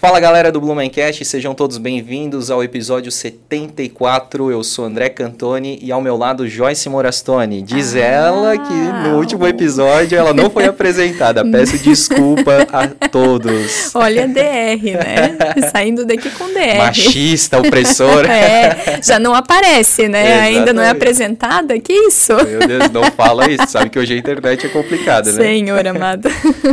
Fala galera do Blumencast, sejam todos bem-vindos ao episódio 74. Eu sou André Cantoni e ao meu lado Joyce Morastone. Diz ah, ela que no último episódio ela não foi apresentada. Peço desculpa a todos. Olha, DR, né? Saindo daqui com DR. Machista, opressor. é, já não aparece, né? Exatamente. Ainda não é apresentada? Que isso? Meu Deus, não fala isso. Sabe que hoje a internet é complicada, né? Senhor amado.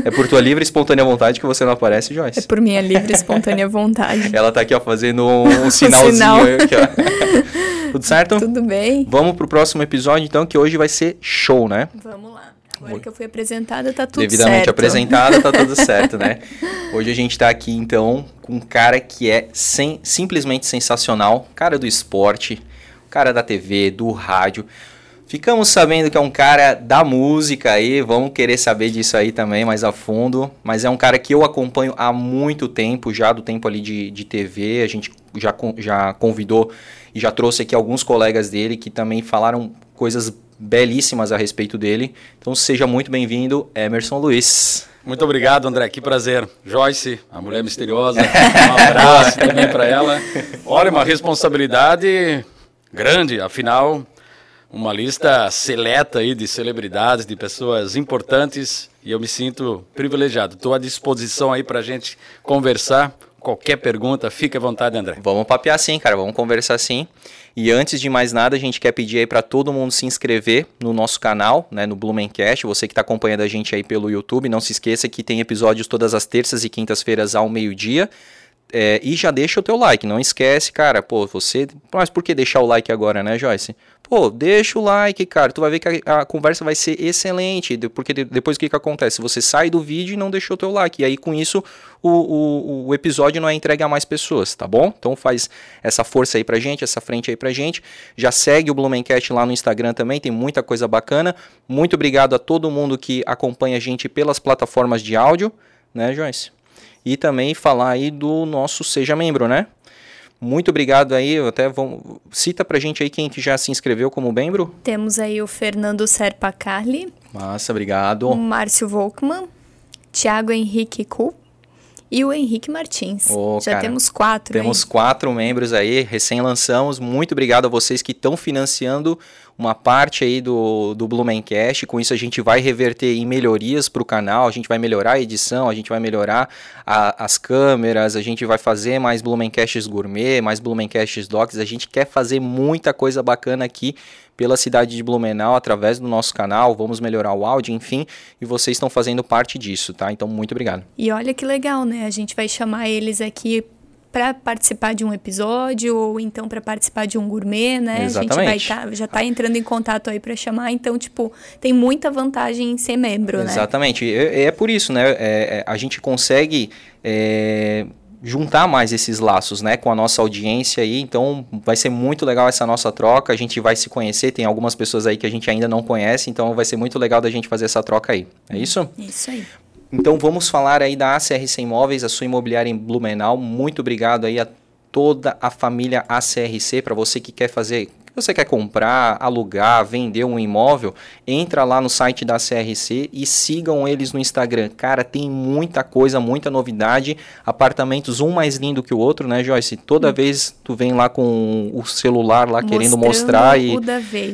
É por tua livre e espontânea vontade que você não aparece, Joyce? É por minha livre espontânea vontade. Ela tá aqui, ó, fazendo um, sinalzinho. Sinal. aqui, ó. Tudo certo? Tudo bem. Vamos pro próximo episódio, então, que hoje vai ser show, né? Vamos lá. Agora que eu fui apresentada, tá tudo Devidamente certo. apresentada, tá tudo certo, né? Hoje a gente tá aqui, então, com um cara que é sem, simplesmente sensacional. Cara do esporte, cara da TV, do rádio. Ficamos sabendo que é um cara da música aí, vamos querer saber disso aí também mais a fundo. Mas é um cara que eu acompanho há muito tempo, já do tempo ali de, de TV. A gente já, já convidou e já trouxe aqui alguns colegas dele que também falaram coisas belíssimas a respeito dele. Então seja muito bem-vindo, Emerson Luiz. Muito obrigado, André. Que prazer. Joyce, a mulher misteriosa. Um abraço também para ela. Olha, uma responsabilidade grande, afinal uma lista seleta aí de celebridades, de pessoas importantes e eu me sinto privilegiado. Estou à disposição aí para a gente conversar. Qualquer pergunta, fique à vontade, André. Vamos papear sim, cara. Vamos conversar sim. E antes de mais nada, a gente quer pedir aí para todo mundo se inscrever no nosso canal, né, no Blumencast. Você que está acompanhando a gente aí pelo YouTube, não se esqueça que tem episódios todas as terças e quintas-feiras ao meio-dia. É, e já deixa o teu like, não esquece, cara. Pô, você. Mas por que deixar o like agora, né, Joyce? Pô, deixa o like, cara. Tu vai ver que a, a conversa vai ser excelente. Porque de, depois o que, que acontece? Você sai do vídeo e não deixou o teu like. E aí com isso o, o, o episódio não é entregue a mais pessoas, tá bom? Então faz essa força aí pra gente, essa frente aí pra gente. Já segue o Blumencast lá no Instagram também, tem muita coisa bacana. Muito obrigado a todo mundo que acompanha a gente pelas plataformas de áudio, né, Joyce? E também falar aí do nosso Seja Membro, né? Muito obrigado aí, até vamos, cita pra gente aí quem que já se inscreveu como membro. Temos aí o Fernando Serpa Carli. Massa, obrigado. O Márcio Volkmann, Thiago Henrique Kuhl e o Henrique Martins. Oh, Já cara, temos quatro. Temos hein? quatro membros aí, recém lançamos. Muito obrigado a vocês que estão financiando uma parte aí do, do Blumencast. Com isso a gente vai reverter em melhorias para o canal, a gente vai melhorar a edição, a gente vai melhorar a, as câmeras, a gente vai fazer mais Blumencasts gourmet, mais Blumencasts docs. A gente quer fazer muita coisa bacana aqui pela cidade de Blumenau através do nosso canal, vamos melhorar o áudio, enfim, e vocês estão fazendo parte disso, tá? Então, muito obrigado. E olha que legal, né? A gente vai chamar eles aqui para participar de um episódio ou então para participar de um gourmet, né? Exatamente. A gente vai tá, já tá entrando em contato aí para chamar, então tipo tem muita vantagem em ser membro, Exatamente. né? Exatamente. É, é, por isso, né? É, é, a gente consegue é, juntar mais esses laços, né, com a nossa audiência aí. Então, vai ser muito legal essa nossa troca. A gente vai se conhecer. Tem algumas pessoas aí que a gente ainda não conhece, então vai ser muito legal da gente fazer essa troca aí. É isso? Isso aí. Então vamos falar aí da ACRC Imóveis, a sua imobiliária em Blumenau. Muito obrigado aí a toda a família ACRC para você que quer fazer você quer comprar, alugar, vender um imóvel, entra lá no site da CRC e sigam eles no Instagram. Cara, tem muita coisa, muita novidade, apartamentos um mais lindo que o outro, né, Joyce? Toda hum. vez tu vem lá com o celular lá Mostrando querendo mostrar e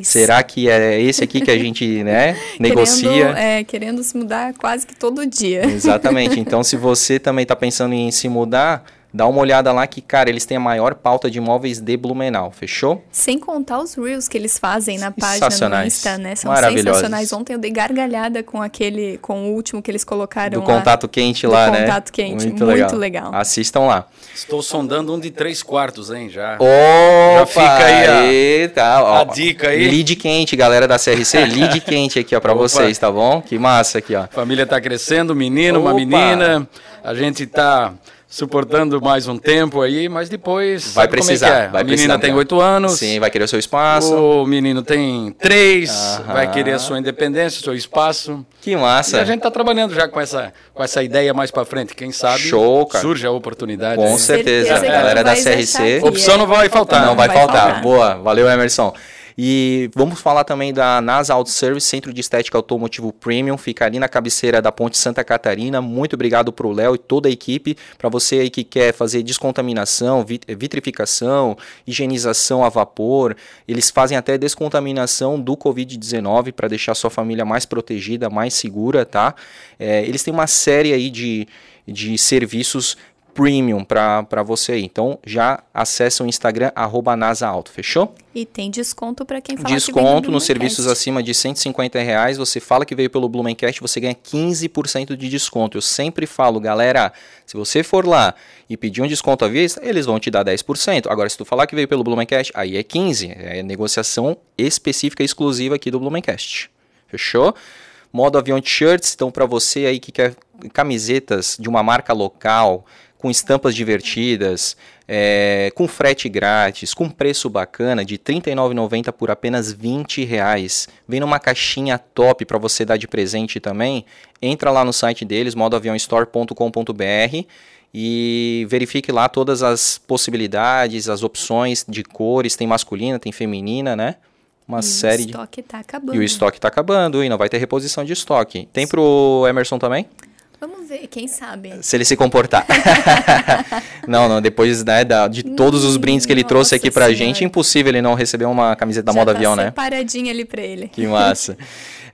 será que é esse aqui que a gente, né, negocia? Querendo, é, querendo se mudar quase que todo dia. Exatamente. Então, se você também está pensando em se mudar, Dá uma olhada lá que, cara, eles têm a maior pauta de imóveis de Blumenau, fechou? Sem contar os reels que eles fazem na página do Insta, né? São sensacionais. Ontem eu dei gargalhada com aquele, com o último que eles colocaram Do lá. contato quente lá, do né? contato quente, muito, muito legal. legal. Assistam lá. Estou sondando um de três quartos, hein, já. Opa, já fica aí a, ó, a dica aí. Lead quente, galera da CRC, lead quente aqui, ó, pra Opa. vocês, tá bom? Que massa aqui, ó. Família tá crescendo, menino, Opa. uma menina, a gente tá suportando mais um tempo aí, mas depois vai precisar. É é? Vai a menina tem oito anos. Sim, vai querer o seu espaço. O menino tem três, vai querer a sua independência, o seu espaço. Que massa. E a gente está trabalhando já com essa, com essa ideia mais para frente. Quem sabe Show, cara. surge a oportunidade. Com certeza. certeza. A galera da CRC. Opção não vai faltar. Não, não vai, vai faltar. faltar. Boa, valeu Emerson. E vamos falar também da NASA Auto Service, Centro de Estética Automotivo Premium, fica ali na cabeceira da Ponte Santa Catarina. Muito obrigado pro Léo e toda a equipe. Para você aí que quer fazer descontaminação, vitrificação, higienização a vapor, eles fazem até descontaminação do Covid-19 para deixar sua família mais protegida, mais segura, tá? É, eles têm uma série aí de, de serviços premium para você aí. Então já acessa o Instagram arroba NasaAuto, fechou? E tem desconto para quem fala Desconto nos serviços acima de 150 reais. Você fala que veio pelo Blumencast, você ganha 15% de desconto. Eu sempre falo, galera, se você for lá e pedir um desconto à vista, eles vão te dar 10%. Agora, se tu falar que veio pelo Blumencast, aí é 15%. É negociação específica exclusiva aqui do Blumencast. Fechou? Modo avião t-shirts, então para você aí que quer camisetas de uma marca local, com estampas divertidas, é, com frete grátis, com preço bacana de R$ 39,90 por apenas R$ reais. Vem numa caixinha top para você dar de presente também. Entra lá no site deles, modoaviãostore.com.br e verifique lá todas as possibilidades, as opções de cores, tem masculina, tem feminina, né? Uma e série o estoque está acabando. E o estoque está acabando e não vai ter reposição de estoque. Tem pro Emerson também? Vamos ver, quem sabe. Se ele se comportar. não, não, depois né, da, de todos os brindes que ele Nossa trouxe aqui pra senhora. gente, impossível ele não receber uma camiseta da Já moda tá avião, né? paradinha ali pra ele. Que massa.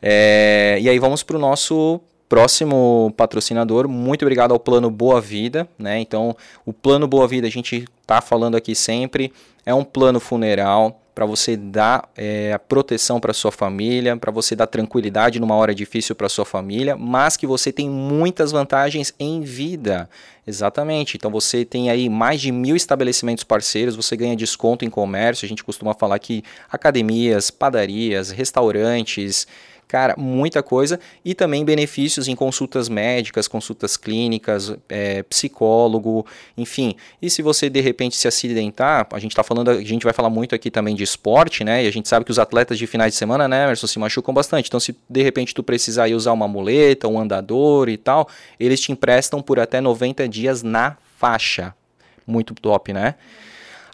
é, e aí vamos pro nosso próximo patrocinador. Muito obrigado ao Plano Boa Vida, né? Então, o Plano Boa Vida a gente tá falando aqui sempre, é um plano funeral para você dar é, proteção para sua família, para você dar tranquilidade numa hora difícil para sua família, mas que você tem muitas vantagens em vida. Exatamente. Então você tem aí mais de mil estabelecimentos parceiros, você ganha desconto em comércio. A gente costuma falar que academias, padarias, restaurantes, Cara, muita coisa. E também benefícios em consultas médicas, consultas clínicas, é, psicólogo, enfim. E se você de repente se acidentar, a gente tá falando, a gente vai falar muito aqui também de esporte, né? E a gente sabe que os atletas de finais de semana, né, Emerson, se machucam bastante. Então, se de repente tu precisar usar uma muleta, um andador e tal, eles te emprestam por até 90 dias na faixa. Muito top, né?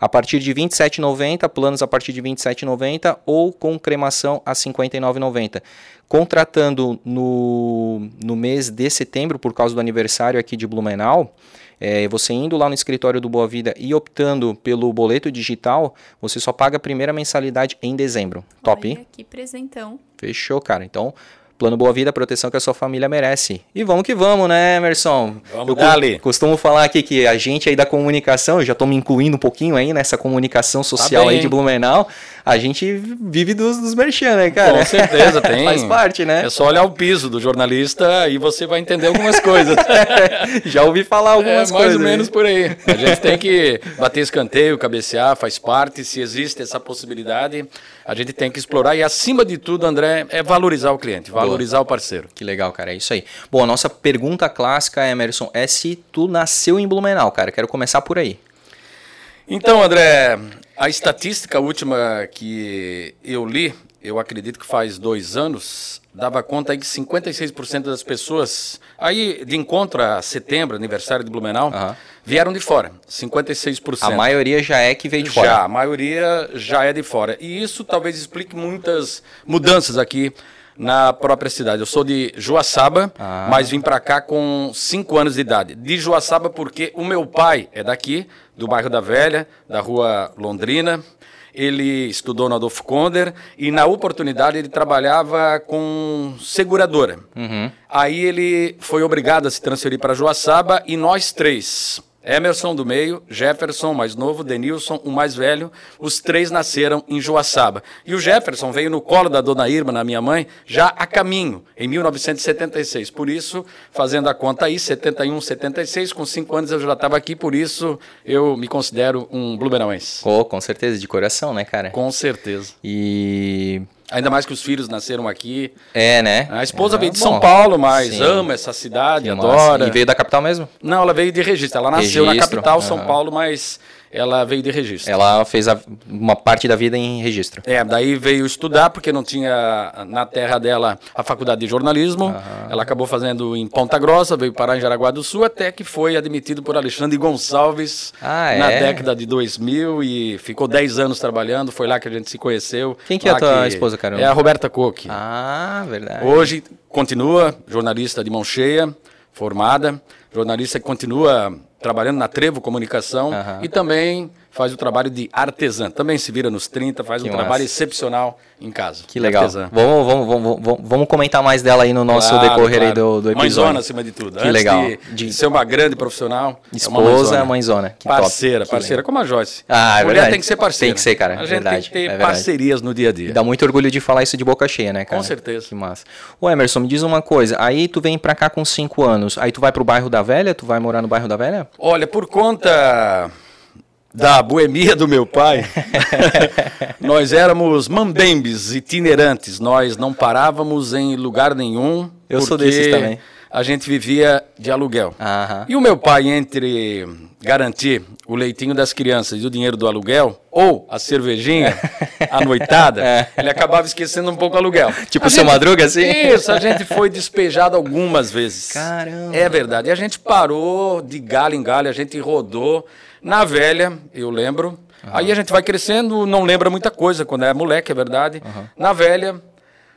A partir de R$ 27,90, planos a partir de R$ 27,90 ou com cremação a R$ 59,90. Contratando no, no mês de setembro, por causa do aniversário aqui de Blumenau, é, você indo lá no escritório do Boa Vida e optando pelo boleto digital, você só paga a primeira mensalidade em dezembro. Top? Olha, que presentão. Fechou, cara. Então, Plano Boa Vida, a proteção que a sua família merece. E vamos que vamos, né, Emerson? Vamos eu dali. costumo falar aqui que a gente aí da comunicação, eu já estou me incluindo um pouquinho aí nessa comunicação social tá aí de Blumenau, a gente vive dos, dos merchan, né, cara? Com certeza, tem. Faz parte, né? É só olhar o piso do jornalista e você vai entender algumas coisas. já ouvi falar algumas é, mais coisas. Mais ou menos por aí. A gente tem que bater escanteio, cabecear, faz parte, se existe essa possibilidade a gente tem que explorar e, acima de tudo, André, é valorizar o cliente, valorizar Boa. o parceiro. Que legal, cara, é isso aí. Bom, a nossa pergunta clássica, Emerson, é se tu nasceu em Blumenau, cara. Quero começar por aí. Então, André, a estatística última que eu li, eu acredito que faz dois anos, dava conta aí que 56% das pessoas, aí de encontro a setembro, aniversário de Blumenau, uhum. vieram de fora, 56%. A maioria já é que veio de fora. Já, a maioria já é de fora. E isso talvez explique muitas mudanças aqui na própria cidade. Eu sou de Joaçaba, ah. mas vim para cá com 5 anos de idade. De Joaçaba porque o meu pai é daqui, do bairro da Velha, da rua Londrina ele estudou no Adolfo Konder e na oportunidade ele trabalhava com seguradora. Uhum. Aí ele foi obrigado a se transferir para Joaçaba e nós três, Emerson do meio, Jefferson, mais novo, Denilson, o mais velho, os três nasceram em Joaçaba. E o Jefferson veio no colo da dona Irma, na minha mãe, já a caminho, em 1976. Por isso, fazendo a conta aí, 71, 76, com cinco anos eu já estava aqui, por isso eu me considero um blumenauense. Oh, com certeza, de coração, né, cara? Com certeza. E Ainda mais que os filhos nasceram aqui. É, né? A esposa é, veio de bom. São Paulo, mas Sim. ama essa cidade, adora. E veio da capital mesmo? Não, ela veio de registro. Ela nasceu registro. na capital, uhum. São Paulo, mas ela veio de registro. Ela fez a, uma parte da vida em registro. É, daí veio estudar, porque não tinha na terra dela a faculdade de jornalismo. Uhum. Ela acabou fazendo em Ponta Grossa, veio parar em Jaraguá do Sul, até que foi admitido por Alexandre Gonçalves ah, na é? década de 2000 e ficou 10 anos trabalhando. Foi lá que a gente se conheceu. Quem que é a tua esposa, caramba? É a Roberta Coque. Ah, verdade. Hoje continua jornalista de mão cheia, formada, jornalista que continua trabalhando na Trevo Comunicação uhum. e também faz o trabalho de artesã. Também se vira nos 30, faz que um massa. trabalho excepcional em casa. Que legal. Vamos, vamos, vamos, vamos, vamos comentar mais dela aí no nosso claro, decorrer claro. aí do, do episódio. Mãezona acima de tudo. Que Antes legal. De, de, ser uma grande profissional. É Esposa, é mãezona. Que parceira, top. parceira, como a Joyce. Ah, é Mulher verdade. tem que ser parceira. Tem que ser, cara. A gente verdade. tem que ter é parcerias no dia a dia. E dá muito orgulho de falar isso de boca cheia, né, cara? Com certeza. Que massa. Ô, Emerson, me diz uma coisa. Aí tu vem pra cá com 5 anos. Aí tu vai pro bairro da Velha? Tu vai morar no bairro da Velha? Olha, por conta da boemia do meu pai, nós éramos mambembes itinerantes, nós não parávamos em lugar nenhum. Eu sou desses também. A gente vivia de aluguel. Aham. E o meu pai, entre garantir o leitinho das crianças e o dinheiro do aluguel, ou a cervejinha, a noitada, É. ele acabava esquecendo um pouco o aluguel. Tipo o seu Madruga, assim? Isso, a gente foi despejado algumas vezes. Caramba. É verdade. E a gente parou de galho em galho, a gente rodou. Na velha, eu lembro. Aí a gente vai crescendo, não lembra muita coisa quando é moleque, é verdade. Na velha,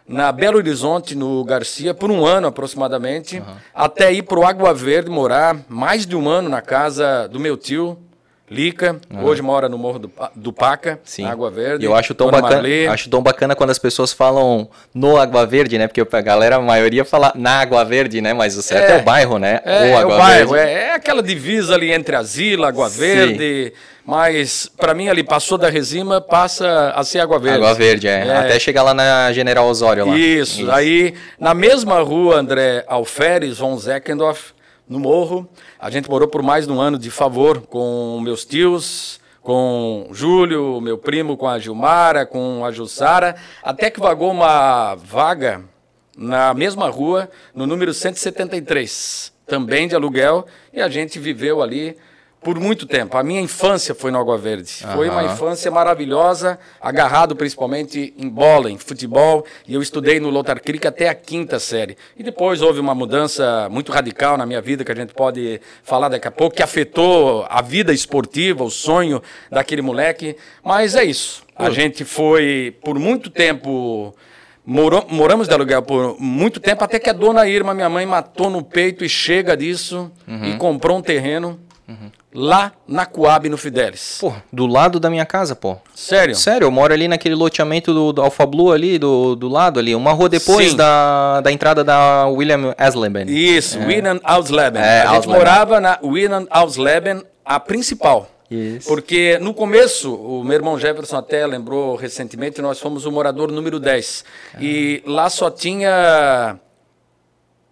na Belo Horizonte, no Garcia, por um ano aproximadamente, até ir para o Água Verde morar mais de um ano na casa do meu tio. Lica, hoje mora no Morro do, do Paca, Sim. Água Verde. Eu acho tão Dona bacana, acho tão bacana quando as pessoas falam no Água Verde, né? Porque a galera, a maioria fala na Água Verde, né? Mas o certo é, É. o bairro, né? É, é o bairro, é, é aquela divisa ali entre Asila, Água Sim. Verde, mas para mim ali passou da Resima, passa a ser Água Verde. Água Verde, é. É. Até chegar lá na General Osório lá. Isso. aí na mesma rua André Alferes von Zeckendorf, no Morro, a gente morou por mais de um ano de favor com meus tios, com Júlio, meu primo, com a Gilmara, com a Jussara, até que vagou uma vaga na mesma rua, no número 173, também de aluguel, e a gente viveu ali por muito tempo. A minha infância foi no Água Verde. Foi uma infância maravilhosa, agarrado principalmente em bola, em futebol, e eu estudei no Lothar Crick até a quinta série. E depois houve uma mudança muito radical na minha vida, que a gente pode falar daqui a pouco, que afetou a vida esportiva, o sonho daquele moleque. Mas é isso. A gente foi por muito tempo Morou- moramos de aluguel por muito tempo, até que a dona Irma, minha mãe, matou no peito e chega disso e comprou um terreno lá na Coab, no Fidelis. Pô, do lado da minha casa, pô. Sério? Sério, eu moro ali naquele loteamento do, do Alfa Blue ali, do, do lado ali, uma rua depois Sim. da, da entrada da William Asleben. Isso, Winan Ausleben. É, a gente Ausleben. morava na Winan Ausleben, a principal. Isso. Porque no começo, o meu irmão Jefferson até lembrou recentemente, nós fomos o morador número 10. E lá só tinha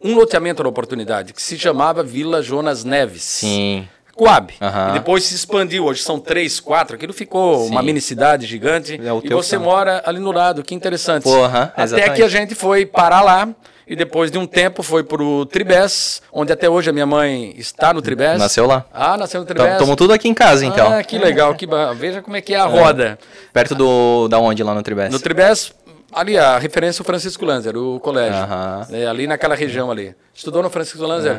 um loteamento na oportunidade, que se chamava Vila Jonas Neves. Sim. Coab. Aham. E depois se expandiu. Hoje são três, quatro. Aquilo ficou uma mini cidade gigante. É o e você sonho. mora ali no lado. Que interessante. Porra, Até exatamente. que a gente foi parar lá. E depois de um tempo foi pro Tribés, onde até hoje a minha mãe está no Tribés. Nasceu lá. Ah, nasceu no Tribés. Estamos tudo aqui em casa, então. Ah, que legal. Que ba- Veja como é que é a roda. Perto do. Da onde lá no Tribes? No Tribés, ali a referência ao Francisco Lanzer, o colégio. Aham. É, ali naquela região ali. Estudou no Francisco Lanzer?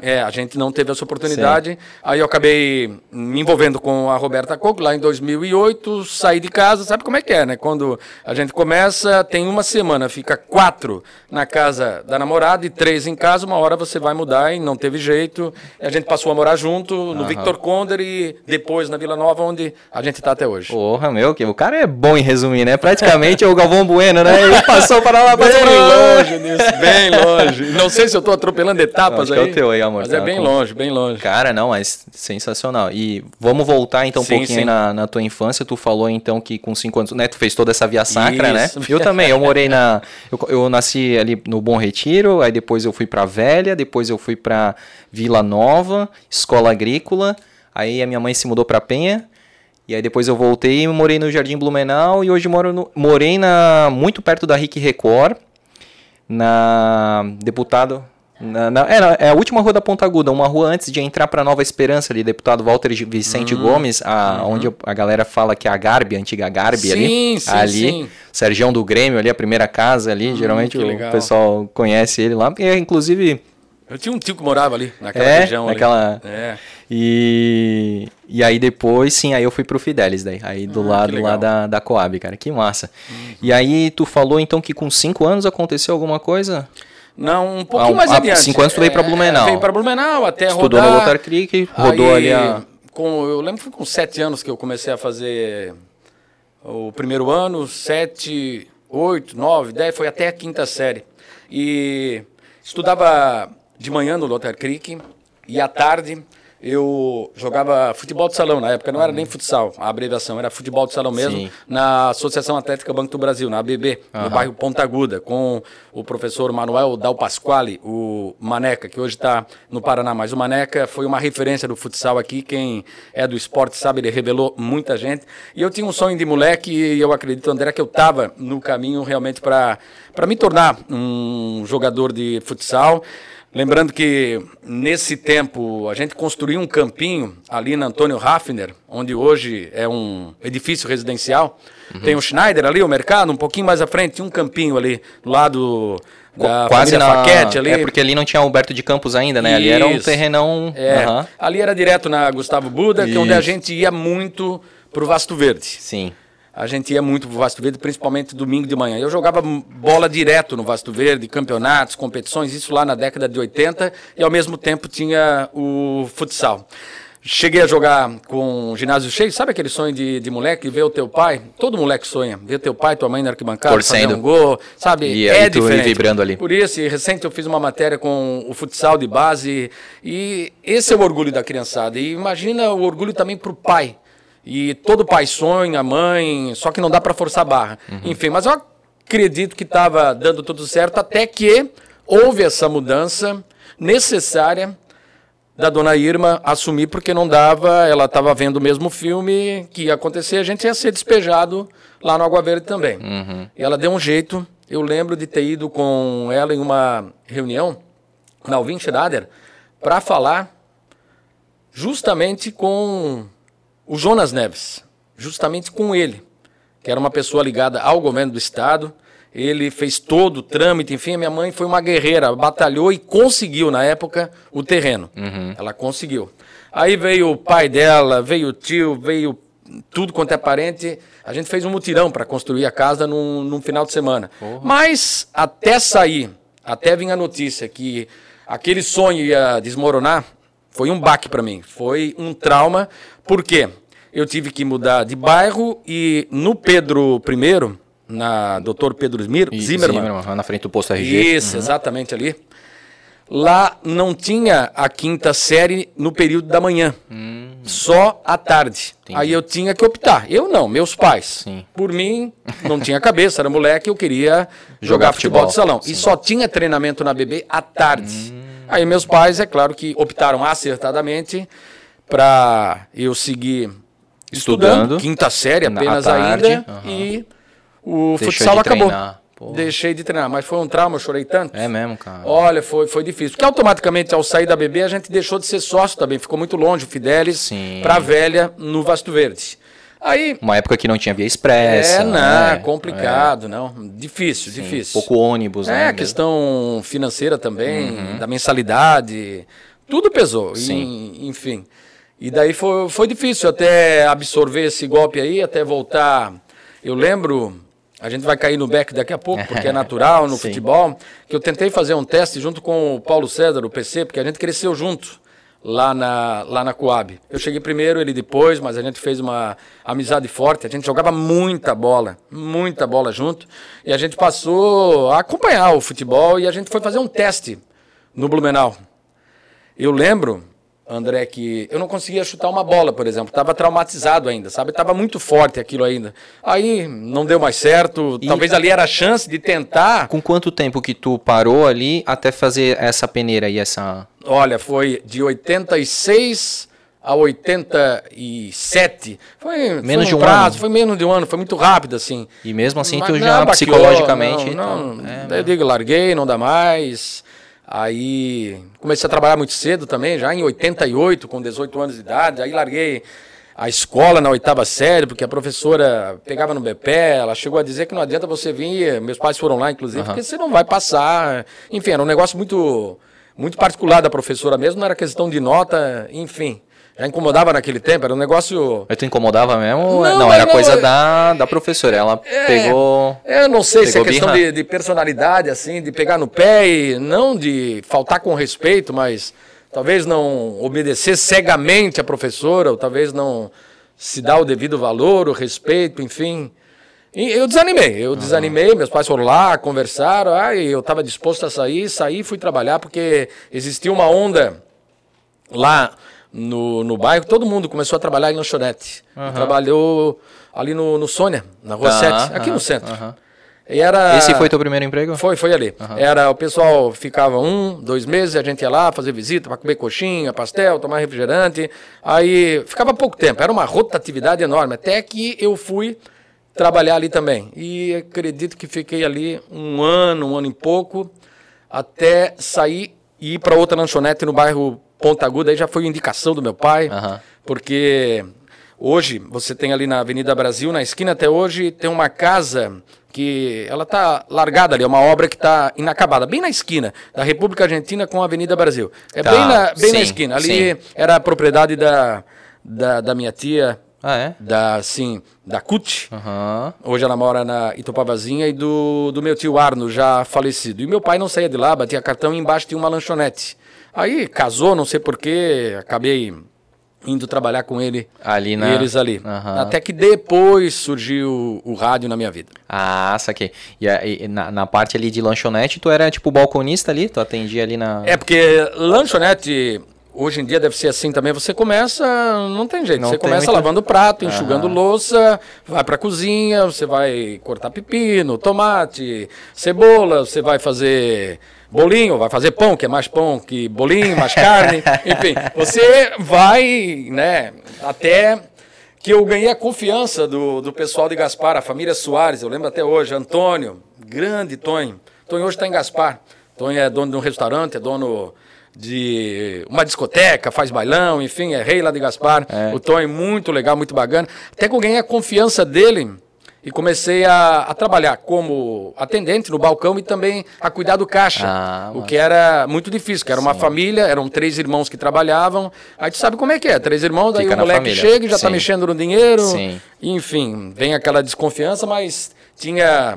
É, a gente não teve essa oportunidade. Aí eu acabei me envolvendo com a Roberta Coco lá em 2008, saí de casa, sabe como é que é, né? Quando a gente começa, tem uma semana, fica quatro na casa da namorada e três em casa, uma hora você vai mudar e não teve jeito. A gente passou a morar junto no Victor Conder e depois na Vila Nova, onde a gente está até hoje. Porra, meu, que o cara é bom em resumir, né? Praticamente é o Galvão Bueno, né? Ele passou para lá, passou Bem para lá. longe nisso, bem longe. Não sei se eu estou atropelando etapas aí. é o teu aí, amor, Mas tá é bem longe, bem longe. Cara, não, mas sensacional. E vamos voltar então um Sim, pouquinho sim. na, na tua infância. Tu falou então que com 5 anos, né? Tu fez toda essa via sacra, Isso. né? Eu também, eu morei na. Eu, eu nasci ali no Bom Retiro, aí depois eu fui pra Velha, depois eu fui pra Vila Nova, escola agrícola. Aí a minha mãe se mudou pra Penha. E aí depois eu voltei e morei no Jardim Blumenau e hoje moro no, morei na muito perto da Rick Record, na deputado Na, na, é, é, a última rua da Ponta Aguda, uma rua antes de entrar para Nova Esperança ali, deputado Walter Vicente uhum. Gomes, a, uhum. onde a galera fala que é a Garbi, a antiga Garbi sim, ali. Sim, ali, sim. Sergião do Grêmio ali, a primeira casa ali, uhum, geralmente o legal. pessoal conhece ele lá. E, inclusive, eu tinha um tio que morava ali, naquela é, região naquela... ali. É. E, e aí depois, sim, aí eu fui pro Fidelis daí. Aí do ah, lado lá da, da Coab, cara. Que massa. Uhum. E aí tu falou então que com cinco anos aconteceu alguma coisa? Não, um pouquinho ah, mais ah, adiante. Cinco anos tu veio pra é, Blumenau. veio pra Blumenau até Estudou rodar. no Lothar Creek, rodou aí, ali a... Com, eu lembro que foi com sete anos que eu comecei a fazer o primeiro ano, sete, oito, nove, dez, foi até a quinta série. E estudava de manhã no Lothar Creek e à tarde eu jogava futebol de salão na época, não era nem futsal, a abreviação era futebol de salão mesmo, Sim. na Associação Atlética Banco do Brasil, na ABB, uhum. no bairro Ponta Aguda, com o professor Manuel Dal Pasquale, o Maneca, que hoje está no Paraná, mas o Maneca foi uma referência do futsal aqui, quem é do esporte sabe, ele revelou muita gente, e eu tinha um sonho de moleque, e eu acredito, André, que eu estava no caminho realmente para me tornar um jogador de futsal, Lembrando que nesse tempo a gente construiu um campinho ali na Antônio Raffner, onde hoje é um edifício residencial. Uhum. Tem o Schneider ali, o mercado, um pouquinho mais à frente, tinha um campinho ali do lado da quase na Faquete ali. É porque ali não tinha Alberto de Campos ainda, né? Isso. Ali era um terrenão. É. Uhum. Ali era direto na Gustavo Buda, Isso. que é onde a gente ia muito pro Vasto Verde. Sim a gente ia muito pro Vasto Verde, principalmente domingo de manhã. Eu jogava bola direto no Vasto Verde, campeonatos, competições, isso lá na década de 80, e ao mesmo tempo tinha o futsal. Cheguei a jogar com o ginásio cheio, sabe aquele sonho de, de moleque, ver o teu pai? Todo moleque sonha, ver teu pai, tua mãe na arquibancada, Torcendo. fazer um gol, sabe? E é diferente. vibrando ali. Por isso, recente eu fiz uma matéria com o futsal de base, e esse é o orgulho da criançada. E imagina o orgulho também para o pai, e todo pai sonha, mãe, só que não dá para forçar a barra. Uhum. Enfim, mas eu acredito que estava dando tudo certo até que houve essa mudança necessária da dona Irma assumir porque não dava, ela estava vendo o mesmo filme que ia acontecer, a gente ia ser despejado lá no Água Verde também. Uhum. E ela deu um jeito, eu lembro de ter ido com ela em uma reunião na Alvin Schrader para falar justamente com o Jonas Neves, justamente com ele, que era uma pessoa ligada ao governo do estado. Ele fez todo o trâmite, enfim, a minha mãe foi uma guerreira, batalhou e conseguiu, na época, o terreno. Uhum. Ela conseguiu. Aí veio o pai dela, veio o tio, veio tudo quanto é parente. A gente fez um mutirão para construir a casa num, num final de semana. Porra. Mas até sair, até vir a notícia que aquele sonho ia desmoronar, foi um baque para mim. Foi um trauma, por quê? Eu tive que mudar de bairro e no Pedro I, na Dr. Pedro Zimmer, Zimmermann, Zimmermann, na frente do posto RG. Isso, uhum. exatamente ali. Lá não tinha a quinta série no período da manhã, hum. só à tarde. Entendi. Aí eu tinha que optar. Eu não, meus pais. Sim. Por mim, não tinha cabeça, era moleque, eu queria jogar, jogar futebol, futebol de salão. Sim. E só tinha treinamento na BB à tarde. Hum. Aí meus pais, é claro que optaram acertadamente para eu seguir estudando, estudando, quinta série apenas tarde, ainda, uhum. e o Deixou futsal acabou. Deixei de treinar, mas foi um trauma, eu chorei tanto. É mesmo, cara. Olha, foi, foi difícil. Porque automaticamente, ao sair da BB, a gente deixou de ser sócio também. Ficou muito longe o Fidelis para a velha no Vasto Verde. Aí, Uma época que não tinha via expressa. É, não, né? complicado, é. não. Difícil, Sim, difícil. Pouco ônibus, é, né? É, questão financeira também, uhum. da mensalidade. Tudo pesou. Sim. E, enfim. E daí foi, foi difícil até absorver esse golpe aí, até voltar. Eu lembro, a gente vai cair no back daqui a pouco, porque é natural no futebol, que eu tentei fazer um teste junto com o Paulo César, o PC, porque a gente cresceu junto lá na, lá na Coab. Eu cheguei primeiro, ele depois, mas a gente fez uma amizade forte, a gente jogava muita bola, muita bola junto, e a gente passou a acompanhar o futebol e a gente foi fazer um teste no Blumenau. Eu lembro André, que eu não conseguia chutar uma bola, por exemplo. Estava traumatizado ainda, sabe? Estava muito forte aquilo ainda. Aí não deu mais certo. E Talvez ali era a chance de tentar. Com quanto tempo que tu parou ali até fazer essa peneira e essa. Olha, foi de 86 a 87. Foi menos foi um de um prazo, ano. foi menos de um ano, foi muito rápido assim. E mesmo assim Mas, tu já não, psicologicamente. Não, não, é, eu digo, larguei, não dá mais. Aí comecei a trabalhar muito cedo também, já em 88, com 18 anos de idade. Aí larguei a escola na oitava série, porque a professora pegava no BP, ela chegou a dizer que não adianta você vir, meus pais foram lá, inclusive, uhum. porque você não vai passar. Enfim, era um negócio muito, muito particular da professora mesmo, não era questão de nota, enfim já incomodava naquele tempo, era um negócio. Mas tu incomodava mesmo? Não, não era não, coisa da, da professora, ela é, pegou. Eu não sei se é questão de, de, personalidade, assim, de pegar no pé e não de faltar com respeito, mas talvez não obedecer cegamente a professora, ou talvez não se dar o devido valor, o respeito, enfim. E eu desanimei, eu desanimei, meus pais foram lá, conversaram, aí eu estava disposto a sair, saí fui trabalhar, porque existia uma onda lá no, no bairro, todo mundo começou a trabalhar em lanchonete. Uhum. Trabalhou ali no, no Sônia, na Rua uhum, 7, aqui uhum, no centro. E era... Esse foi teu primeiro emprego? Foi, foi ali. Era, o pessoal ficava um, dois meses, a gente ia lá fazer visita para comer coxinha, pastel, tomar refrigerante. Aí ficava pouco tempo, era uma rotatividade enorme, até que eu fui trabalhar ali também. E acredito que fiquei ali um ano, um ano e pouco, até sair e ir para outra lanchonete no bairro Ponta Aguda aí já foi indicação do meu pai, uhum. porque hoje você tem ali na Avenida Brasil, na esquina até hoje, tem uma casa que ela está largada ali, é uma obra que está inacabada, bem na esquina da República Argentina com a Avenida Brasil. É tá. bem, na, bem sim, na esquina. Ali sim. era a propriedade da, da, da minha tia, ah, é? Da, sim, da CUT. Uhum. Hoje ela mora na Itopavazinha e do, do meu tio Arno, já falecido. E meu pai não saía de lá, batia cartão e embaixo tinha uma lanchonete. Aí casou, não sei porquê, acabei indo trabalhar com ele ali na... eles ali. Uhum. Até que depois surgiu o, rádio na minha vida. Ah, saquei. E, e na, na, parte ali de lanchonete, tu era tipo balconista ali? Tu atendia ali na... É, porque lanchonete... Hoje em dia deve ser assim também. Você começa, não tem jeito. Não você tem começa muita... lavando prato, enxugando uhum. louça, vai para cozinha, você vai cortar pepino, tomate, cebola, você vai fazer bolinho, vai fazer pão, que é mais pão que bolinho, mais carne, enfim, você vai, né, até que eu ganhei a confiança do, do pessoal de Gaspar, a família Soares, eu lembro até hoje, Antônio, grande Tonho, Tonho hoje está em Gaspar, Tonho é dono de um restaurante, é dono de uma discoteca, faz bailão, enfim, é rei lá de Gaspar, é. o Tonho muito legal, muito bacana, até que eu ganhei a confiança dele e comecei a, a, trabalhar como atendente no balcão e também a cuidar do caixa, ah, o que era muito difícil, que era uma família, eram três irmãos que trabalhavam, aí tu sabe como é que é, três irmãos, aí o moleque família. chega e já está mexendo no dinheiro, Sim. enfim, vem aquela desconfiança, mas tinha...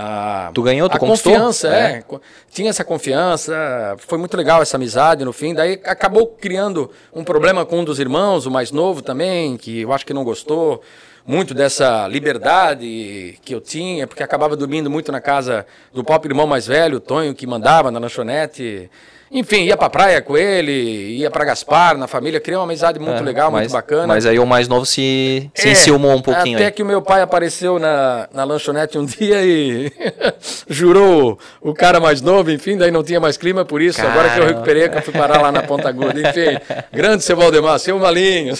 A, tu ganhou, tu a conquistou? confiança, é. é. Tinha essa confiança, foi muito legal essa amizade no fim. Daí acabou criando um problema com um dos irmãos, o mais novo também, que eu acho que não gostou muito dessa liberdade que eu tinha, porque acabava dormindo muito na casa do próprio irmão mais velho, Tonho, que mandava na lanchonete. Enfim, ia pra praia com ele, ia pra Gaspar, na família, criou uma amizade muito é, legal, mas, muito bacana. Mas aí o mais novo se, se é, enciumou um pouquinho. Até aí. que o meu pai apareceu na, na lanchonete um dia e jurou o cara mais novo, enfim, daí não tinha mais clima, por isso, Caramba. agora que eu recuperei, que eu fui parar lá na Ponta Aguda. Enfim, grande seu Valdemar, seu Malinho.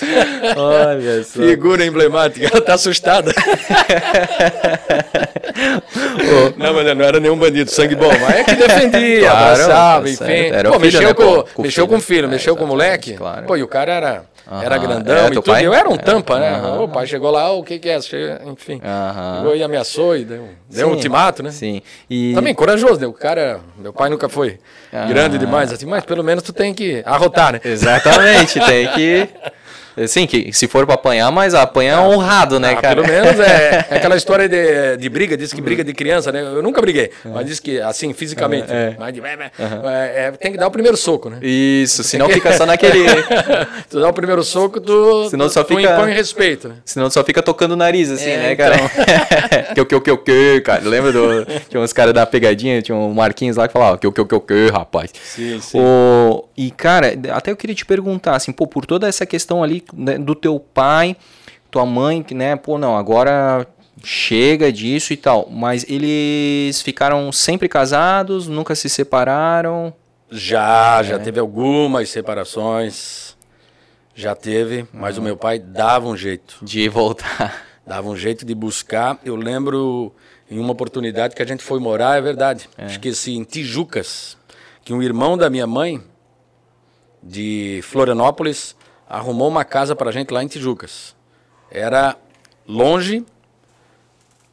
Olha só. Figura emblemática, ela tá assustada. não, mas não era nenhum bandido, sangue bom, mas é que defendia, claro, abraçava, tá enfim. Era Pô, filho, mexeu, né, com, com, mexeu com o filho, é, mexeu com o moleque. Claro. Pô, e o cara era, era grandão é, e tudo. Pai? Eu era um é. tampa, né? O pai chegou lá, o que que é? Enfim, chegou e ameaçou e deu, deu um ultimato, né? Sim. E... Também corajoso, né? O cara, meu pai nunca foi grande demais, assim, mas pelo menos tu tem que arrotar, né? Exatamente, tem que... Sim, que se for para apanhar, mas apanha ah, honrado, né, ah, cara? Pelo menos é, é, aquela história de, de briga, diz que briga de criança, né? Eu nunca briguei, uhum. mas diz que, assim, fisicamente, é, mas de, uhum. é, tem que dar o primeiro soco, né? Isso, senão que... fica só naquele... tu dá o primeiro soco, tu, senão tu, só tu fica... impõe respeito, né? Senão só fica tocando o nariz, assim, né, cara? Então... que o que o que o que, cara? Lembra do... Tinha uns caras da pegadinha, tinha um Marquinhos lá que falava que o que o que o que, rapaz. Sim, sim. O... E, cara, até eu queria te perguntar, assim, pô, por toda essa questão ali né, do teu pai, tua mãe, né? Pô, não, agora chega disso e tal. Mas eles ficaram sempre casados, nunca se separaram? Já, é. já teve algumas separações. Já teve, mas o meu pai dava um jeito. De voltar. Dava um jeito de buscar. Eu lembro em uma oportunidade que a gente foi morar, é verdade. É. Esqueci, em Tijucas que um irmão da minha mãe, de Florianópolis, arrumou uma casa para a gente lá em Tijucas. Era longe,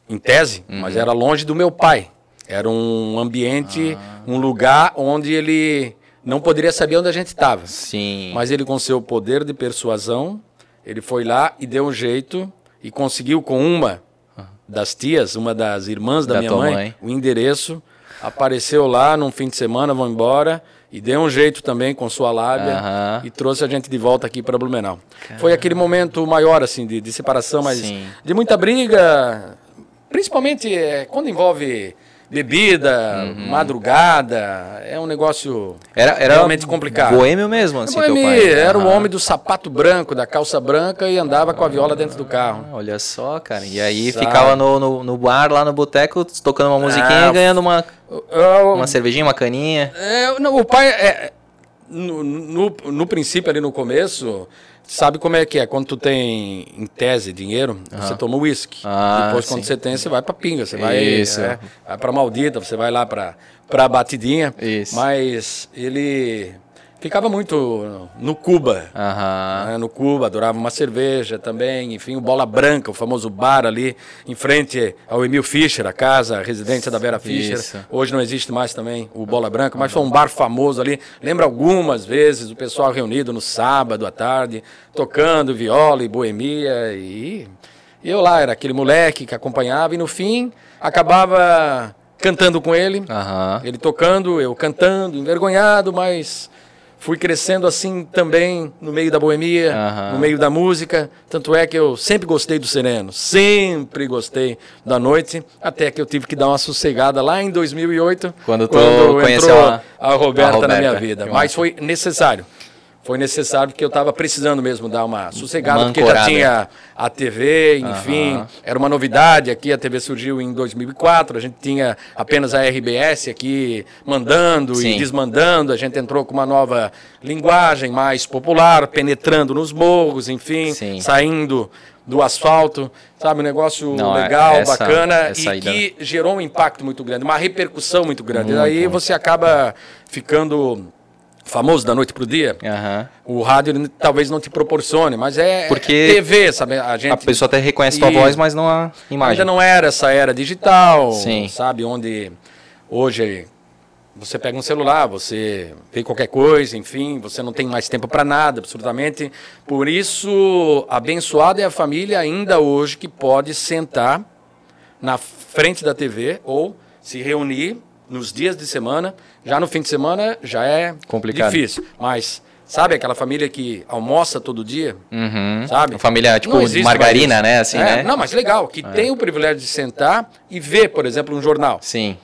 em tese, uhum. mas era longe do meu pai. Era um ambiente, ah. um lugar onde ele não poderia saber onde a gente estava. Sim. Mas ele, com seu poder de persuasão, ele foi lá e deu um jeito e conseguiu com uma das tias, uma das irmãs da, da minha mãe, mãe, o endereço. Apareceu lá num fim de semana, vão embora. E deu um jeito também com sua lábia e trouxe a gente de volta aqui para Blumenau. Caramba. Foi aquele momento maior, assim, de, de separação, mas Sim. de muita briga, principalmente é, quando envolve bebida, uhum. madrugada, é um negócio era, era realmente complicado. Boêmio mesmo, assim, boêmio, pai. Era uhum. o homem do sapato branco, da calça branca e andava com a viola dentro do carro. Ah, olha só, cara. E aí Sabe? ficava no, no, no, bar, lá no boteco, tocando uma musiquinha e ganhando uma, uma cervejinha, uma caninha. É, não, o pai, é, no, no, no princípio, ali no começo, sabe como é que é? Quando tu tem, em tese, dinheiro, você toma uísque. Ah, Depois, sim. quando você tem, você vai pra pinga, você vai, Isso. É, vai pra maldita, você vai lá pra, pra batidinha. Isso. Mas ele ficava muito no Cuba. Uhum. Né? No Cuba, adorava uma cerveja também. Enfim, o Bola Branca, o famoso bar ali, em frente ao Emil Fischer, a casa, a residência da Vera Fischer. Isso. Hoje não existe mais também o Bola Branca, mas foi um bar famoso ali. Lembro algumas vezes o pessoal reunido no sábado à tarde, tocando viola e boemia. E eu lá era aquele moleque que acompanhava e no fim acabava cantando com ele. Uhum. Ele tocando, eu cantando, envergonhado, mas Fui crescendo assim também no meio da boemia, uhum. no meio da música. Tanto é que eu sempre gostei do sereno, sempre gostei da noite, até que eu tive que dar uma sossegada lá em 2008, quando, quando entrou a, Roberta a Roberta na minha vida. Mas foi necessário foi necessário porque eu estava precisando mesmo dar uma sossegada, uma porque já tinha a TV, enfim, uhum. era uma novidade aqui, a TV surgiu em 2004, a gente tinha apenas a RBS aqui mandando Sim. e desmandando, a gente entrou com uma nova linguagem mais popular, penetrando nos morros, enfim, Sim. saindo do asfalto, sabe, um negócio Não, é legal, essa, bacana essa e que gerou um impacto muito grande, uma repercussão muito grande. Muito, Aí você acaba ficando famoso da noite para o dia, uhum. o rádio talvez não te proporcione, mas é, Porque é TV, sabe? A, gente, a pessoa até reconhece e tua voz, mas não a imagem. Ainda não era essa era digital, Sim. sabe? Onde hoje você pega um celular, você vê qualquer coisa, enfim, você não tem mais tempo para nada, absolutamente. Por isso, abençoada é a família ainda hoje que pode sentar na frente da TV ou se reunir nos dias de semana. Já no fim de semana já é complicado. difícil. Mas sabe aquela família que almoça todo dia? Uhum. Sabe? Uma família tipo de margarina, né? Assim, é, né? Não, mas legal, que é. tem o privilégio de sentar e ver, por exemplo, um jornal. Sim.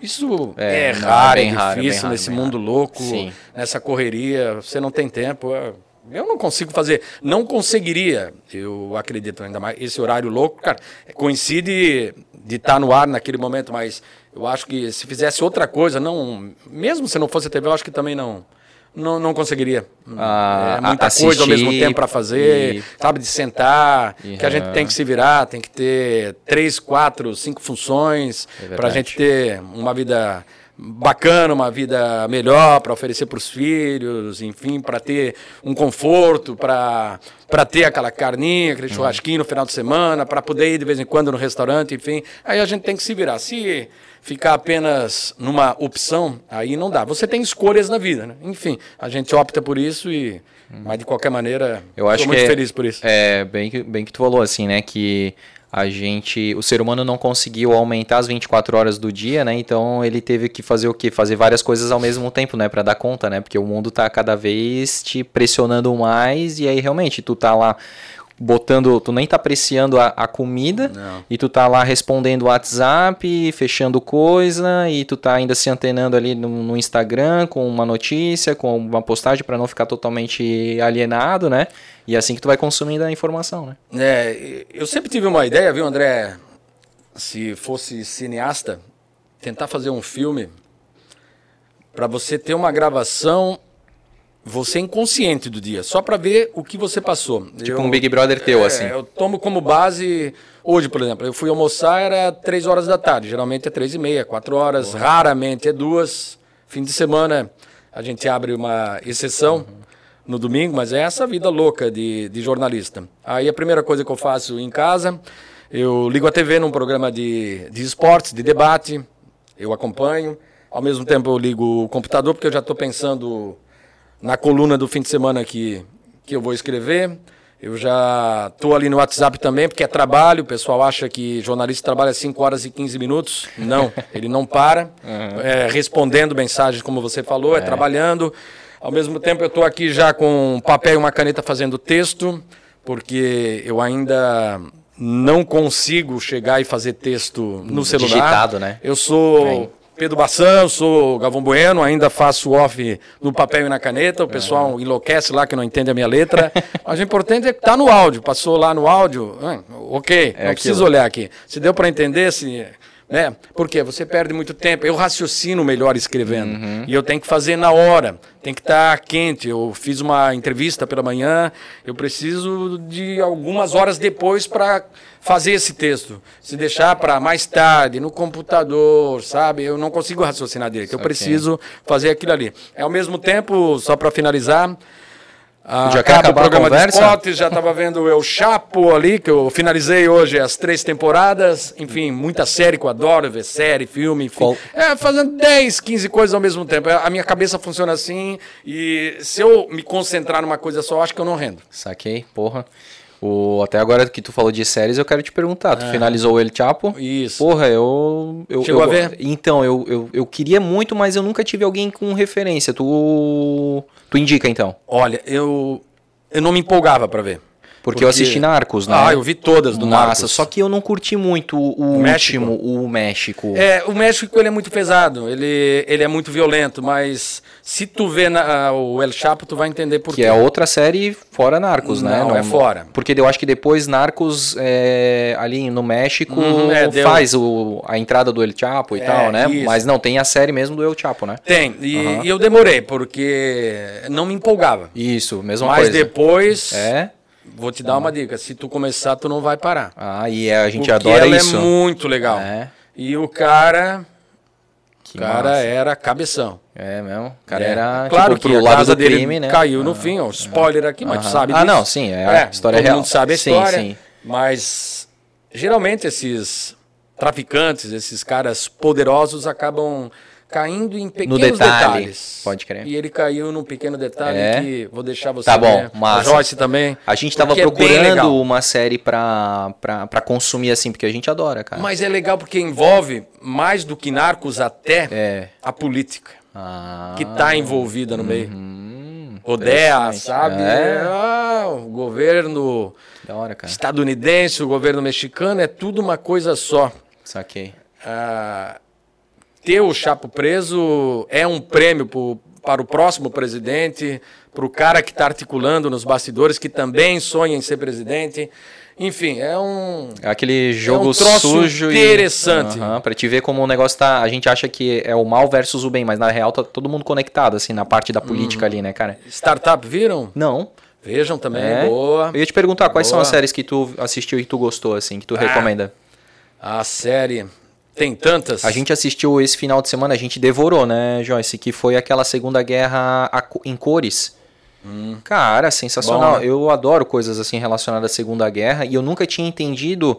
Isso é, é raro, é, raro, difícil raro, nesse mundo raro. louco, Sim. nessa correria, você não tem tempo. É... Eu não consigo fazer, não conseguiria, eu acredito ainda mais, esse horário louco, cara, coincide de estar tá no ar naquele momento, mas eu acho que se fizesse outra coisa, não, mesmo se não fosse a TV, eu acho que também não, não, não conseguiria. Ah, é muita assistir, coisa ao mesmo tempo para fazer, e... sabe, de sentar, e... que a gente tem que se virar, tem que ter três, quatro, cinco funções é para a gente ter uma vida bacana, uma vida melhor para oferecer para os filhos, enfim, para ter um conforto, para para ter aquela carninha, aquele uhum. churrasquinho no final de semana, para poder ir de vez em quando no restaurante, enfim. Aí a gente tem que se virar. Se ficar apenas numa opção, aí não dá. Você tem escolhas na vida, né? Enfim, a gente opta por isso e mas de qualquer maneira, eu acho muito que é, feliz por isso. É, bem que bem que tu falou assim, né, que a gente, o ser humano não conseguiu aumentar as 24 horas do dia, né? Então ele teve que fazer o quê? Fazer várias coisas ao mesmo tempo, né, para dar conta, né? Porque o mundo tá cada vez te pressionando mais e aí realmente tu tá lá botando, tu nem tá apreciando a, a comida Não. e tu tá lá respondendo WhatsApp, fechando coisa e tu tá ainda se antenando ali no, no Instagram com uma notícia, com uma postagem para não ficar totalmente alienado, né? E é assim que tu vai consumindo a informação, né? É, eu sempre tive uma ideia, viu, André? Se fosse cineasta, tentar fazer um filme para você ter uma gravação você é inconsciente do dia, só para ver o que você passou. Tipo eu, um Big Brother teu, é, assim. Eu tomo como base, hoje, por exemplo, eu fui almoçar, era 3 horas da tarde, geralmente é 3 e meia, 4 horas, raramente é duas, Fim de semana a gente abre uma exceção no domingo, mas é essa vida louca de, de jornalista. Aí a primeira coisa que eu faço em casa, eu ligo a TV num programa de, de esportes, de debate, eu acompanho. Ao mesmo tempo eu ligo o computador, porque eu já estou pensando na coluna do fim de semana que, que eu vou escrever. Eu já estou ali no WhatsApp também, porque é trabalho. O pessoal acha que jornalista trabalha 5 horas e 15 minutos. Não, ele não para. Uhum. É, respondendo mensagens, como você falou, é, é trabalhando. Ao mesmo tempo, eu estou aqui já com um papel e uma caneta fazendo texto, porque eu ainda não consigo chegar e fazer texto no celular. Digitado, né? Eu sou. Pedro Bassan, sou Galvão Bueno, ainda faço off no papel e na caneta. O pessoal é. enlouquece lá que não entende a minha letra. Mas o importante é que tá no áudio. Passou lá no áudio, ok, é não preciso olhar aqui. Se deu para entender, se né? Porque você perde muito tempo. Eu raciocino melhor escrevendo. Uhum. E eu tenho que fazer na hora. Tem que estar tá quente. Eu fiz uma entrevista pela manhã. Eu preciso de algumas horas depois para fazer esse texto. Se deixar para mais tarde, no computador, sabe? Eu não consigo raciocinar direito. Eu preciso fazer aquilo ali. É, ao mesmo tempo, só para finalizar, ah, já acaba o programa de esportes, já estava vendo o Chapo ali, que eu finalizei hoje as três temporadas. Enfim, muita série que eu adoro, ver série, filme, enfim. É, fazendo 10, 15 coisas ao mesmo tempo. A minha cabeça funciona assim e se eu me concentrar numa coisa só, acho que eu não rendo. Saquei, porra. O, até agora que tu falou de séries, eu quero te perguntar. Tu é. finalizou o El Chapo? Isso. Porra, eu. eu Chegou eu, a ver? Então, eu, eu, eu queria muito, mas eu nunca tive alguém com referência. Tu. Tu indica então? Olha, eu. Eu não me empolgava para ver. Porque, Porque, eu assisti Narcos, né? Ah, eu vi todas do Massa, Narcos. Só que eu não curti muito o, o México. último, o México. É, o México ele é muito pesado, ele, ele é muito violento, mas se tu vê na, o El Chapo, tu vai entender por que quê. Que é outra série fora Narcos, não, né? Não, é fora. Porque eu acho que depois Narcos, é, ali no México, uhum, é, faz o, a entrada do El Chapo e é, tal, né? Isso. Mas não, tem a série mesmo do El Chapo, né? Tem, e, uhum. e eu demorei, porque não me empolgava. Isso, mesma mas coisa. Mas depois... É Vou te dar uma dica. Se tu começar, tu não vai parar. Ah, e é, a gente Porque adora ela isso. é muito legal. É. E o cara. O cara massa. era cabeção. É mesmo? O cara é. era claro tipo, que pro a lado casa dele crime, né? caiu no fim, ó. Spoiler aqui, mas tu sabe Ah, disso. não, sim, é, é história todo real. Todo mundo sabe a história. Sim, sim. Mas geralmente esses traficantes, esses caras poderosos acabam caindo em pequenos no detalhe, detalhes. Pode crer. E ele caiu num pequeno detalhe é. que vou deixar você Tá bom, mas A Joyce também. A gente tava é procurando é uma série pra, pra, pra consumir assim, porque a gente adora, cara. Mas é legal porque envolve mais do que narcos até é. a política. Ah, que tá envolvida no meio. Uhum, Odea, sabe? É. Ah, o governo hora, estadunidense, o governo mexicano, é tudo uma coisa só. Saquei. Ah, ter o Chapo preso é um prêmio pro, para o próximo presidente, para o cara que está articulando nos bastidores, que também sonha em ser presidente. Enfim, é um. É aquele jogo é um sujo interessante. E, uh para te ver como o negócio tá. A gente acha que é o mal versus o bem, mas na real tá todo mundo conectado, assim, na parte da política uhum. ali, né, cara? Startup viram? Não. Vejam também, é. boa. Eu ia te perguntar, quais boa. são as séries que tu assistiu e que tu gostou, assim, que tu ah, recomenda? A série. Tem tantas. A gente assistiu esse final de semana, a gente devorou, né, Joyce? Que foi aquela Segunda Guerra em cores. Hum. Cara, sensacional. Bom, né? Eu adoro coisas assim relacionadas à Segunda Guerra e eu nunca tinha entendido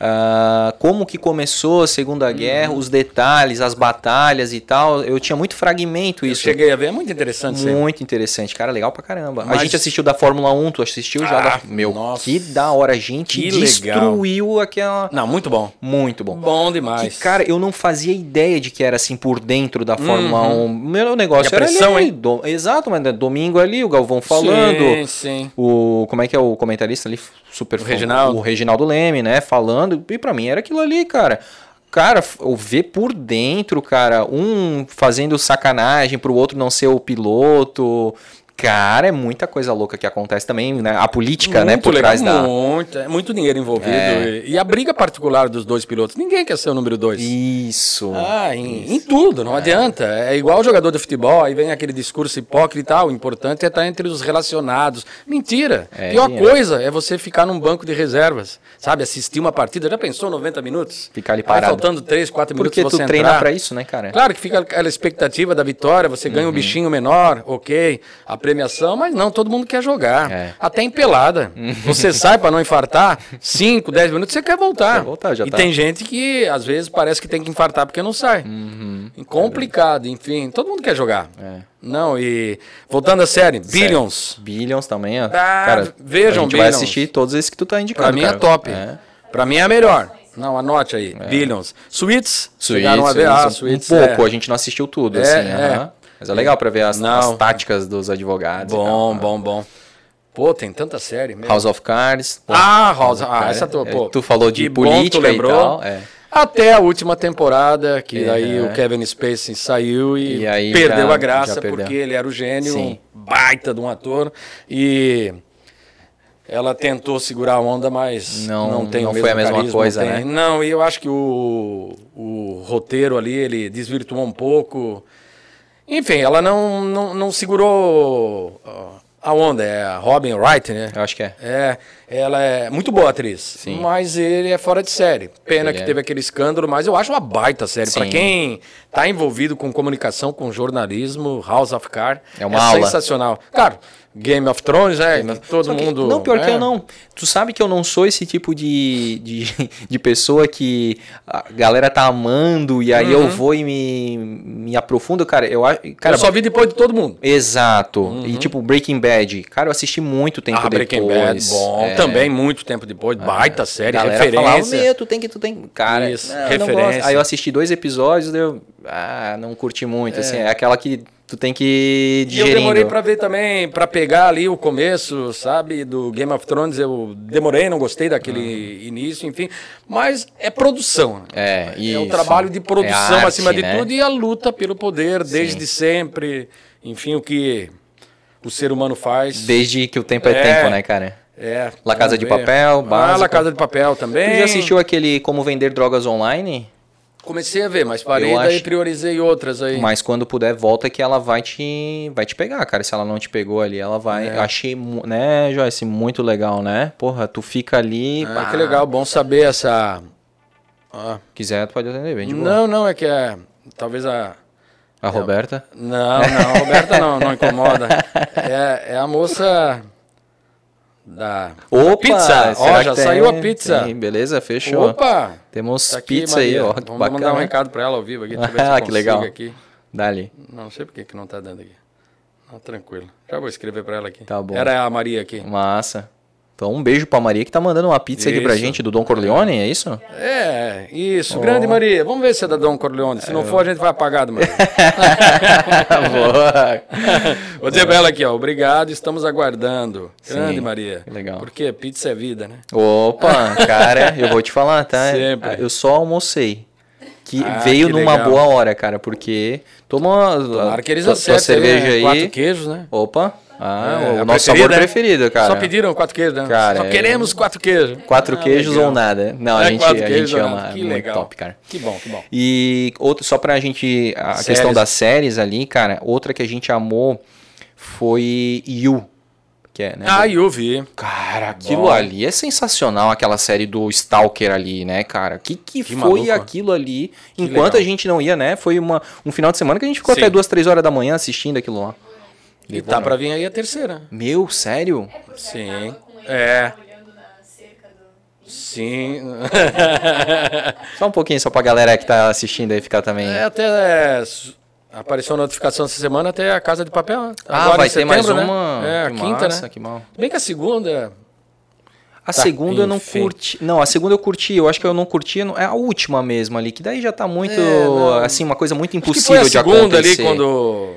Uh, como que começou a Segunda Guerra, uhum. os detalhes, as batalhas e tal. Eu tinha muito fragmento isso. Eu cheguei a ver, é muito interessante. Muito interessante, cara, legal pra caramba. Mas... A gente assistiu da Fórmula 1, tu assistiu ah, já? Da... Meu, nossa. que da hora, a gente que destruiu legal. aquela... Não, muito bom. Muito bom. Bom demais. Que, cara, eu não fazia ideia de que era assim por dentro da Fórmula uhum. 1. Meu negócio era pressão, ali? Do... Exato, mas domingo ali, o Galvão falando. Sim, sim. O... Como é que é o comentarista ali? Super o Reginaldo. o Reginaldo Leme, né, falando, e para mim era aquilo ali, cara. Cara, o ver por dentro, cara, um fazendo sacanagem pro outro não ser o piloto, Cara, é muita coisa louca que acontece também, né? A política, né, muito né, por legal, trás da... Muito, é muito dinheiro envolvido. É. E, a briga particular dos dois pilotos. Ninguém quer ser o número dois. Isso. Ah, em, Isso. em tudo, não é. adianta. É igual jogador de futebol, aí vem aquele discurso hipócrita e tal. O importante é estar entre os relacionados. Mentira. É, Pior coisa é você ficar num banco de reservas, sabe? Assistir uma partida. Já pensou 90 minutos? Ficar ali parado. Aí, faltando 3, 4 minutos Porque tu treina pra isso, né, cara? Claro que fica aquela expectativa da vitória, você ganha uhum. um bichinho menor, ok, a premiação, mas não todo mundo quer jogar. É. Até em pelada. Você sai para não infartar, 5, 10 minutos, você quer voltar. Quer voltar já e tá. tem gente que, às vezes, parece que tem que infartar porque não sai. Uhum. Complicado, enfim. Todo mundo quer jogar. É. Não, e voltando à série, Billions. Billions também, ó. Ah, cara, vejam, a gente Billions. vai assistir todos esses que tu tá indicando. Pra mim é cara. é top. É. Pra mim é a melhor. Não, anote aí. É. Billions. Suítes. Suítes. a ver. Ah. Um pouco, é. a gente não assistiu tudo, é, assim. É. Mas é legal para ver as, as, táticas dos advogados. Bom, bom, bom. Pô, tem tanta série mesmo. House of Cards. Pô, ah, House of Cards. Ah, essa tua, pô. Tu falou de política bom, lembrou. e tal. É. Até a última temporada, que é. daí o Kevin Spacey saiu e, e perdeu já, a graça, porque ele era o gênio, Sim. baita de um ator. E ela tentou segurar a onda, mas não, não tem não foi a mesma carisma, coisa, né? Não, e eu acho que o, o roteiro ali, ele desvirtuou um pouco. Enfim, ela não, não, não segurou a onda. É a Robin Wright, né? Eu acho que é. É, ela é muito boa atriz. Sim. Mas ele é fora de série. Pena ele que é... teve aquele escândalo, mas eu acho uma baita série. Para quem tá envolvido com comunicação, com jornalismo, House of Cards, é, uma é aula. sensacional. Cara, Game of Thrones, é, Game todo mundo. Não, pior é. que eu não. Tu sabe que eu não sou esse tipo de, de, de pessoa que a galera tá amando e aí uhum. eu vou e me, me aprofundo, cara. Eu, cara, eu só vi depois de todo mundo. Exato. Uhum. E tipo, Breaking Bad. Cara, eu assisti muito tempo ah, depois. Breaking Bad, bom. É. Também muito tempo depois. É. Baita série, galera referência. Falava, tu tem que, tu tem. Cara, Isso, não, referência. Aí eu assisti dois episódios, eu. Ah, não curti muito. É. Assim, é aquela que tu tem que digerir. eu demorei para ver também, para pegar ali o começo, sabe, do Game of Thrones. Eu demorei, não gostei daquele uhum. início, enfim. Mas é produção. É, isso. é um trabalho de produção é arte, acima de né? tudo e a luta pelo poder Sim. desde sempre. Enfim, o que o ser humano faz. Desde que o tempo é, é tempo, né, cara? É. La Casa de Papel, básico. Ah, La Casa de Papel também. Tu já assistiu aquele Como Vender Drogas Online? Comecei a ver, mas parei, daí acho... priorizei outras aí. Mas quando puder, volta que ela vai te, vai te pegar, cara. Se ela não te pegou ali, ela vai. É. Eu achei, né, Joyce, muito legal, né? Porra, tu fica ali. Ah, que legal, bom saber essa. Ah. Quiser, tu pode atender bem de boa. Não, não, é que é. Talvez a. A Roberta? Não, não, a Roberta não, não incomoda. É, é a moça da Opa, pizza. Ó, já saiu a pizza. Tem, beleza, fechou. Opa! Temos tá aqui, pizza Maria. aí, ó. Vamos bacana. mandar um recado para ela ao vivo aqui. ah, que legal. Aqui. Dali. Não sei por que não tá dando aqui. Não, tranquilo. Já vou escrever para ela aqui. Tá bom. Era a Maria aqui. Massa. Então, um beijo pra Maria que tá mandando uma pizza isso. aqui pra gente do Dom Corleone, é isso? É, isso. Oh. Grande Maria. Vamos ver se é da Dom Corleone. Se não for, a gente vai apagar do. Boa. Vou dizer pra ela aqui, ó. Obrigado, estamos aguardando. Grande Sim, Maria. Legal. Porque pizza é vida, né? Opa, cara, eu vou te falar, tá? Sempre. Eu só almocei. Que ah, veio que numa boa hora, cara, porque toma Tomara que eles cerveja né? aí. Quatro queijos, né? Opa. Ah, é, o nosso sabor né? preferido, cara. Só pediram quatro queijos, né? Cara, Só é... queremos quatro queijos. Quatro ah, queijos legal. ou nada. Não, é, a gente, a gente ama. Que muito legal. top, cara. Que bom, que bom. E outro, só pra gente. A séries. questão das séries ali, cara, outra que a gente amou foi You. Que é, né? Ah, You vi. Cara, aquilo bom. ali é sensacional, aquela série do Stalker ali, né, cara? Que que, que foi maluco. aquilo ali? Que Enquanto legal. a gente não ia, né? Foi uma, um final de semana que a gente ficou Sim. até duas, três horas da manhã assistindo aquilo lá. E tá para vir aí a terceira. Meu, sério? Sim. É. Sim. só um pouquinho, só pra galera que tá assistindo aí ficar também. É, até é, apareceu a notificação essa semana até a Casa de Papel. Né? Ah, Agora vai ter mais né? uma. É, a quinta, massa, né? Que mal. Bem que a segunda. A tá, segunda enfim. eu não curti. Não, a segunda eu curti. Eu acho que eu não curti. É a última mesmo ali, que daí já tá muito. É, assim, uma coisa muito impossível de acontecer. A segunda ali, quando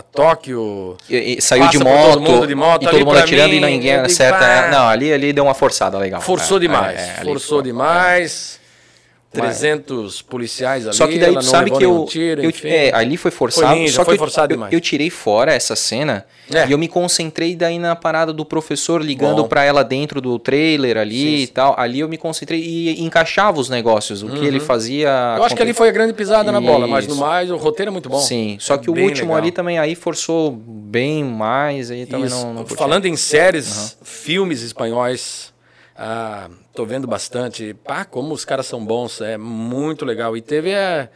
Tóquio. E, e saiu de moto, de moto, e todo mundo atirando mim, e ninguém acerta. É, não, ali, ali deu uma forçada legal. Forçou é, demais. É, forçou demais. 300 policiais ali. Só que daí tu sabe que eu, tiro, eu é, ali foi forçado. Foi ninja, só foi que forçado eu, demais. Eu, eu tirei fora essa cena é. e eu me concentrei daí na parada do professor ligando para ela dentro do trailer ali sim, e tal. Ali eu me concentrei e encaixava os negócios, o uhum. que ele uhum. fazia. Eu acho que ali foi a grande pisada Isso. na bola, mas no mais o roteiro é muito bom. Sim, só é que o último legal. ali também aí forçou bem mais aí também não, não Falando em séries, uhum. filmes espanhóis ah, tô vendo bastante. Pá, como os caras são bons, é muito legal. E teve a,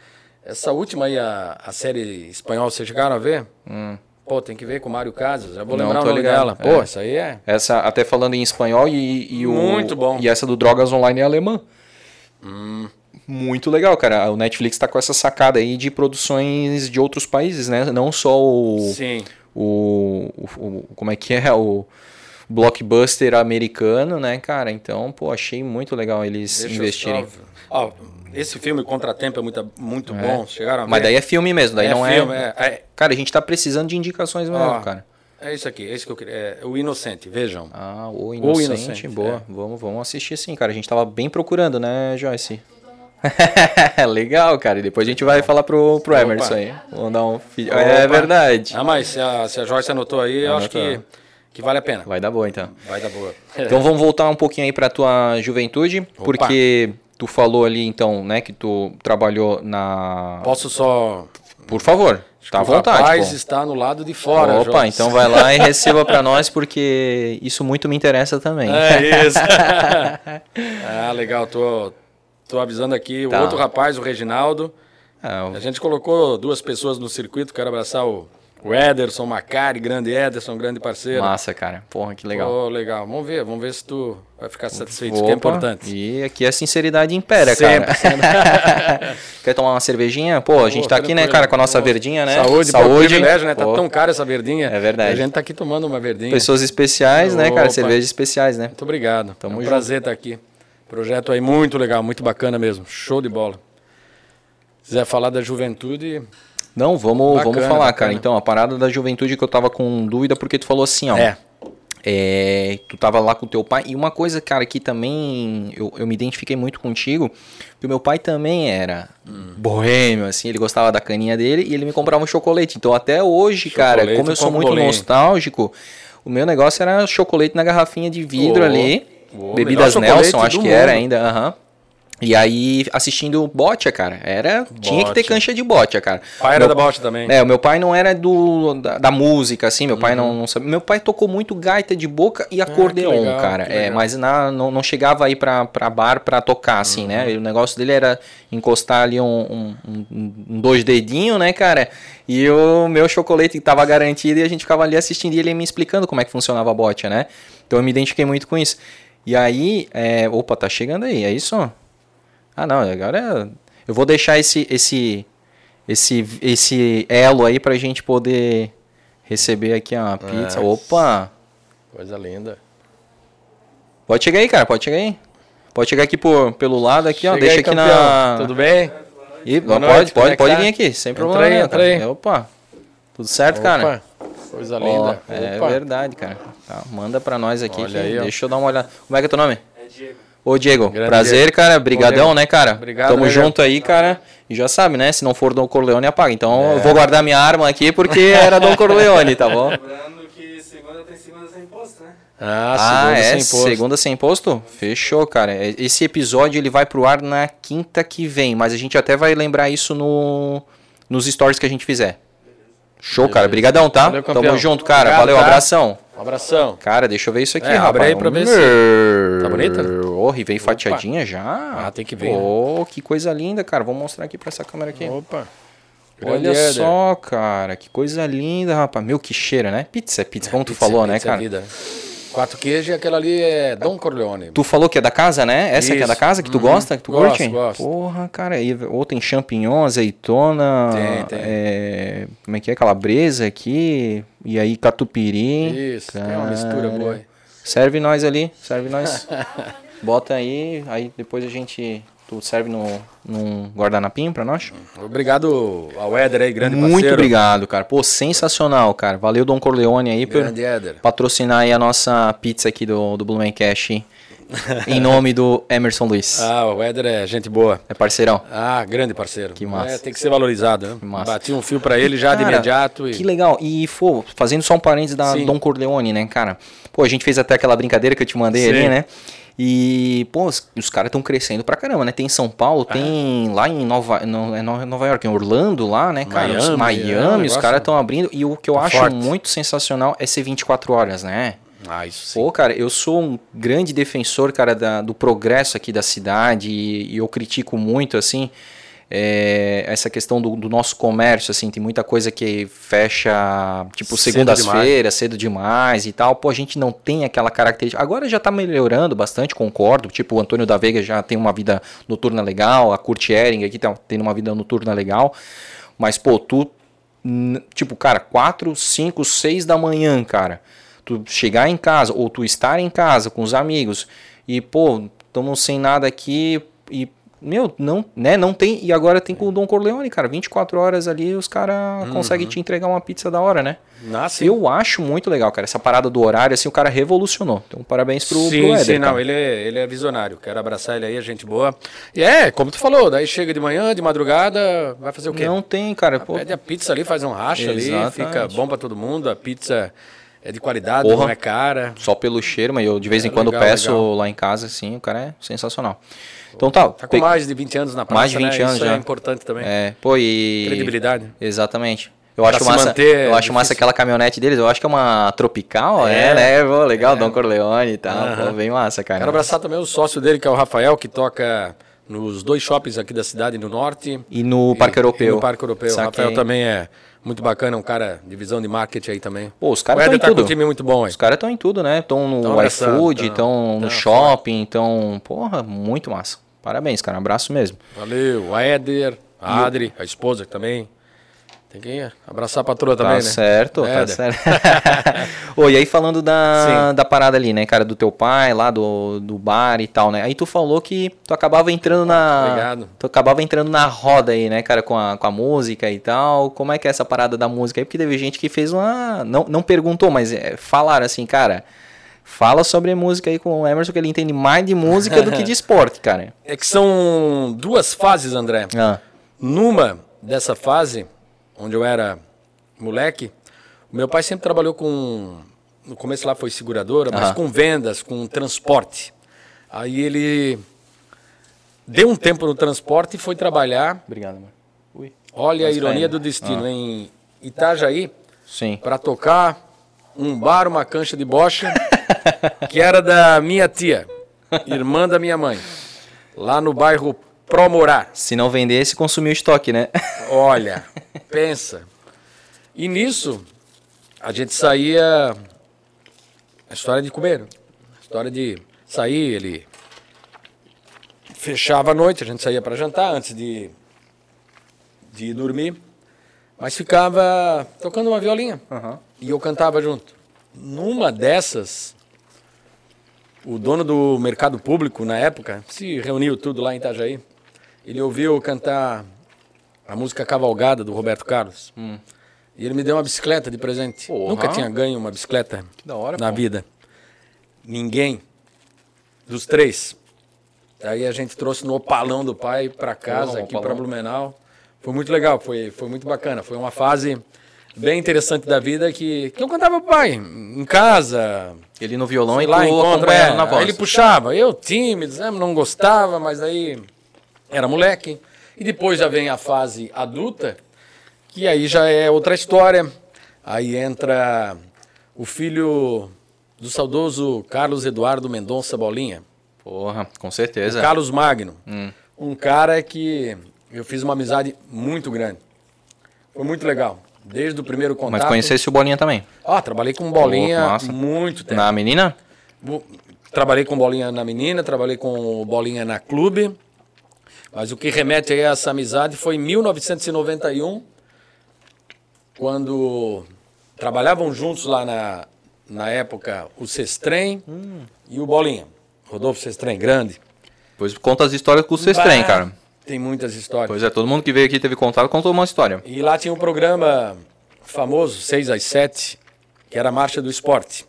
essa última aí, a, a série espanhola, vocês chegaram a ver? Hum. Pô, tem que ver com o Mário Casas. Já vou Não, lembrar o nome ligado. dela. Pô, é. essa aí é. Essa, até falando em espanhol e, e o. Muito bom. E essa do Drogas Online é alemã. Hum. Muito legal, cara. O Netflix tá com essa sacada aí de produções de outros países, né? Não só o. Sim. O, o, o como é que é? O blockbuster americano, né, cara? Então, pô, achei muito legal eles Deixa investirem. Ó, esse filme Contratempo é muito, muito é. bom. Chegaram? Mas daí é filme mesmo, daí é não é- filme, é... é... Cara, a gente tá precisando de indicações mesmo, ó, cara. É isso aqui, é isso que eu queria. É o Inocente, vejam. Ah, o Inocente, o Inocente boa. É. Vamos, vamos assistir sim, cara. A gente tava bem procurando, né, Joyce? Legal, cara. E depois a gente vai falar pro, pro Emerson aí. Vamos dar um. É verdade. Ah, mas se a, se a Joyce anotou aí, eu acho que que vale a pena. Vai dar boa, então. Vai dar boa. Então vamos voltar um pouquinho aí para tua juventude, Opa. porque tu falou ali então, né, que tu trabalhou na Posso só Por favor. Tá à vontade. O rapaz pô. está no lado de fora. Opa, então vai lá e receba para nós, porque isso muito me interessa também. É isso. ah, legal. Tô, tô avisando aqui tá. o outro rapaz, o Reginaldo. Ah, A gente colocou duas pessoas no circuito. Quero abraçar o o Ederson Macari, grande Ederson, grande parceiro. Massa, cara. Porra, que legal. Oh, legal. Vamos ver, vamos ver se tu vai ficar satisfeito, Opa, que é importante. E aqui a sinceridade impera, sempre, cara. Sempre. Quer tomar uma cervejinha? Pô, a gente Pô, tá aqui, né, cara, com a nossa verdinha, né? Saúde, Saúde. privilégio, né? Tá Pô. Tá tão cara essa verdinha. É verdade. A gente tá aqui tomando uma verdinha. Pessoas especiais, Opa. né, cara? Cervejas especiais, né? Muito obrigado. Tamo é um junto. prazer estar aqui. Projeto aí muito legal, muito bacana mesmo. Show de bola. Se quiser falar da juventude, não, vamos, bacana, vamos falar, bacana. cara. Então, a parada da juventude que eu tava com dúvida, porque tu falou assim, ó. É. É, tu tava lá com teu pai. E uma coisa, cara, que também eu, eu me identifiquei muito contigo, que o meu pai também era hum. boêmio, assim, ele gostava da caninha dele e ele me comprava um chocolate. Então, até hoje, chocolate cara, como eu sou muito bolinho. nostálgico, o meu negócio era chocolate na garrafinha de vidro oh, ali. Oh, bebidas Nelson, acho que mundo. era ainda. Aham. E aí, assistindo Botia, cara, era. Tinha que ter cancha de Botia, cara. O pai era meu, da Botia também. É, o meu pai não era do da, da música, assim, meu pai não, uhum. não sabia. Meu pai tocou muito gaita de boca e ah, acordeon, ah, legal, cara. É, mas na, não, não chegava aí pra, pra bar pra tocar, assim, né? uhum. né? O negócio dele era encostar ali um, um, um, dois dedinhos, né, cara? E o meu chocolate tava garantido e a gente ficava ali assistindo e ele me explicando como é que funcionava a Botia, né? Então eu me identifiquei muito com isso. E aí, é, opa, tá chegando aí, é isso? Ah, não, agora eu vou deixar esse esse esse esse elo aí pra gente poder receber aqui a pizza. É. Opa! Coisa linda. Pode chegar aí, cara, pode chegar aí. Pode chegar aqui por, pelo lado aqui, Chega ó, deixa aí, aqui campeão. na Tudo bem? E, pode, noite, pode, pode tá? vir aqui, sem entra problema. Aí, entra aí. Opa. Tudo certo, Opa. cara? Coisa linda. é verdade, cara. Tá, manda pra nós aqui. Olha aí, deixa eu dar uma olhada. Como é que é teu nome? É Diego. Ô, Diego, Grande prazer, Diego. cara. Brigadão, né, cara? Obrigado. Tamo né, junto aí, cara. E já sabe, né? Se não for Dom Corleone, apaga. Então é. eu vou guardar minha arma aqui porque era Dom Corleone, tá bom? Lembrando que segunda tem segunda sem imposto, né? Ah, ah segunda é? Sem imposto. Segunda sem imposto? Fechou, cara. Esse episódio ele vai pro ar na quinta que vem, mas a gente até vai lembrar isso no, nos stories que a gente fizer. Show, Beleza. cara. Brigadão, tá? Valeu, Tamo junto, cara. Obrigado, Valeu, tá? abração. Um abração. Cara, deixa eu ver isso aqui, é, rapaz. Abre aí pra ver se... Tá bonita? Oh, e vem fatiadinha já. Ah, tem que ver. Oh, né? que coisa linda, cara. Vou mostrar aqui pra essa câmera aqui. Opa. Olha só, cara. Que coisa linda, rapaz. Meu, que cheiro, né? Pizza, pizza, como é, tu pizza, falou, né, pizza né, cara? Vida. Quatro queijos e aquela ali é Dom Corleone. Tu falou que é da casa, né? Essa que é da casa que tu uhum. gosta, que tu gosto, curte? Gosto. Porra, cara. E, ou tem champignon, azeitona. Tem, tem. É, como é que é? Calabresa aqui. E aí catupiry. Isso, cara. tem uma mistura boa. Serve nós ali, serve nós. Bota aí, aí depois a gente Tu serve no, num guardanapinho pra nós? Obrigado ao Éder aí, grande Muito parceiro. obrigado, cara. Pô, sensacional, cara. Valeu, Dom Corleone aí, grande por Éder. patrocinar aí a nossa pizza aqui do, do Blumencast. em nome do Emerson Luiz. Ah, o Éder é gente boa. É parceirão. Ah, grande parceiro. Que massa. É, tem que ser valorizado. Né? Que massa. Bati um fio para ele já cara, de imediato. E... Que legal. E, pô, fazendo só um parênteses da Sim. Dom Corleone, né, cara? Pô, a gente fez até aquela brincadeira que eu te mandei Sim. ali, né? E, pô, os, os caras estão crescendo pra caramba, né? Tem em São Paulo, ah. tem lá em Nova, no, é Nova York, em Orlando lá, né, cara? Miami, os, Miami é, os caras estão abrindo. E o que eu tá acho forte. muito sensacional é ser 24 horas, né? Ah, isso sim. Pô, cara, eu sou um grande defensor, cara, da, do progresso aqui da cidade e, e eu critico muito, assim, é, essa questão do, do, nosso comércio, assim, tem muita coisa que fecha, tipo, segundas-feiras, cedo demais e tal. Pô, a gente não tem aquela característica. Agora já tá melhorando bastante, concordo. Tipo, o Antônio da Veiga já tem uma vida noturna legal, a Kurt Ehring aqui tá tendo uma vida noturna legal. Mas, pô, tu, tipo, cara, 4, 5, 6 da manhã, cara, tu chegar em casa, ou tu estar em casa com os amigos e, pô, estamos sem nada aqui e meu, não, né, não tem. E agora tem com o Dom Corleone, cara. 24 horas ali os caras uhum. conseguem te entregar uma pizza da hora, né? Ah, Eu acho muito legal, cara. Essa parada do horário, assim, o cara revolucionou. Então, parabéns pro, sim, pro Éder, Sim, não, ele é, ele é visionário. Quero abraçar ele aí, a gente boa. E é, como tu falou, daí chega de manhã, de madrugada, vai fazer o quê? Não tem, cara. Pô. Pede a pizza ali, faz um racha Exatamente. ali, fica bom para todo mundo. A pizza é de qualidade, Porra, não é cara. Só pelo cheiro, mas eu de vez em é, quando legal, peço legal. lá em casa, assim, o cara é sensacional. Então tá. Tá com mais de 20 anos na praça, Mais de 20 né? anos Isso já. é importante também. É, pô, e... Credibilidade. Exatamente. Eu acho massa, eu acho massa aquela caminhonete deles, eu acho que é uma tropical, é, é né? Pô, legal, é. Dom Corleone e tal, uhum. pô, bem massa, cara. Quero abraçar também o sócio dele, que é o Rafael, que toca nos dois shoppings aqui da cidade, no norte. E no e, Parque Europeu. E no Parque Europeu. O Rafael também é muito bacana, um cara de visão de marketing aí também. Pô, os caras estão em tá tudo. um time muito bom aí. Os caras estão em tudo, né? Estão no iFood, estão no shopping, então, porra, muito massa. Parabéns, cara. Um abraço mesmo. Valeu. A Éder, a Adri, a esposa também. Tem que abraçar a patroa tá também, né? Certo, é, tá certo, Ô, e aí falando da, da parada ali, né, cara, do teu pai, lá do, do bar e tal, né? Aí tu falou que tu acabava entrando na... Obrigado. Tu acabava entrando na roda aí, né, cara, com a, com a música e tal. Como é que é essa parada da música aí? Porque teve gente que fez uma... Não, não perguntou, mas é, falaram assim, cara... Fala sobre música aí com o Emerson, que ele entende mais de música do que de esporte, cara. É que são duas fases, André. Ah. Numa dessa fase, onde eu era moleque, o meu pai sempre trabalhou com. No começo lá foi seguradora, mas com vendas, com transporte. Aí ele deu um tempo no transporte e foi trabalhar. Obrigado, amor. Ui. Olha a ironia do destino, ah. em Itajaí. Sim. Para tocar um bar, uma cancha de bocha, que era da minha tia, irmã da minha mãe, lá no bairro Promorá. Se não vendesse, consumiu estoque, né? Olha, pensa. E nisso, a gente saía. A história de comer. A história de sair, ele fechava a noite, a gente saía para jantar antes de, de dormir. Mas ficava tocando uma violinha. Uhum. E eu cantava junto. Numa dessas, o dono do mercado público, na época, se reuniu tudo lá em Itajaí. Ele ouviu cantar a música Cavalgada do Roberto Carlos. Hum. E ele me deu uma bicicleta de presente. Porra. Nunca tinha ganho uma bicicleta hora, na pô. vida. Ninguém. Dos três. Aí a gente trouxe no opalão do pai para casa, aqui para Blumenau. Foi muito legal, foi, foi muito bacana. Foi uma fase bem interessante da vida que, que eu cantava pro pai, em casa. Ele no violão e lá encontra é, na voz. Ele puxava, eu tímido, né, não gostava, mas aí era moleque. E depois já vem a fase adulta, que aí já é outra história. Aí entra o filho do saudoso Carlos Eduardo Mendonça Bolinha. Porra, com certeza. O Carlos Magno. Hum. Um cara que eu fiz uma amizade muito grande. Foi muito legal. Desde o primeiro contato. Mas conhecesse o Bolinha também? Ah, trabalhei com Bolinha oh, muito tempo. Na menina? Trabalhei com Bolinha na menina, trabalhei com Bolinha na clube. Mas o que remete a essa amizade foi em 1991, quando trabalhavam juntos lá na, na época o Sestrem hum. e o Bolinha. Rodolfo Sestrem, grande. Pois conta as histórias com o Sestrem, cara. Tem muitas histórias. Pois é, todo mundo que veio aqui teve contato contou uma história. E lá tinha um programa famoso, 6 às 7, que era a Marcha do Esporte.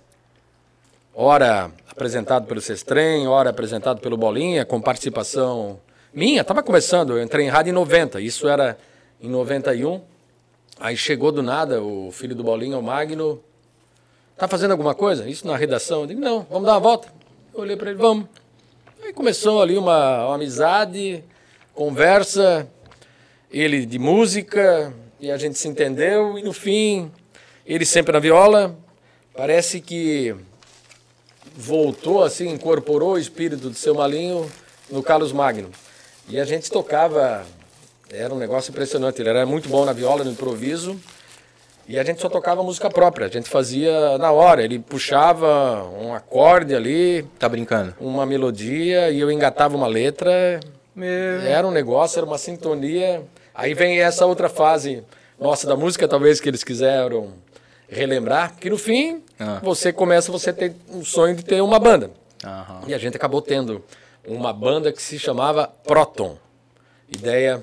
Hora apresentado pelo Sestrem, hora apresentado pelo Bolinha, com participação minha. Estava começando, eu entrei em rádio em 90, isso era em 91. Aí chegou do nada o filho do Bolinha, o Magno. Tá fazendo alguma coisa? Isso na redação? Eu digo, não, vamos dar uma volta. Eu olhei para ele, vamos. Aí começou ali uma, uma amizade, conversa, ele de música, e a gente se entendeu, e no fim, ele sempre na viola, parece que voltou assim, incorporou o espírito do seu Malinho no Carlos Magno. E a gente tocava, era um negócio impressionante, ele era muito bom na viola, no improviso, e a gente só tocava música própria, a gente fazia na hora, ele puxava um acorde ali. Tá brincando? Uma melodia e eu engatava uma letra. Meu. Era um negócio, era uma sintonia. Aí vem essa outra fase nossa da música, talvez que eles quiseram relembrar, que no fim ah. você começa você ter um sonho de ter uma banda. Aham. E a gente acabou tendo uma banda que se chamava Proton. Ideia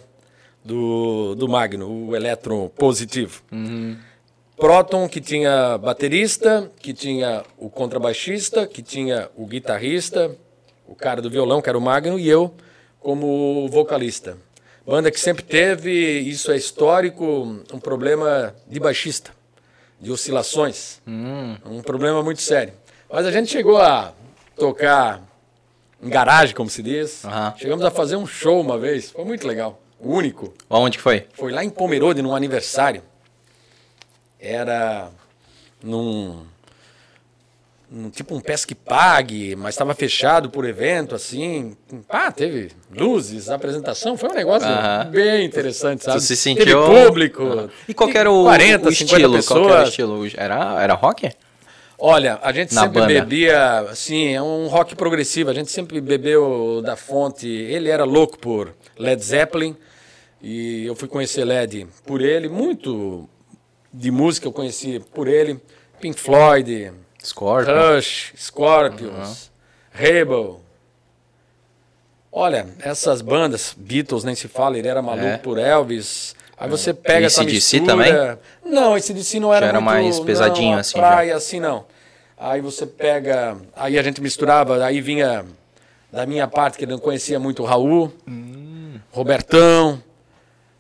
do, do Magno, o elétron positivo. Uhum. Proton, que tinha baterista, que tinha o contrabaixista, que tinha o guitarrista, o cara do violão, que era o Magno, e eu como vocalista. Banda que sempre teve, isso é histórico, um problema de baixista, de oscilações. Hum. Um problema muito sério. Mas a gente chegou a tocar em garagem, como se diz. Uhum. Chegamos a fazer um show uma vez, foi muito legal, único. Onde que foi? Foi lá em Pomerode, num aniversário era num, num tipo um pesque pague, mas estava fechado por evento, assim. Ah, teve luzes, apresentação, foi um negócio uh -huh. bem interessante, sabe? Você se sentiu... Teve público. Uh -huh. E qual era o, 40, o estilo? Pessoas. Qual era o estilo? Era, era rock? Olha, a gente Na sempre banda. bebia, assim, é um rock progressivo, a gente sempre bebeu da fonte. Ele era louco por Led Zeppelin e eu fui conhecer Led por ele, muito de música eu conheci por ele. Pink Floyd, Scorpion. Rush, Scorpions, uhum. Rebel. Olha, essas bandas, Beatles nem se fala, ele era maluco é. por Elvis. Aí você pega e essa mistura... também? Não, esse DC não era Já era muito, mais pesadinho não, assim. Praia já. assim não. Aí você pega, aí a gente misturava, aí vinha da minha parte que não conhecia muito o Raul, hum. Robertão,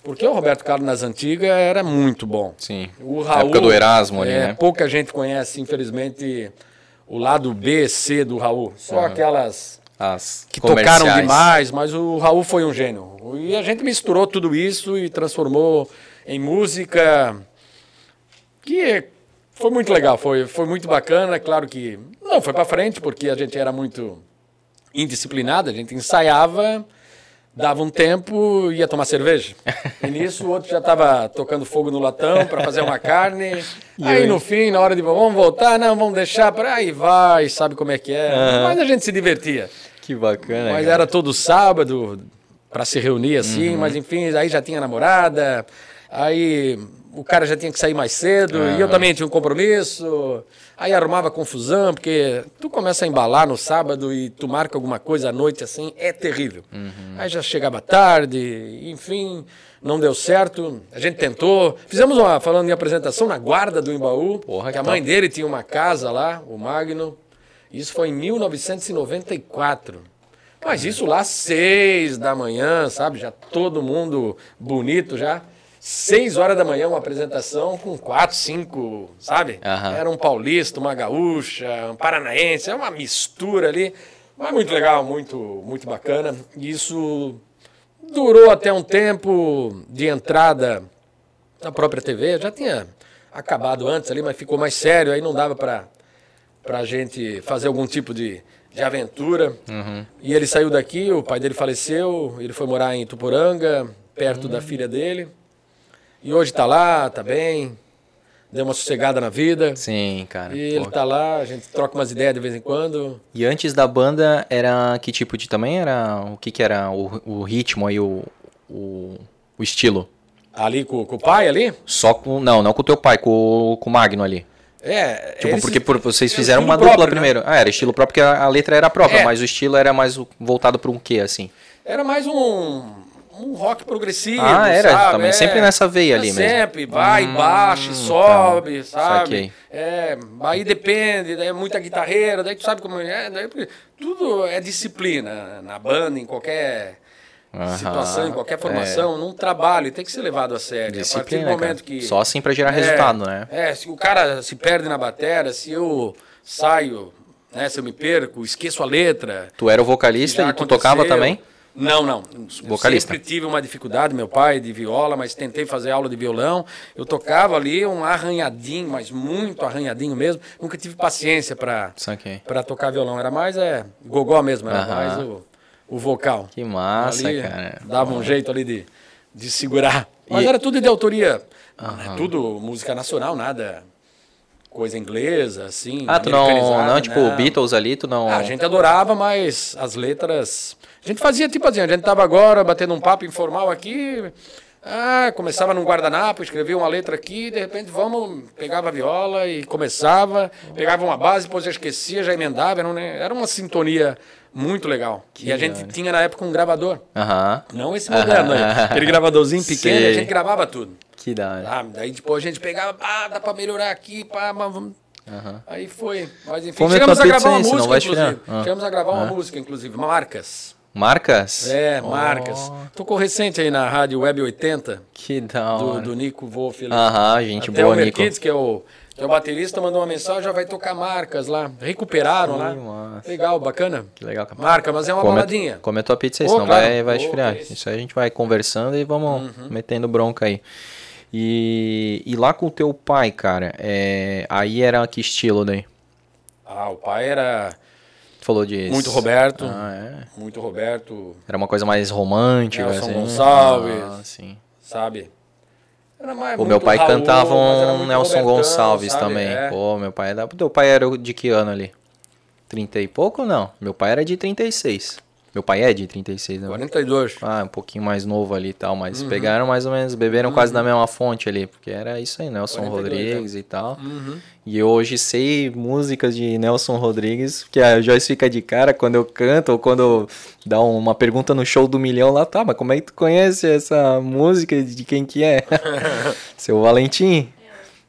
porque o Roberto Carlos nas antigas era muito bom. Sim. O Raul, época do Erasmo ali, é, né? Pouca gente conhece, infelizmente, o lado B, C do Raul. Só uhum. aquelas As que tocaram demais, mas o Raul foi um gênio. E a gente misturou tudo isso e transformou em música que foi muito legal, foi, foi muito bacana. Claro que não foi para frente, porque a gente era muito indisciplinado, a gente ensaiava dava um tempo ia tomar cerveja. E nisso o outro já estava tocando fogo no latão para fazer uma carne. aí no fim, na hora de vamos voltar, não, vamos deixar para aí vai, sabe como é que é. Uhum. Mas a gente se divertia. Que bacana. Mas cara. era todo sábado para se reunir assim, uhum. mas enfim, aí já tinha namorada. Aí o cara já tinha que sair mais cedo, uhum. e eu também tinha um compromisso. Aí arrumava confusão, porque tu começa a embalar no sábado e tu marca alguma coisa à noite assim, é terrível. Uhum. Aí já chegava tarde, enfim, não deu certo. A gente tentou. Fizemos uma, falando em apresentação, na guarda do Embaú, Porra, que a mãe dele tinha uma casa lá, o Magno. Isso foi em 1994. Mas isso lá, seis da manhã, sabe? Já todo mundo bonito já. Seis horas da manhã, uma apresentação com quatro, cinco, sabe? Uhum. Era um paulista, uma gaúcha, um paranaense, é uma mistura ali. Mas muito legal, muito, muito bacana. Isso durou até um tempo de entrada na própria TV. Já tinha acabado antes ali, mas ficou mais sério. Aí não dava para a gente fazer algum tipo de, de aventura. Uhum. E ele saiu daqui, o pai dele faleceu, ele foi morar em Tuporanga, perto uhum. da filha dele. E hoje tá lá, tá bem, deu uma sossegada na vida. Sim, cara. E ele tá lá, a gente troca umas ideias de vez em quando. E antes da banda, era que tipo de também? Era o que que era o, o ritmo aí, o, o, o estilo? Ali com, com, o pai ali? Só com. Não, não com o teu pai, com, com o Magno ali. É, tipo, porque por, vocês fizeram uma dupla próprio, né? primeiro. Ah, era estilo próprio, porque a, a letra era própria, é. mas o estilo era mais voltado para um quê, assim? Era mais um um rock progressivo. Ah, era sabe? também, é, sempre nessa veia ali sempre, mesmo. Sempre, vai, hum, baixa, tá. sobe, tá. sabe? Saquei. É, aí depende, daí é muita guitarreira, daí tu sabe como é, daí, tudo é disciplina na banda, em qualquer situação, em qualquer formação, é. num trabalho, tem que ser levado a sério. Disciplina, a momento cara. que. Só assim para gerar é, resultado, né? É, se o cara se perde na bateria, se eu saio, né, se eu me perco, esqueço a letra. Tu era o vocalista e tu tocava também? Não, não. Vocalista. Eu sempre tive uma dificuldade, meu pai de viola, mas tentei fazer aula de violão. Eu tocava ali um arranhadinho, mas muito arranhadinho mesmo. Nunca tive paciência para tocar violão. Era mais é gogó mesmo, era mais o o vocal. Que massa, ali, cara. Dava um jeito ali de, de segurar. Mas e... era tudo de autoria. Uhum. Tudo música nacional, nada coisa inglesa, assim. Ah, tu não, não, tipo, não. Beatles ali, tu não... Ah, a gente adorava, mas as letras... A gente fazia tipo assim, a gente tava agora batendo um papo informal aqui, ah, começava num guardanapo, escrevia uma letra aqui, de repente vamos, pegava a viola e começava, pegava uma base, depois já esquecia, já emendava, era, era uma sintonia muito legal. Que e a gente tinha na época um gravador. Não esse moderno aí. Aquele gravadorzinho pequeno, Sei. a gente gravava tudo. Que da hora. Ah, daí depois a gente pegava, ah, dá pra melhorar aqui, pá, mas vamos. Aí foi. Mas enfim, chegamos a gravar uma música, inclusive. Chegamos a gravar uma música, inclusive, Marcas. Marcas? É, marcas. Oh. Tocou recente aí na Rádio Web 80. Que da hora. Do, do Nico Wolff. Aham, gente Até boa, o Nico. Kids, que é o que é o baterista, mandou uma mensagem, já vai tocar marcas lá. Recuperaram lá. Legal, bacana. Que legal. Marca, mas é uma Come, baladinha. Come a tua pizza aí, oh, senão claro. vai, vai esfriar. Oh, Isso aí a gente vai conversando e vamos uhum. metendo bronca aí. E, e lá com o teu pai, cara, é, aí era que estilo daí? Ah, o pai era... Falou disso. Muito Roberto. Ah, é? Muito Roberto. Era uma coisa mais romântica, Nelson assim. Gonçalves. Ah, sim. Sabe? o meu pai Raul, cantava um Nelson Gonçalves sabe? também. É. Pô, meu pai era. Teu pai era de que ano ali? 30 e pouco ou não? Meu pai era de 36. Meu pai é de 36, né? 42. Ah, um pouquinho mais novo ali e tal, mas uhum. pegaram mais ou menos, beberam uhum. quase da mesma fonte ali, porque era isso aí, Nelson 42, Rodrigues é. e tal. Uhum. E hoje sei músicas de Nelson Rodrigues, que a Joyce fica de cara quando eu canto ou quando dá uma pergunta no show do milhão lá, tá, mas como é que tu conhece essa música, de quem que é? Seu Valentim?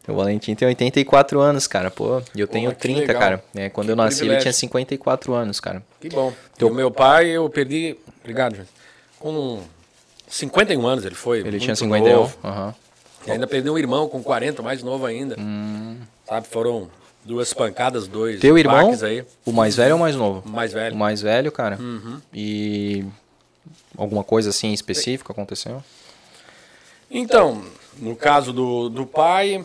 O Valentim tem 84 anos, cara, pô. E eu tenho 30, legal. cara. É, quando que eu nasci, privilégio. ele tinha 54 anos, cara. Que bom. Então, o meu pai, eu perdi. Obrigado, gente. Com 51 anos ele foi. Ele tinha 51. Uhum. E ainda perdeu um irmão com 40, mais novo ainda. Hum. Sabe, foram duas pancadas, dois. Teu irmão? Aí. O mais velho ou o mais novo? O mais velho. O mais velho, cara. Uhum. E alguma coisa assim específica aconteceu? Então, no caso do, do pai,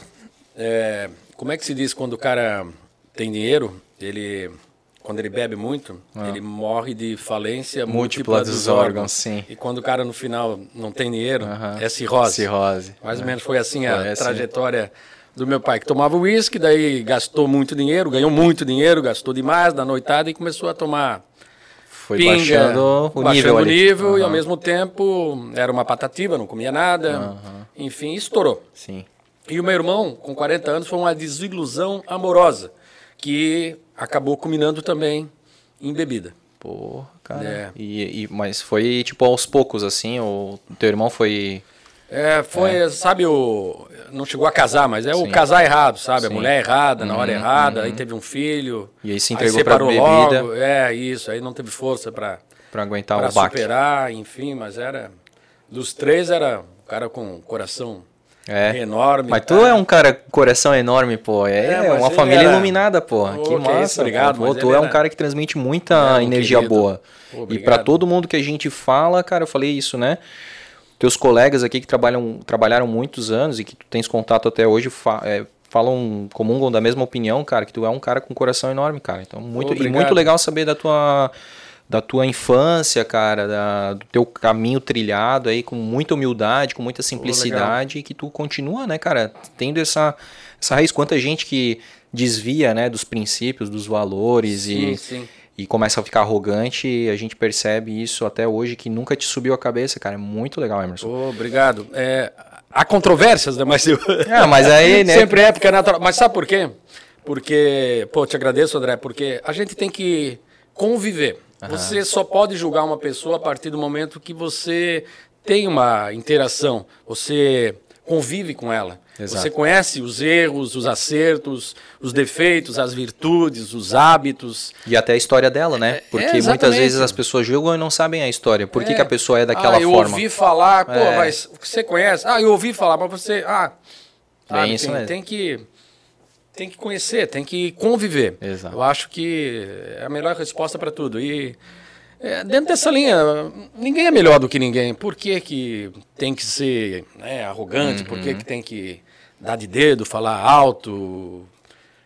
é, como é que se diz quando o cara tem dinheiro, ele quando ele bebe muito, ah. ele morre de falência múltipla, múltipla dos órgãos. órgãos. sim. E quando o cara no final não tem dinheiro, uh -huh. é cirrose. Cirrose. Mais ou é. menos foi assim a assim. trajetória do meu pai, que tomava uísque, daí gastou muito dinheiro, ganhou muito dinheiro, gastou demais na noitada e começou a tomar foi pinga, baixando o baixando nível, o nível uhum. e ao mesmo tempo era uma patativa, não comia nada. Uhum. Enfim, estourou. Sim. E o meu irmão, com 40 anos, foi uma desilusão amorosa, que acabou culminando também em bebida. Porra, cara. É. E, e, mas foi tipo aos poucos, assim? O teu irmão foi. É, foi, é. sabe, o. Não chegou a casar, mas é Sim. o casar errado, sabe? Sim. A mulher errada, na hora uhum, errada, uhum. aí teve um filho. E aí se entregou aí pra bebida. Logo, é, isso, aí não teve força pra. Pra aguentar pra o baque. superar, enfim, mas era. Dos três era o cara com coração é. Enorme. Mas tu é um cara com coração enorme, pô. É, é uma família era... iluminada, pô. Oh, que massa. Isso, obrigado. Pô, tu é um cara que transmite muita é, energia querido. boa. E para todo mundo que a gente fala, cara, eu falei isso, né? Teus colegas aqui que trabalham, trabalharam muitos anos e que tu tens contato até hoje, fa é, falam, comungam da mesma opinião, cara, que tu é um cara com coração enorme, cara. Então, muito, e muito legal saber da tua da tua infância, cara, da, do teu caminho trilhado aí com muita humildade, com muita simplicidade, e que tu continua, né, cara, tendo essa, essa raiz. Quanta gente que desvia, né, dos princípios, dos valores sim, e, sim. e começa a ficar arrogante, e a gente percebe isso até hoje, que nunca te subiu a cabeça, cara. É muito legal, Emerson. Oh, obrigado. É, há controvérsias, né, mas... Eu... É, mas aí, né... Sempre é, porque é natural. Mas sabe por quê? Porque, pô, te agradeço, André, porque a gente tem que conviver. Uhum. Você só pode julgar uma pessoa a partir do momento que você tem uma interação, você convive com ela. Exato. Você conhece os erros, os acertos, os defeitos, as virtudes, os hábitos. E até a história dela, né? É, Porque é, muitas vezes as pessoas julgam e não sabem a história. Por que, que a pessoa é daquela ah, eu forma? Eu ouvi falar, pô, é. mas você conhece? Ah, eu ouvi falar, mas você. Ah, sabe, isso tem, mesmo. tem que tem que conhecer, tem que conviver. Exato. Eu acho que é a melhor resposta para tudo. E é, dentro dessa linha, ninguém é melhor do que ninguém. Por que, que tem que ser né, arrogante? Uhum. Por que, uhum. que tem que dar de dedo, falar alto?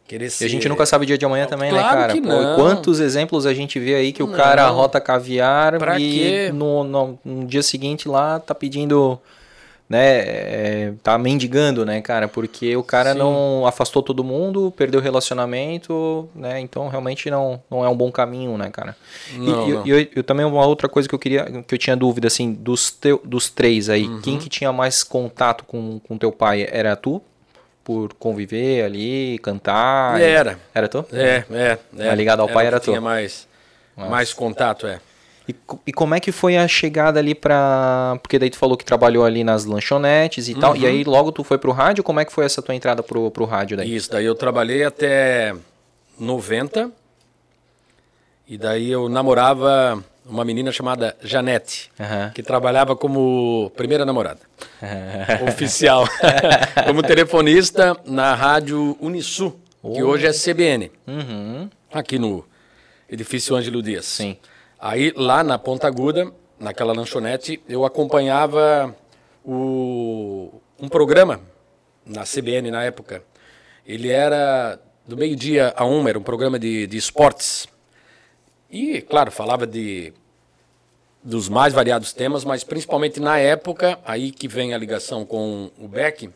Querer ser... E a gente nunca sabe o dia de amanhã também, né, claro né, cara? Que não. Pô, quantos exemplos a gente vê aí que o não. cara rota caviar pra e no, no, no dia seguinte lá tá pedindo né, é, tá mendigando, né, cara, porque o cara Sim. não afastou todo mundo, perdeu o relacionamento, né, então realmente não, não é um bom caminho, né, cara. Não, e, não. Eu, eu, eu, também uma outra coisa que eu queria, que eu tinha dúvida, assim, dos, teu, dos três aí, uhum. quem que tinha mais contato com, com teu pai? Era tu? Por conviver ali, cantar? Era. Era tu? É, é. é. ligado ao era pai era tu? tinha mais, mais contato, é. E, e, como é que foi a chegada ali pra. Porque daí tu falou que trabalhou ali nas lanchonetes e uhum. tal. E aí logo tu foi pro rádio? Como é que foi essa tua entrada pro, pro rádio daí? Isso, daí eu trabalhei até 90. E daí eu namorava uma menina chamada Janete, uhum. que trabalhava como primeira namorada. oficial. como telefonista na rádio Unisul, oh. que hoje é CBN. Uhum. Aqui no edifício Ângelo Dias. Sim. Aí lá na Ponta Aguda, naquela lanchonete, eu acompanhava o, um programa na CBN na época. Ele era do meio-dia a uma, era um programa de, de esportes. E, claro, falava de dos mais variados temas, mas principalmente na época, aí que vem a ligação com o Beck,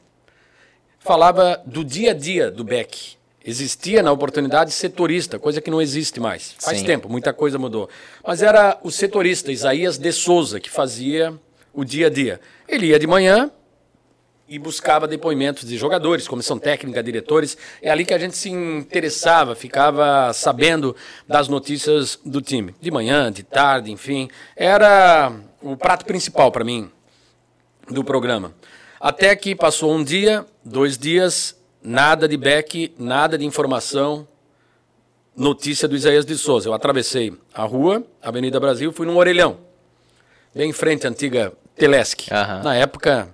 falava do dia a dia do Beck existia na oportunidade setorista, coisa que não existe mais. Faz Sim. tempo, muita coisa mudou. Mas era o setorista Isaías de Souza que fazia o dia a dia. Ele ia de manhã e buscava depoimentos de jogadores, comissão técnica, diretores. É ali que a gente se interessava, ficava sabendo das notícias do time. De manhã, de tarde, enfim. Era o prato principal para mim do programa. Até que passou um dia, dois dias, Nada de back, nada de informação. Notícia do Isaías de Souza. Eu atravessei a rua, Avenida Brasil, fui num orelhão. Bem em frente à antiga Telesc. Uhum. Na época,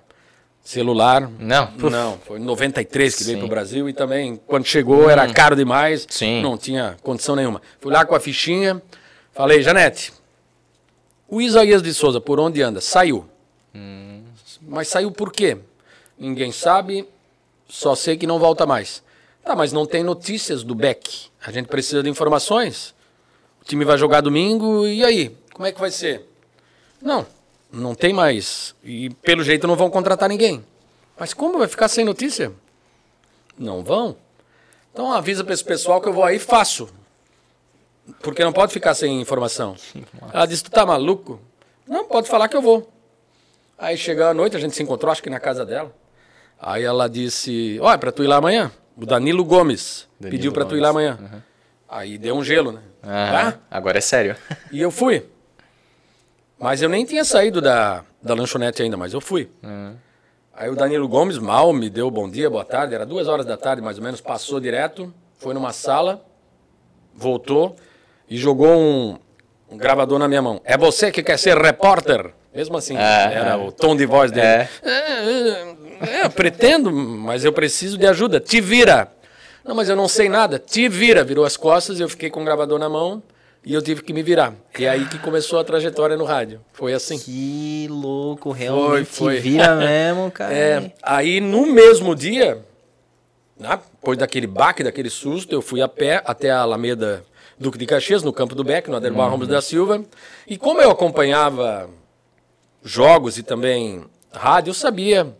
celular. Não. Não, foi em 93 que Sim. veio para o Brasil e também, quando chegou, hum. era caro demais. Sim. Não tinha condição nenhuma. Fui lá com a fichinha, falei, Janete, o Isaías de Souza, por onde anda? Saiu. Hum. Mas saiu por quê? Ninguém sabe. Só sei que não volta mais. Tá, mas não tem notícias do Beck. A gente precisa de informações. O time vai jogar domingo e aí? Como é que vai ser? Não, não tem mais. E pelo jeito não vão contratar ninguém. Mas como vai ficar sem notícia? Não vão. Então avisa para esse pessoal que eu vou aí e faço. Porque não pode ficar sem informação. Ela disse: Tu tá maluco? Não, pode falar que eu vou. Aí chegou a noite, a gente se encontrou, acho que na casa dela. Aí ela disse: Olha, para tu ir lá amanhã. O Danilo Gomes Danilo pediu para tu ir lá amanhã. Uhum. Aí deu um gelo, né? Ah, agora é sério. E eu fui. Mas eu nem tinha saído da, da lanchonete ainda, mas eu fui. Uhum. Aí o Danilo Gomes mal me deu bom dia, boa tarde. Era duas horas da tarde, mais ou menos. Passou direto, foi numa sala, voltou e jogou um, um gravador na minha mão. É você que quer ser repórter? Mesmo assim, ah, era ah. o tom de voz dele. É. É, pretendo, mas eu preciso de ajuda. Te vira. Não, mas eu não sei nada. Te vira. Virou as costas, eu fiquei com o gravador na mão e eu tive que me virar. E aí que começou a trajetória no rádio. Foi assim. Que louco, realmente foi, foi. vira mesmo, cara. É, aí no mesmo dia, né, depois daquele baque, daquele susto, eu fui a pé até a Alameda Duque de Caxias, no campo do Beck, no Adelbar uhum. Ramos da Silva. E como eu acompanhava jogos e também rádio, eu sabia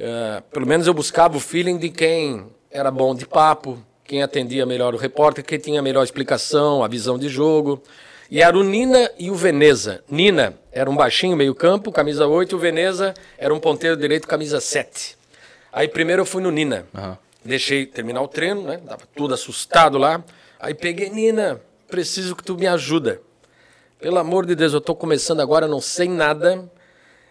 Uh, pelo menos eu buscava o feeling de quem era bom de papo, quem atendia melhor o repórter, quem tinha a melhor explicação, a visão de jogo. E era o Nina e o Veneza. Nina era um baixinho, meio campo, camisa 8, e o Veneza era um ponteiro direito, camisa 7. Aí primeiro eu fui no Nina. Uhum. Deixei terminar o treino, né? Tava tudo assustado lá. Aí peguei, Nina, preciso que tu me ajuda. Pelo amor de Deus, eu estou começando agora, não sei nada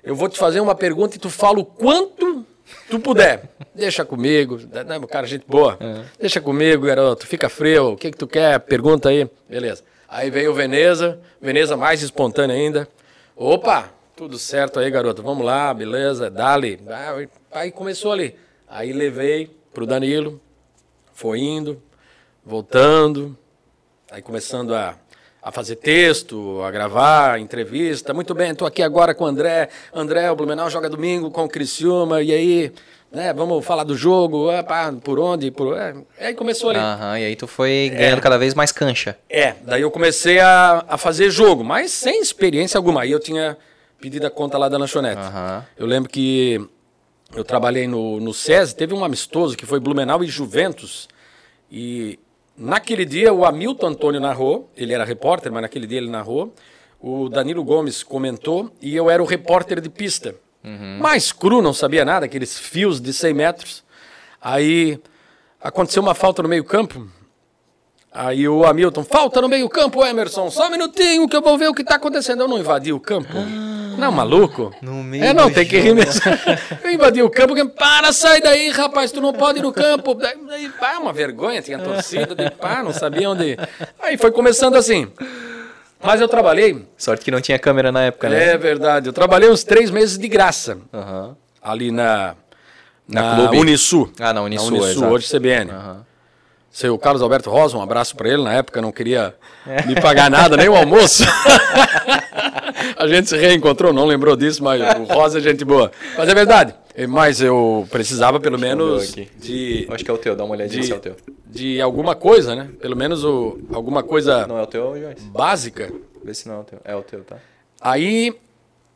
eu vou te fazer uma pergunta e tu fala o quanto tu puder. Deixa comigo. Não, cara, gente boa. Uhum. Deixa comigo, garoto. Fica frio. O que, que tu quer? Pergunta aí. Beleza. Aí veio o Veneza. Veneza mais espontânea ainda. Opa, tudo certo aí, garoto. Vamos lá, beleza. Dali. Aí começou ali. Aí levei pro Danilo. Foi indo, voltando. Aí começando a a fazer texto, a gravar entrevista. Muito bem, estou aqui agora com o André. André, o Blumenau joga domingo com o Criciúma, e aí, né, vamos falar do jogo, ah, por onde, por... É, aí começou ali. Aham, e aí tu foi ganhando é, cada vez mais cancha. É, daí eu comecei a, a fazer jogo, mas sem experiência alguma. Aí eu tinha pedido a conta lá da lanchonete. Eu lembro que eu trabalhei no, no SESI, teve um amistoso que foi Blumenau e Juventus, e Naquele dia, o Hamilton Antônio narrou, ele era repórter, mas naquele dia ele narrou. O Danilo Gomes comentou e eu era o repórter de pista. Uhum. Mais cru, não sabia nada, aqueles fios de 100 metros. Aí aconteceu uma falta no meio-campo. Aí o Hamilton, falta no meio-campo, Emerson, só um minutinho que eu vou ver o que está acontecendo. Eu não invadi o campo. Ah. Não, maluco? No meio é, não, tem que rir mesmo. Eu invadi o campo, para, sai daí, rapaz, tu não pode ir no campo. Daí, pá, uma vergonha, tinha torcida, daí, pá, não sabia onde. Aí foi começando assim. Mas eu trabalhei. Sorte que não tinha câmera na época, né? É verdade. Eu trabalhei uns três meses de graça. Uhum. Ali na. Na, na Unisul. Ah, na Unisul. Na Unisul, hoje CBN. Uhum. Seu Carlos Alberto Rosa, um abraço para ele. Na época não queria é. me pagar nada, nem o almoço. a gente se reencontrou, não lembrou disso, mas o Rosa é gente boa. Mas é verdade. Mas eu precisava pelo menos de. Acho que é o teu, dá uma olhadinha se é o teu. De alguma coisa, né? Pelo menos o, alguma coisa. Não é o teu, Joyce? Básica. Vê se não é o teu. É o teu, tá? Aí,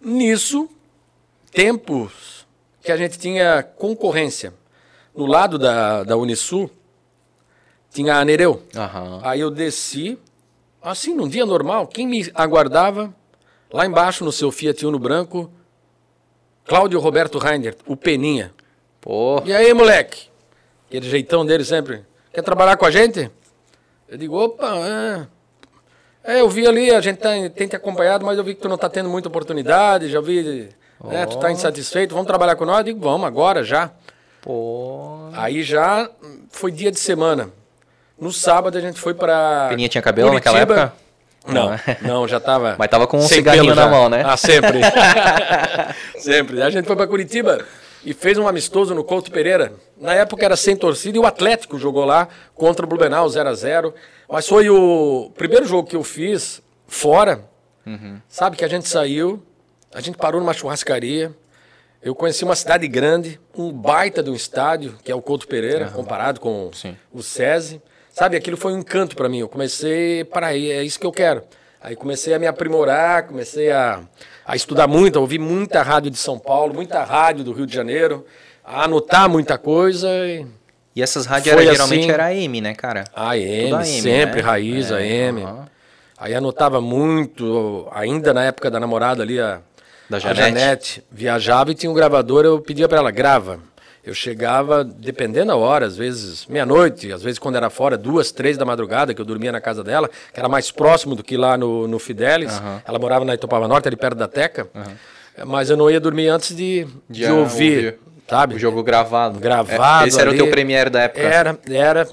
nisso, tempos que a gente tinha concorrência. No lado da, da Unisul, tinha a Nereu. Aí eu desci, assim, num dia normal, quem me aguardava? Lá embaixo, no seu Fiat Uno branco, Cláudio Roberto Reiner, o Peninha. Pô. E aí, moleque? Aquele jeitão dele sempre. Quer trabalhar com a gente? Eu digo, opa, é. É, eu vi ali, a gente tá, tem te acompanhado, mas eu vi que tu não tá tendo muita oportunidade, já vi, oh. né, tu tá insatisfeito, vamos trabalhar com nós? Eu digo, vamos, agora, já. Pô. Aí já foi dia de semana. No sábado a gente foi para. Peninha tinha cabelo Curitiba. naquela época? Não, não, já tava. Mas tava com um cigarrinho na mão, né? Ah, sempre. sempre. A gente foi para Curitiba e fez um amistoso no Couto Pereira. Na época era sem torcida e o Atlético jogou lá contra o Blumenau 0 a 0 Mas foi o primeiro jogo que eu fiz fora. Uhum. Sabe que a gente saiu, a gente parou numa churrascaria. Eu conheci uma cidade grande, um baita de um estádio, que é o Couto Pereira, uhum. comparado com Sim. o SESI. Sabe, aquilo foi um encanto para mim. Eu comecei, para aí, é isso que eu quero. Aí comecei a me aprimorar, comecei a, a estudar muito, a ouvir muita rádio de São Paulo, muita rádio do Rio de Janeiro, a anotar muita coisa. E, e essas rádios era, geralmente assim, era AM, né, cara? AM, AM sempre, né? raiz, é, AM. Uhum. Aí anotava muito, ainda na época da namorada ali, a, da Janete. Janete viajava e tinha um gravador, eu pedia para ela, grava. Eu chegava, dependendo da hora, às vezes meia-noite, às vezes quando era fora, duas, três da madrugada, que eu dormia na casa dela, que era mais próximo do que lá no, no Fidelis. Uhum. Ela morava na Itopava Norte, ali perto da Teca. Uhum. Mas eu não ia dormir antes de, de, ouvir, ouvir, sabe? O jogo gravado. Gravado. É, esse era ali. o teu Premiere da época? Era, era.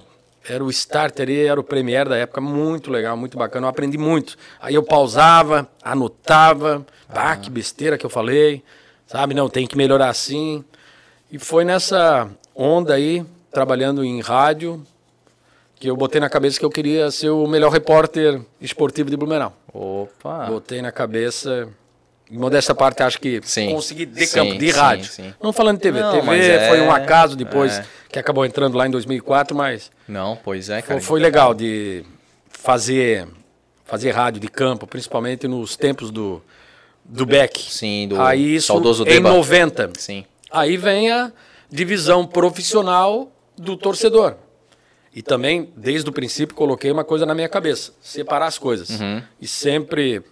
Era o starter era o Premiere da época, muito legal, muito bacana. Eu aprendi muito. Aí eu pausava, anotava, ah, que besteira que eu falei, sabe? Não, tem que melhorar assim. E foi nessa onda aí, trabalhando em rádio, que eu botei na cabeça que eu queria ser o melhor repórter esportivo de Blumenau. Opa! Botei na cabeça. Modesta parte, acho que sim, consegui de sim, campo, de sim, rádio. Sim, Não falando de TV. Não, TV é, foi um acaso depois, é. que acabou entrando lá em 2004, mas. Não, pois é, cara. Foi, foi legal de fazer, fazer rádio de campo, principalmente nos tempos do, do Beck. Sim, do Aí isso saudoso em 90. Sim. Aí vem a divisão profissional do torcedor. E também, desde o princípio, coloquei uma coisa na minha cabeça: separar as coisas. Uhum. E sempre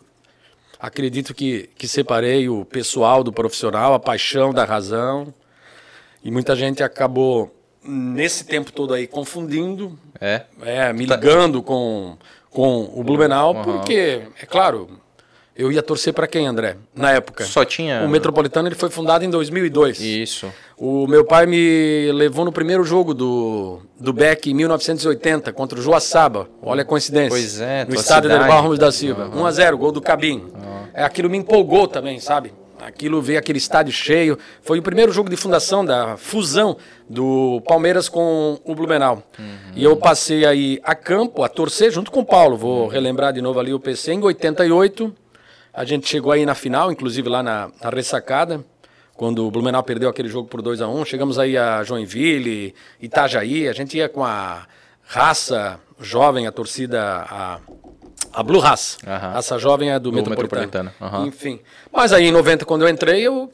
acredito que, que separei o pessoal do profissional, a paixão da razão. E muita gente acabou, nesse tempo todo aí, confundindo, é, é me ligando com, com o Blumenau, uhum. porque, é claro, eu ia torcer para quem, André? Na época. Só tinha. O Metropolitano ele foi fundado em 2002. Isso. O meu pai me levou no primeiro jogo do, do Beck em 1980 contra o Joaçaba. Olha a coincidência. Pois é, No estádio do Ramos da Silva. Uhum. 1 a 0, gol do Cabim. Uhum. É, aquilo me empolgou também, sabe? Aquilo veio aquele estádio cheio. Foi o primeiro jogo de fundação da fusão do Palmeiras com o Blumenau. Uhum. E eu passei aí a campo, a torcer junto com o Paulo. Vou relembrar de novo ali o PC em 88. A gente chegou aí na final, inclusive lá na, na ressacada, quando o Blumenau perdeu aquele jogo por 2 a 1 um. Chegamos aí a Joinville, Itajaí, a gente ia com a raça jovem, a torcida, a, a Blue Raça. Uhum. Raça jovem é do, do Metropolitano. Metropolitano. Uhum. Enfim. Mas aí em 90, quando eu entrei, eu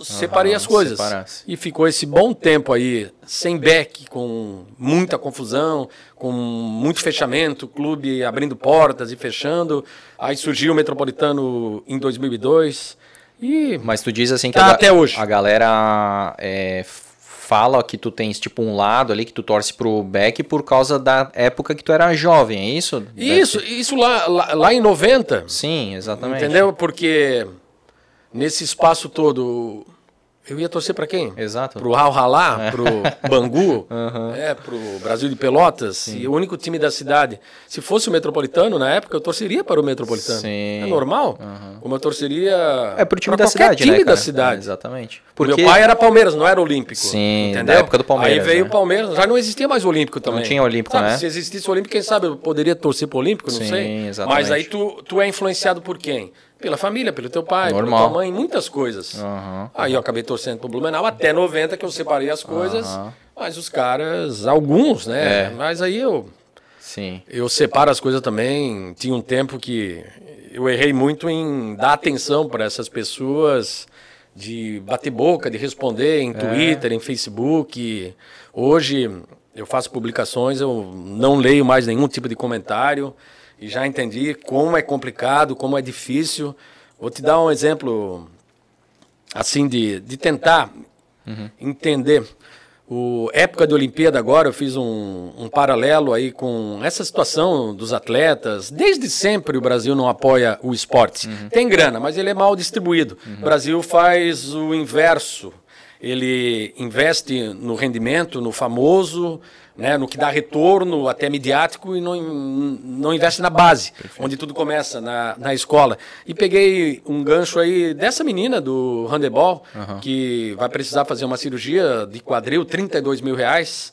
separei as coisas. Separasse. E ficou esse bom tempo aí, sem back, com muita confusão, com muito fechamento, clube abrindo portas e fechando. Aí surgiu o Metropolitano em 2002. E Mas tu diz assim que tá a, até hoje. a galera é, fala que tu tens tipo um lado ali que tu torce pro back por causa da época que tu era jovem, é isso? Isso, isso lá, lá, lá em 90. Sim, exatamente. Entendeu? Porque nesse espaço todo eu ia torcer para quem? Exato. Pro Al Halá, é. pro Bangu, uhum. é, pro Brasil de Pelotas, Sim. e o único time da cidade. Se fosse o Metropolitano, na época, eu torceria para o Metropolitano. Sim. É normal. Uhum. Como eu torceria é pro time da cidade, time né, da cidade. É, exatamente. Porque... Meu pai era Palmeiras, não era Olímpico. Sim, entendeu? na época do Palmeiras. Aí veio né? o Palmeiras, já não existia mais Olímpico também. Não tinha Olímpico, sabe, né? Se existisse Olímpico, quem sabe eu poderia torcer pro Olímpico, não Sim, sei. Exatamente. Mas aí tu, tu é influenciado por quem? Pela família, pelo teu pai, Normal. pela tua mãe, muitas coisas. Uhum. Aí eu acabei torcendo pro Blumenau até 90 que eu separei as coisas. Uhum. Mas os caras, alguns, né? É. Mas aí eu. Sim. Eu separo as coisas também. Tinha um tempo que eu errei muito em dar atenção para essas pessoas, de bater boca, de responder em é. Twitter, em Facebook. Hoje eu faço publicações, eu não leio mais nenhum tipo de comentário e já entendi como é complicado, como é difícil. Vou te dar um exemplo assim de, de tentar uhum. entender. O época de Olimpíada agora eu fiz um, um, paralelo aí com essa situação dos atletas. Desde sempre o Brasil não apoia o esporte. Uhum. Tem grana, mas ele é mal distribuído. Uhum. O Brasil faz o inverso. Ele investe no rendimento, no famoso, né, no que dá retorno até midiático e não, não investe na base, Perfeito. onde tudo começa, na, na escola. E peguei um gancho aí dessa menina do handebol, uhum. que vai precisar fazer uma cirurgia de quadril, 32 mil reais.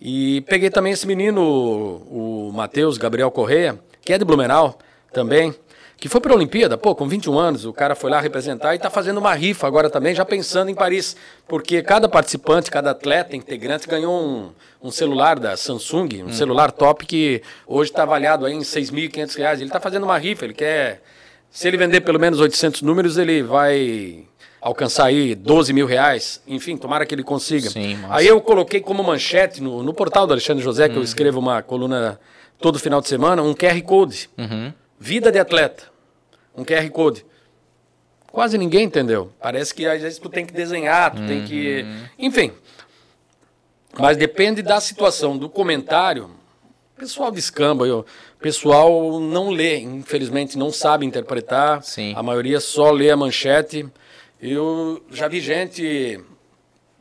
E peguei também esse menino, o Matheus Gabriel Correia, que é de Blumenau também, que foi para a Olimpíada, pô, com 21 anos, o cara foi lá representar e está fazendo uma rifa agora também, já pensando em Paris, porque cada participante, cada atleta, integrante ganhou um, um celular da Samsung, um hum. celular top que hoje está avaliado aí em 6.500 reais. Ele está fazendo uma rifa, ele quer, se ele vender pelo menos 800 números, ele vai alcançar aí 12 mil reais, enfim, tomara que ele consiga. Sim, aí eu coloquei como manchete no, no portal do Alexandre José, que uhum. eu escrevo uma coluna todo final de semana, um QR Code. Uhum. Vida de atleta. Um QR Code. Quase ninguém entendeu. Parece que às vezes tu tem que desenhar, tu uhum. tem que. Uhum. Enfim. Mas depende da situação, do comentário. O pessoal descamba, o pessoal não lê, infelizmente não sabe interpretar. Sim. A maioria só lê a manchete. Eu já vi gente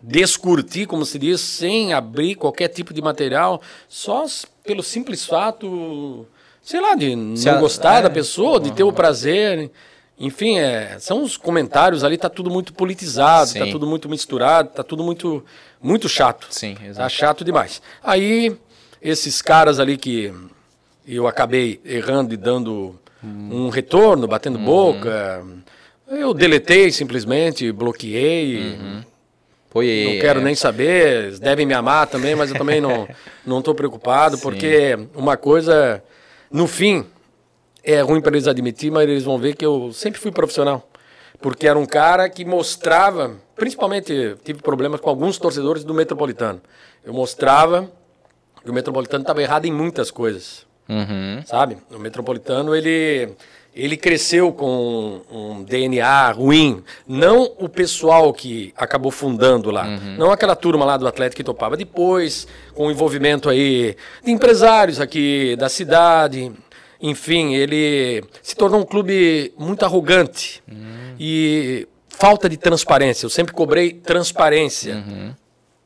descurtir, como se diz, sem abrir qualquer tipo de material, só pelo simples fato sei lá, de Se não a, gostar é, da pessoa, de ter o prazer. Enfim, é, são os comentários ali, tá tudo muito politizado, tá Sim. tá tudo muito misturado, tá tudo muito, muito chato. Sim, exato. Tá chato demais. Aí, esses caras ali que eu acabei errando e dando hum. um retorno, batendo uhum. boca, eu deletei simplesmente, bloqueei. Uhum. Foi, não quero é... nem saber, devem me amar também, mas eu também não não estou preocupado, Sim. porque uma coisa no fim, é ruim para eles admitir, mas eles vão ver que eu sempre fui profissional. Porque era um cara que mostrava, principalmente tive problemas com alguns torcedores do Metropolitano. Eu mostrava que o Metropolitano estava errado em muitas coisas. Uhum. Sabe? O Metropolitano, ele, ele cresceu com um DNA ruim. Não o pessoal que acabou fundando lá. Uhum. Não aquela turma lá do Atlético que topava depois, com o envolvimento aí de empresários aqui da cidade. enfim, ele se tornou um clube muito arrogante uhum. e falta de transparência. Eu sempre cobrei transparência. Uhum.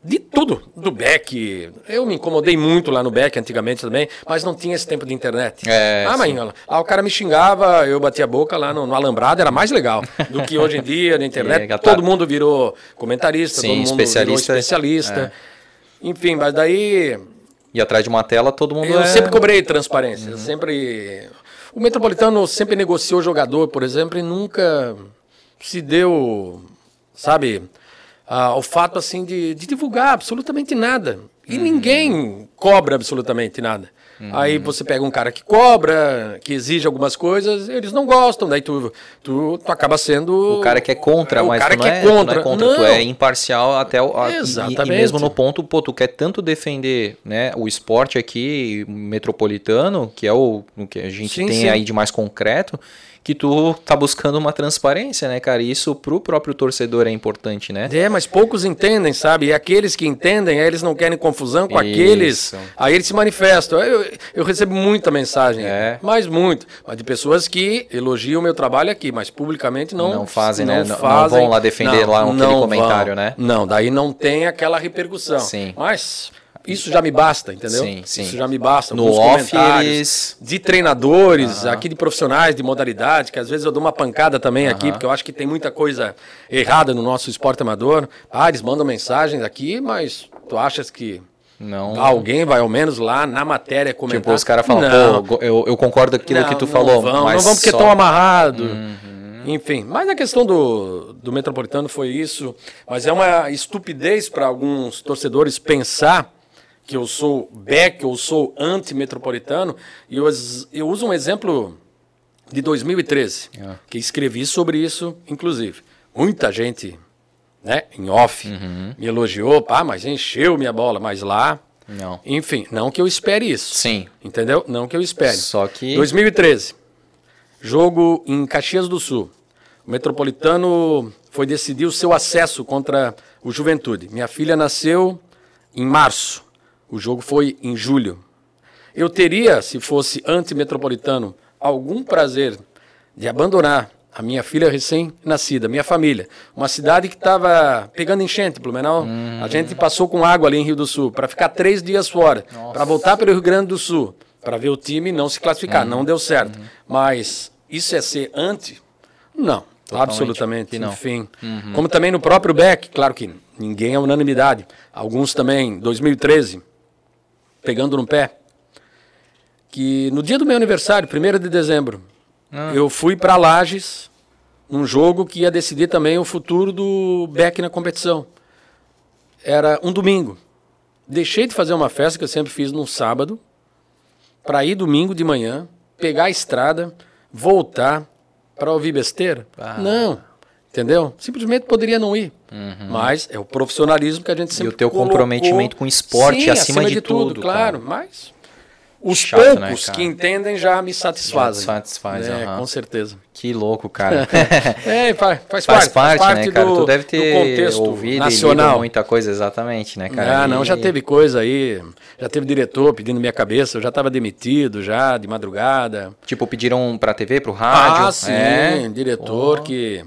De tudo, do Beck. Eu me incomodei muito lá no Beck antigamente também, mas não tinha esse tempo de internet. É, ah, mas lá o cara me xingava, eu batia a boca lá no, no Alambrado, era mais legal do que hoje em dia na internet. É, todo mundo virou comentarista, Sim, todo mundo especialista. virou especialista. É. Enfim, mas daí. E atrás de uma tela todo mundo. Eu é... sempre cobrei transparência. Uhum. Sempre. O Metropolitano sempre negociou jogador, por exemplo, e nunca se deu, sabe, ah, o fato assim de, de, divulgar absolutamente nada. E uhum. ninguém cobra absolutamente nada. Uhum. Aí você pega um cara que cobra, que exige algumas coisas, eles não gostam, daí tu, tu, tu acaba sendo. O cara que é contra, o mas cara tu que é, é contra. Tu não é contra, não. tu é imparcial até o. A, Exatamente. E, e, mesmo no ponto, pô, tu quer tanto defender né, o esporte aqui metropolitano, que é o, o que a gente sim, tem sim. aí de mais concreto que tu tá buscando uma transparência, né, cara? E isso pro próprio torcedor é importante, né? É, mas poucos entendem, sabe? E aqueles que entendem, aí eles não querem confusão com isso. aqueles. Aí eles se manifestam. Eu, eu recebo muita mensagem, é. mas muito. Mas de pessoas que elogiam o meu trabalho aqui, mas publicamente não. Não fazem, não né? Fazem, não vão lá defender não, lá aquele comentário, vão. né? Não, daí não tem aquela repercussão. Sim. Mas isso já me basta, entendeu? Sim, sim. Isso já me basta. No off, eles... De treinadores, aqui de profissionais de modalidade, que às vezes eu dou uma pancada também aqui, porque eu acho que tem muita coisa errada no nosso esporte amador. Ah, eles mandam mensagens aqui, mas tu achas que não. Alguém vai ao menos lá na matéria comentar. Tipo, os caras falam, pô, eu, eu concordo com aquilo não, que tu falou. Vão, mas não vão porque estão amarrados. Uhum. Enfim, mas a questão do, do Metropolitano foi isso. Mas é uma estupidez para alguns torcedores pensar que eu sou Beck, eu sou anti-metropolitano, e eu, eu uso um exemplo de 2013, é. que escrevi sobre isso, inclusive. Muita gente, né, em off, uhum. me elogiou, pá, mas encheu minha bola, mas lá... Não. Enfim, não que eu espere isso. Sim. Entendeu? Não que eu espere. Só que... 2013, jogo em Caxias do Sul. O Metropolitano foi decidir o seu acesso contra o Juventude. Minha filha nasceu em março. O jogo foi em julho. Eu teria, se fosse anti-metropolitano, algum prazer de abandonar a minha filha recém-nascida, minha família. Uma cidade que estava pegando enchente, Blumenau. Hum. A gente passou com água ali em Rio do Sul, para ficar três dias fora, para voltar para o Rio Grande do Sul, para ver o time não se classificar. Uhum. Não deu certo. Uhum. Mas isso é ser anti? Não. Totalmente. Absolutamente. Não. Enfim. Uhum. Como também no próprio Beck, claro que ninguém é unanimidade. Alguns também, 2013, pegando no pé, que no dia do meu aniversário, 1 de dezembro, ah. eu fui para Lages, num jogo que ia decidir também o futuro do Beck na competição. Era um domingo. Deixei de fazer uma festa que eu sempre fiz num sábado, para ir domingo de manhã, pegar a estrada, voltar para ouvir besteira. Ah. Não. Entendeu? Simplesmente poderia não ir. Uhum. Mas é o profissionalismo que a gente sempre E o teu colocou. comprometimento com o esporte Sim, acima, acima, de, de tudo, tudo claro. Mas os Chato, né, poucos né, que entendem já me satisfazem. Já satisfaz, é, uhum. Com certeza. Que louco, cara. é, faz, faz, faz parte, faz parte, né, cara? Do, tu deve ter contexto ouvido nacional. muita coisa, exatamente, né, cara? Ah, não, já teve coisa aí, já teve diretor pedindo minha cabeça, eu já estava demitido já, de madrugada. Tipo, pediram pra TV, pro rádio? Ah, sim, é. diretor oh. que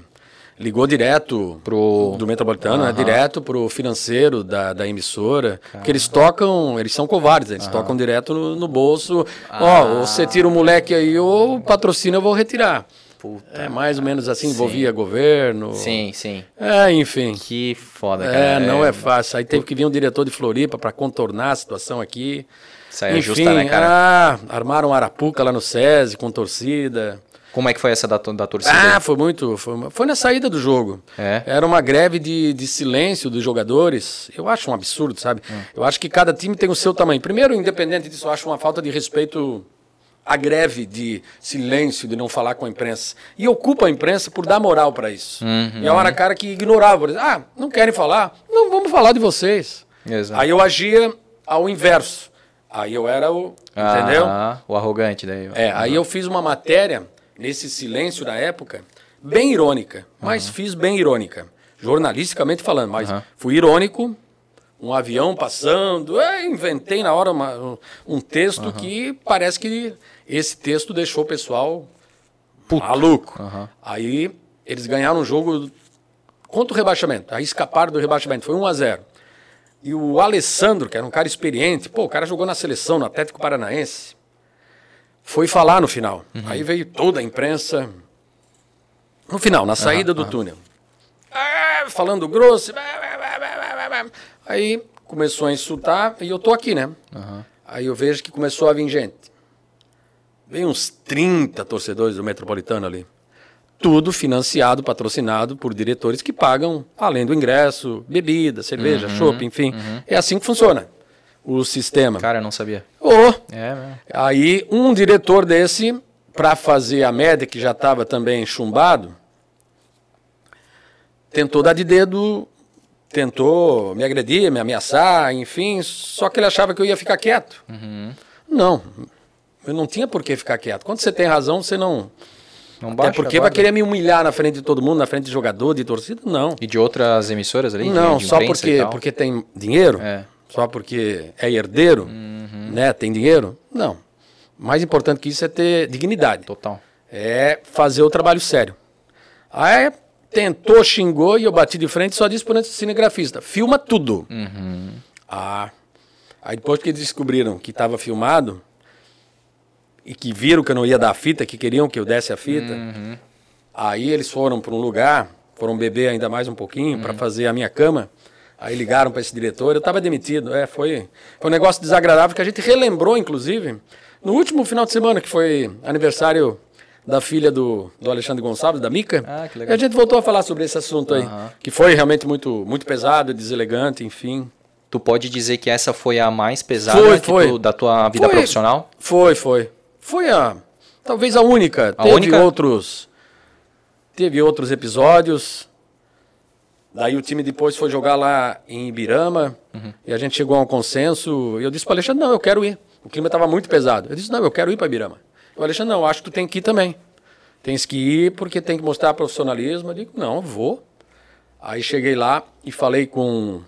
ligou direto pro do Metropolitano, uhum. né? Direto pro financeiro da, da emissora. Porque eles tocam, eles são covardes, eles uhum. tocam direto no, no bolso. Ah. Ó, você tira o moleque aí, ou patrocínio eu vou retirar. Puta. É mais ou menos assim, envolvia sim. governo. Sim, sim. É, enfim. Que foda, cara. É, não é, é fácil. Aí teve que vir um diretor de Floripa para contornar a situação aqui. Isso aí é Enfim, justa, né, cara? Ah, armaram Arapuca lá no SESI com torcida. Como é que foi essa da, da torcida? Ah, foi muito. Foi, foi na saída do jogo. É. Era uma greve de, de silêncio dos jogadores. Eu acho um absurdo, sabe? Hum. Eu acho que cada time tem o seu tamanho. Primeiro, independente disso, eu acho uma falta de respeito a greve de silêncio, de não falar com a imprensa. E ocupa a imprensa por dar moral para isso. Uhum. E é uma cara que ignorava. Ah, não querem falar? Não, vamos falar de vocês. Exato. Aí eu agia ao inverso. Aí eu era o. Ah, entendeu? O arrogante daí. É, aí eu fiz uma matéria nesse silêncio da época, bem irônica, mas uhum. fiz bem irônica, jornalisticamente falando, mas uhum. fui irônico, um avião passando. Eu inventei na hora uma, um texto uhum. que parece que esse texto deixou o pessoal Puto. maluco. Aí eles ganharam um jogo contra o rebaixamento. Aí escaparam do rebaixamento. Foi 1 a 0 E o Alessandro, que era um cara experiente, pô, o cara jogou na seleção, no Atlético Paranaense, foi falar no final. Uhum. Aí veio toda a imprensa. No final, na saída do túnel. Ah, falando grosso. Aí começou a insultar e eu tô aqui, né? Aí eu vejo que começou a vir gente. Veio uns 30 torcedores do Metropolitano ali. Tudo financiado, patrocinado por diretores que pagam, além do ingresso, bebida, cerveja, uhum, chopp, enfim. Uhum. É assim que funciona o sistema. Cara, eu não sabia. Oh. É, Aí um diretor desse, para fazer a média, que já estava também chumbado, tentou dar de dedo, tentou me agredir, me ameaçar, enfim, só que ele achava que eu ia ficar quieto. Uhum. Não, eu não tinha por que ficar quieto. Quando você tem razão, você não não baixa, Até porque vai querer me humilhar na frente de todo mundo, na frente de jogador, de torcida? Não. E de outras emissoras ali? Não, de, de só porque, porque tem dinheiro? É. Só porque é herdeiro? Uhum. Né? Tem dinheiro? Não. Mais importante que isso é ter dignidade. Total. É fazer o trabalho sério. Aí tentou, xingou e eu bati de frente só disse para o cinegrafista: filma tudo. Uhum. Ah. Aí depois que descobriram que estava filmado, e que viram que eu não ia dar a fita, que queriam que eu desse a fita. Uhum. Aí eles foram para um lugar, foram beber ainda mais um pouquinho uhum. para fazer a minha cama. Aí ligaram para esse diretor, eu estava demitido. É, foi, foi um negócio desagradável que a gente relembrou, inclusive, no último final de semana, que foi aniversário da filha do, do Alexandre Gonçalves, da Mica. Ah, que legal. E a gente voltou a falar sobre esse assunto aí, uhum. que foi realmente muito, muito pesado, deselegante, enfim. Tu pode dizer que essa foi a mais pesada foi, foi. Tu, da tua vida foi, profissional? Foi, foi. Foi a talvez a única. A teve única? outros teve outros episódios. Daí o time depois foi jogar lá em Ibirama uhum. e a gente chegou a um consenso. E eu disse para Alexandre: "Não, eu quero ir". O clima estava muito pesado. Eu disse: "Não, eu quero ir para Ibirama". O Alexandre: "Não, acho que tu tem que ir também". Tens que ir porque tem que mostrar profissionalismo. Eu digo: "Não, eu vou". Aí cheguei lá e falei com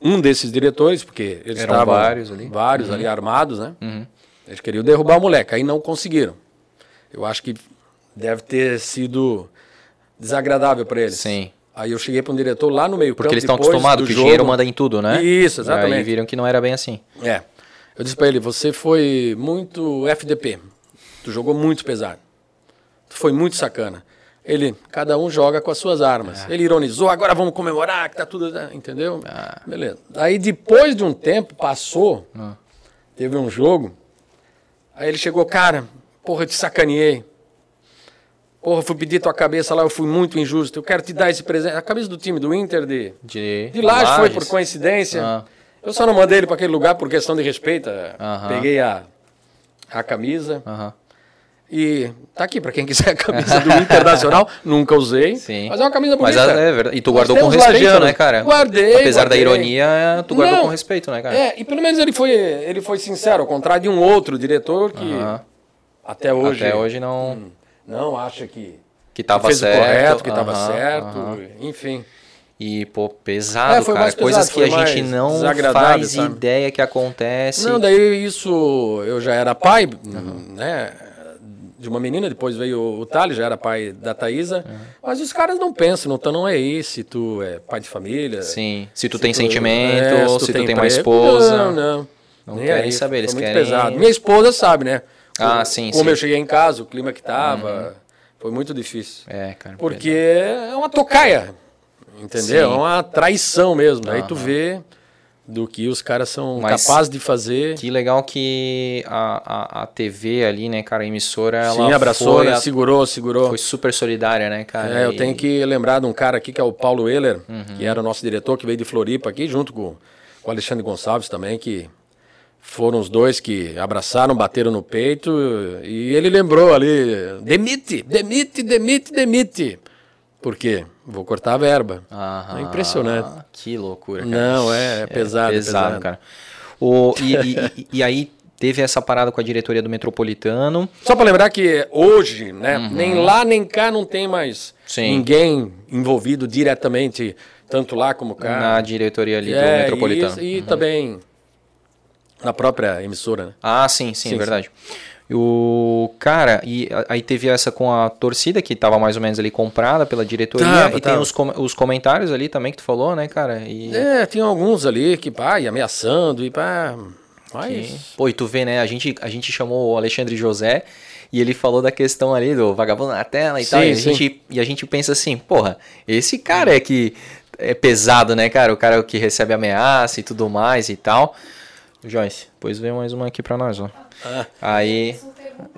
um desses diretores, porque eles Eram estavam vários ali, vários uhum. ali armados, né? Uhum. Eles queriam derrubar o moleque, aí não conseguiram. Eu acho que deve ter sido desagradável para eles. Sim. Aí eu cheguei para um diretor lá no meio Porque eles estão acostumados que o dinheiro manda em tudo, né? Isso, exatamente. E aí viram que não era bem assim. É. Eu disse para ele, você foi muito FDP. Tu jogou muito pesado. Tu foi muito sacana. Ele, cada um joga com as suas armas. É. Ele ironizou, agora vamos comemorar, que tá tudo. Né? Entendeu? Ah. Beleza. Aí depois de um tempo, passou, ah. teve um jogo Aí ele chegou, cara, porra, eu te sacaneei. Porra, fui pedir tua cabeça lá, eu fui muito injusto. Eu quero te dar esse presente. A camisa do time do Inter de, de, de Lages foi por coincidência. Ah. Eu só não mandei ele para aquele lugar por questão de respeito. Peguei a, a camisa. E tá aqui para quem quiser a camisa do Internacional. Nunca usei. Sim. Mas é uma camisa bonita. Mas é, é verdade. E tu guardou com respeito, né, cara? Guardei. Apesar guardei. da ironia, tu guardou Não, com respeito, né, cara? É, e pelo menos ele foi, ele foi sincero, ao contrário de um outro diretor que até hoje. Até hoje não. Hum, não acha que. Que tava fez certo. Correto, que tava certo. Enfim. E, pô, pesado, é, cara. Coisas que a gente não faz sabe? ideia que acontece. Não, daí isso. Eu já era pai, uhum. né? de uma menina, depois veio o Thales, já era pai da Thaisa. Uhum. Mas os caras não pensam, não, não é isso, se tu é pai de família. Sim, se tu se tem tu, sentimento, é, se tu, se tem, tu tem uma esposa. Não, não. Não Nem querem saber, eles querem... pesado. Minha esposa sabe, né? Ah, sim, Como sim. eu cheguei em casa, o clima que tava, uhum. foi muito difícil. É, cara. Porque é uma tocaia, entendeu? Sim. É uma traição mesmo. Uhum. Aí tu vê do que os caras são Mas capazes de fazer. Que legal que a, a, a TV ali, né, cara, a emissora, ela Sim, abraçou, foi, né, segurou, segurou. Foi super solidária, né, cara? É, eu tenho que lembrar de um cara aqui que é o Paulo Euler, uhum. que era o nosso diretor, que veio de Floripa aqui, junto com, com o Alexandre Gonçalves também, que foram os dois que abraçaram, bateram no peito, e ele lembrou ali, demite, demite, demite, demite. Por quê? Vou cortar a verba. Aham, é impressionante. Que loucura, cara. Não, é, é pesado, é pesado, pesado. cara. O, e, e, e, aí teve essa parada com a diretoria do Metropolitano. Só para lembrar que hoje, né, uhum. nem lá nem cá não tem mais Sim. ninguém envolvido diretamente. tanto lá como cá. Na diretoria ali é, do Metropolitano. E, e uhum. também na própria emissora, né? Ah, sim, sim, sim é verdade. Sim. O cara, e aí teve essa com a torcida que tava mais ou menos ali comprada pela diretoria tava, e tava. tem os, com, os comentários ali também que tu falou, né, cara? E... É, tinha alguns ali que, pá, e ameaçando e pá. Mas... Que... Pô, e tu vê, né? A gente, a gente chamou o Alexandre José e ele falou da questão ali do vagabundo na tela e sim, tal. E a, gente, e a gente pensa assim, porra, esse cara é que é pesado, né, cara? O cara que recebe ameaça e tudo mais e tal. Joyce, pois vem mais uma aqui pra nós, ó. Ah. Aí.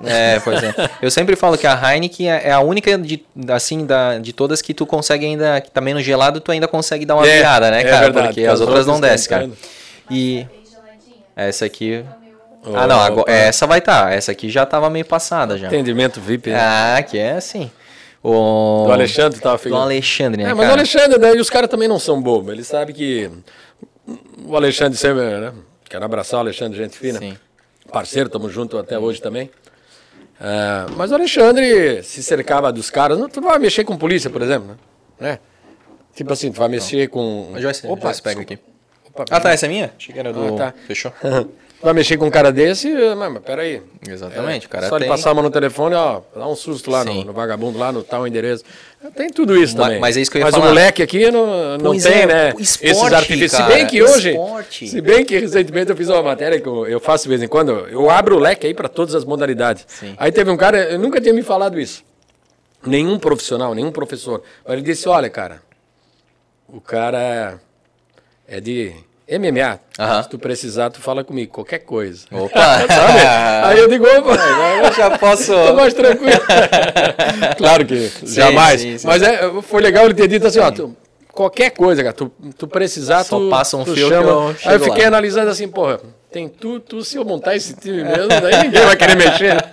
É, pois é. Eu sempre falo que a Heineken é, é a única de, assim, da, de todas que tu consegue ainda, que tá menos gelado, tu ainda consegue dar uma é, virada, né, é cara? É verdade, Porque as outras não descem, cara. E. Essa aqui. Oh, ah, não, agora, essa vai estar. Tá. Essa aqui já tava meio passada já. Atendimento VIP. Né? Ah, que é assim. O... Do Alexandre tava ficando. Do Alexandre, né? É, mas cara? o Alexandre, daí os caras também não são bobos. Eles sabem que. O Alexandre sempre, né? Quero abraçar o Alexandre, gente fina. Sim. Parceiro, estamos juntos até hoje também. É, mas o Alexandre se cercava dos caras. Não, tu não vai mexer com polícia, por exemplo, né? Tipo assim, tu vai mexer com. Joyce, Opa, Joyce pega aqui. Opa, ah, tá, essa é minha? Achei que era do. Ah, tá. Fechou. vai mexer com um cara desse, mas, mas peraí. Exatamente, é, cara. Só tem... ele passar a mão no telefone, ó, dá um susto lá no, no, vagabundo, lá no tal endereço. Tem tudo isso também. Mas, é isso que eu ia mas falar. o moleque aqui não, não tem, é, né? Esporte, esses artifícios. Se bem que hoje. Esporte. Se bem que recentemente eu fiz uma matéria que eu, eu faço de vez em quando, eu abro o leque aí para todas as modalidades. Sim. Aí teve um cara, eu nunca tinha me falado isso. Nenhum profissional, nenhum professor. Mas ele disse: olha, cara, o cara é de MMA. Uhum. Se tu precisar, tu fala comigo, qualquer coisa. Opa! Aí eu digo, opa, eu já posso. Tô mais tranquilo. claro que sim, jamais. Sim, sim. Mas é, foi legal ele ter dito assim, ó, tu, qualquer coisa, cara, tu, tu precisar, Só tu. passa um tu fio chama. Eu Aí eu fiquei lá. analisando assim, porra tem tu, tu, se eu montar esse time mesmo, daí ninguém vai querer mexer.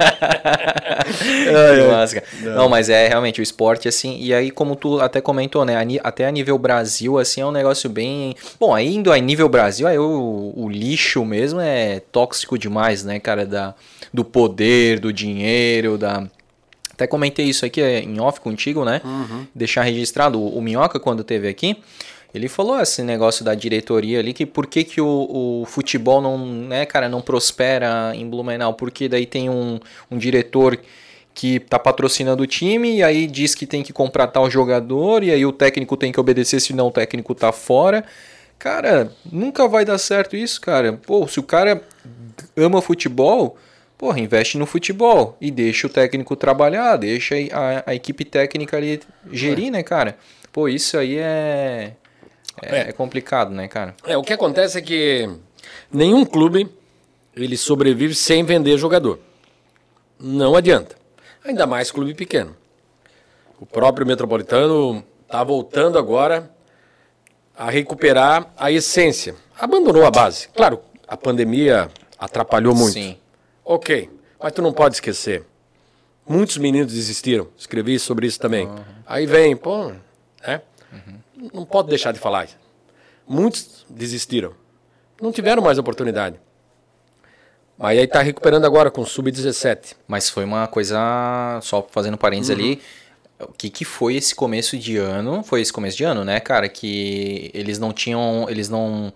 Não. não, mas é realmente o esporte, assim, e aí como tu até comentou, né, até a nível Brasil, assim, é um negócio bem... Bom, ainda a nível Brasil, aí o, o lixo mesmo é tóxico demais, né, cara, da, do poder, do dinheiro, da... Até comentei isso aqui em off contigo, né? Uhum. Deixar registrado. O, o Minhoca, quando teve aqui, ele falou esse negócio da diretoria ali, que por que, que o, o futebol não, né, cara, não prospera em Blumenau? Porque daí tem um, um diretor que tá patrocinando o time e aí diz que tem que comprar tal jogador e aí o técnico tem que obedecer, senão o técnico tá fora. Cara, nunca vai dar certo isso, cara. Pô, se o cara ama futebol, porra, investe no futebol e deixa o técnico trabalhar, deixa a, a equipe técnica ali gerir, né, cara? Pô, isso aí é é, é, complicado, né, cara? É, o que acontece é que nenhum clube ele sobrevive sem vender jogador. Não adianta. Ainda mais clube pequeno. O próprio Metropolitano está voltando agora a recuperar a essência. Abandonou a base. Claro, a pandemia atrapalhou muito. Sim. Ok, mas tu não pode esquecer. Muitos meninos desistiram. Escrevi sobre isso também. Uhum. Aí vem, pô, né? Não pode deixar de falar. Muitos desistiram. Não tiveram mais oportunidade. Mas aí está recuperando agora com o Sub-17. Mas foi uma coisa, só fazendo parênteses uhum. ali, o que, que foi esse começo de ano? Foi esse começo de ano, né, cara? Que eles não tinham, eles não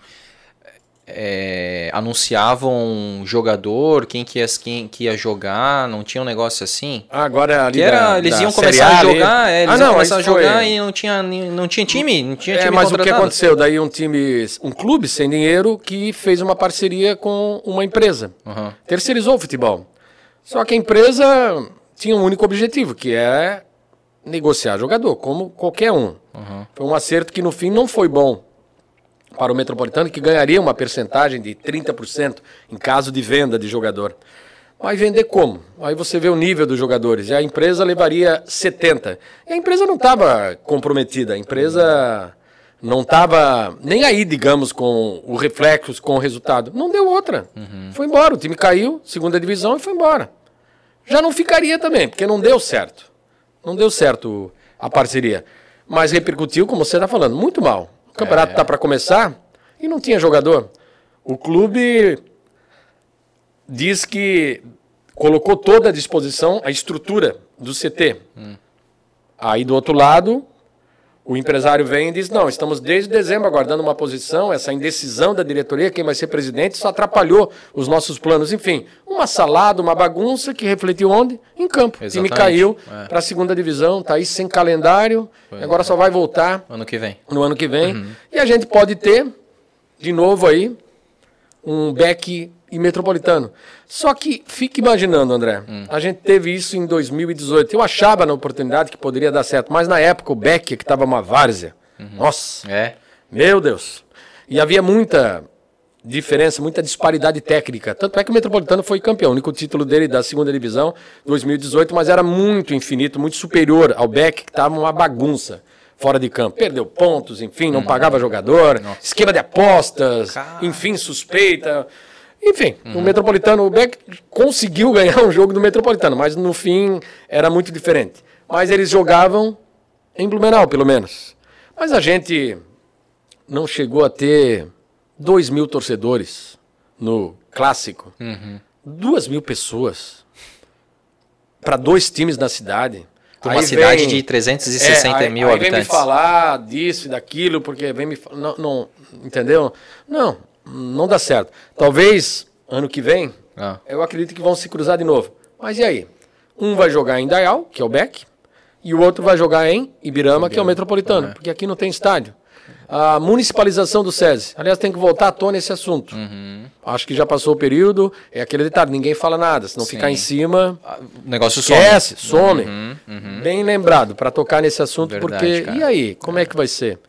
é, anunciavam jogador, quem que, ia, quem que ia jogar, não tinha um negócio assim? Ah, agora ali era, da, eles iam começar a jogar, é, eles ah, não, iam começar a jogar foi... e não tinha, não tinha time, não tinha é, time Mas o que aconteceu? Daí um time, um clube sem dinheiro que fez uma parceria com uma empresa, uhum. terceirizou o futebol. Só que a empresa tinha um único objetivo, que é negociar jogador, como qualquer um. Uhum. Foi um acerto que no fim não foi bom para o Metropolitano, que ganharia uma percentagem de 30% em caso de venda de jogador. Mas vender como? Aí você vê o nível dos jogadores. E a empresa levaria 70. E a empresa não estava comprometida. A empresa não estava nem aí, digamos, com o reflexo, com o resultado. Não deu outra. Uhum. Foi embora. O time caiu, segunda divisão, e foi embora. Já não ficaria também, porque não deu certo. Não deu certo a parceria. Mas repercutiu, como você está falando, muito mal. O campeonato está é. para começar e não tinha jogador. O clube diz que colocou toda à disposição a estrutura do CT. Hum. Aí do outro lado, O empresário vem e diz: não, estamos desde dezembro aguardando uma posição, essa indecisão da diretoria, quem vai ser presidente, isso atrapalhou os nossos planos. Enfim, uma salada, uma bagunça que refletiu onde? Em campo. Exatamente. O time caiu é. para a segunda divisão, está aí sem calendário, Foi. agora só vai voltar. Ano que vem. No ano que vem. Uhum. E a gente pode ter, de novo aí, um back e metropolitano. Só que fique imaginando, André, hum. a gente teve isso em 2018. Eu achava na oportunidade que poderia dar certo, mas na época o Beck, que estava uma várzea. Uhum. Nossa! É. Meu Deus! E havia muita diferença, muita disparidade técnica. Tanto é que o Metropolitano foi campeão, o único título dele da segunda divisão, 2018, mas era muito infinito, muito superior ao Beck, que estava uma bagunça fora de campo. Perdeu pontos, enfim, não hum. pagava jogador, Nossa. esquema de apostas, Caramba. enfim, suspeita. Enfim, uhum. o Metropolitano, o Beck conseguiu ganhar um jogo do Metropolitano, mas no fim era muito diferente. Mas eles jogavam em Blumenau, pelo menos. Mas a gente não chegou a ter 2 mil torcedores no clássico. Uhum. Duas mil pessoas para dois times na cidade. Uma aí cidade vem, de 360 é, mil aí, habitantes. Vem me falar disso e daquilo, porque vem me não, não entendeu? Não, não dá certo. Talvez ano que vem, ah. eu acredito que vão se cruzar de novo. Mas e aí? Um vai jogar em Dayal, que é o Beck, e o outro vai jogar em Ibirama, que é o Metropolitano, é. porque aqui não tem estádio. A municipalização do SESI. Aliás, tem que voltar à tona esse assunto. Uhum. Acho que já passou o período. É aquele detalhe, ninguém fala nada. Se não ficar em cima. Ah, o negócio esquece, some. some. Uhum, uhum. Bem lembrado, para tocar nesse assunto, Verdade, porque. Cara. E aí? Como é. é que vai ser?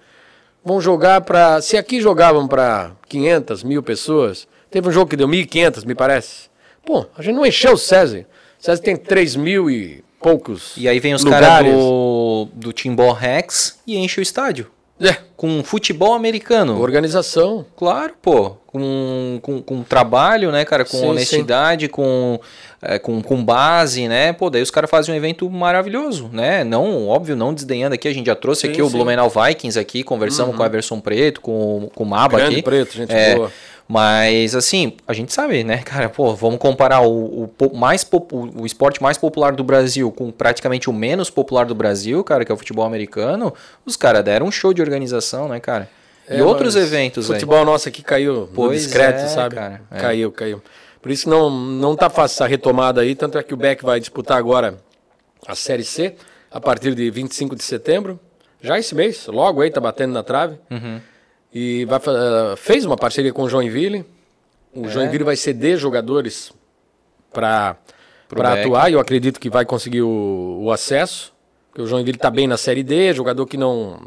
Vão jogar para. Se aqui jogavam para 500, mil pessoas, teve um jogo que deu 1.500, me parece. Pô, a gente não encheu o SESI. O SESI tem 3 mil e poucos. E aí vem os caras do, do Timbó Rex e enche o estádio. É. Com futebol americano. Organização. Claro, pô. Com, com, com trabalho, né, cara? Com sim, honestidade, sim. Com, é, com, com base, né? Pô, daí os caras fazem um evento maravilhoso, né? Não, óbvio, não desdenhando aqui. A gente já trouxe sim, aqui o Blumenau Vikings aqui, conversamos uhum. com o Everson Preto, com, com o Maba Grande aqui. Preto, gente é, boa. Mas, assim, a gente sabe, né, cara? Pô, vamos comparar o, o, mais o esporte mais popular do Brasil com praticamente o menos popular do Brasil, cara, que é o futebol americano. Os caras deram um show de organização, né, cara? É, e outros eventos, Futebol nosso aqui caiu pois discreto, é, sabe? Cara, é. Caiu, caiu. Por isso não, não tá fácil essa retomada aí, tanto é que o Beck vai disputar agora a Série C a partir de 25 de setembro. Já esse mês, logo aí, tá batendo na trave. Uhum. E vai, uh, fez uma parceria com o Joinville. O é. Joinville vai ceder jogadores para atuar e eu acredito que vai conseguir o, o acesso. Porque o Joinville está bem na Série D, jogador que não,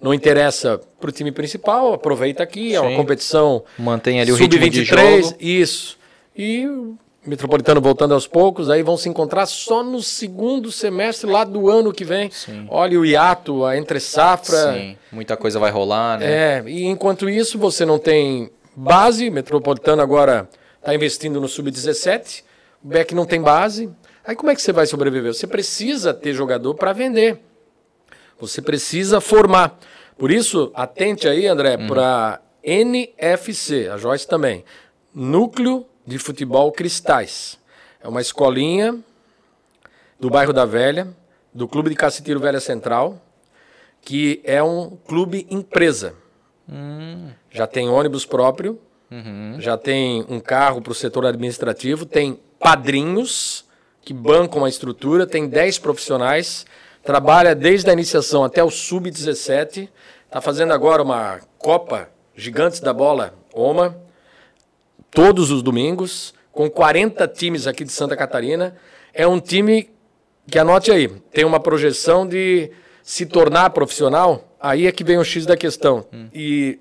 não interessa para o time principal, aproveita aqui, Sim. é uma competição. Mantém ali o ritmo de jogo. Isso. E Metropolitano voltando aos poucos, aí vão se encontrar só no segundo semestre lá do ano que vem. Sim. Olha o hiato, a entre safra. Sim, muita coisa vai rolar, né? É, e enquanto isso você não tem base, Metropolitano agora está investindo no Sub-17, o Beck não tem base. Aí como é que você vai sobreviver? Você precisa ter jogador para vender. Você precisa formar. Por isso, atente aí, André, uhum. para NFC, a Joyce também. Núcleo de Futebol Cristais. É uma escolinha do bairro da Velha, do Clube de Cacetiro Velha Central, que é um clube empresa. Hum. Já tem ônibus próprio, uhum. já tem um carro para o setor administrativo, tem padrinhos que bancam a estrutura, tem 10 profissionais, trabalha desde a iniciação até o sub-17, está fazendo agora uma Copa Gigantes da Bola OMA, todos os domingos, com 40 times aqui de Santa Catarina. É um time que, anote aí, tem uma projeção de se tornar profissional. Aí é que vem o X da questão. Hum. E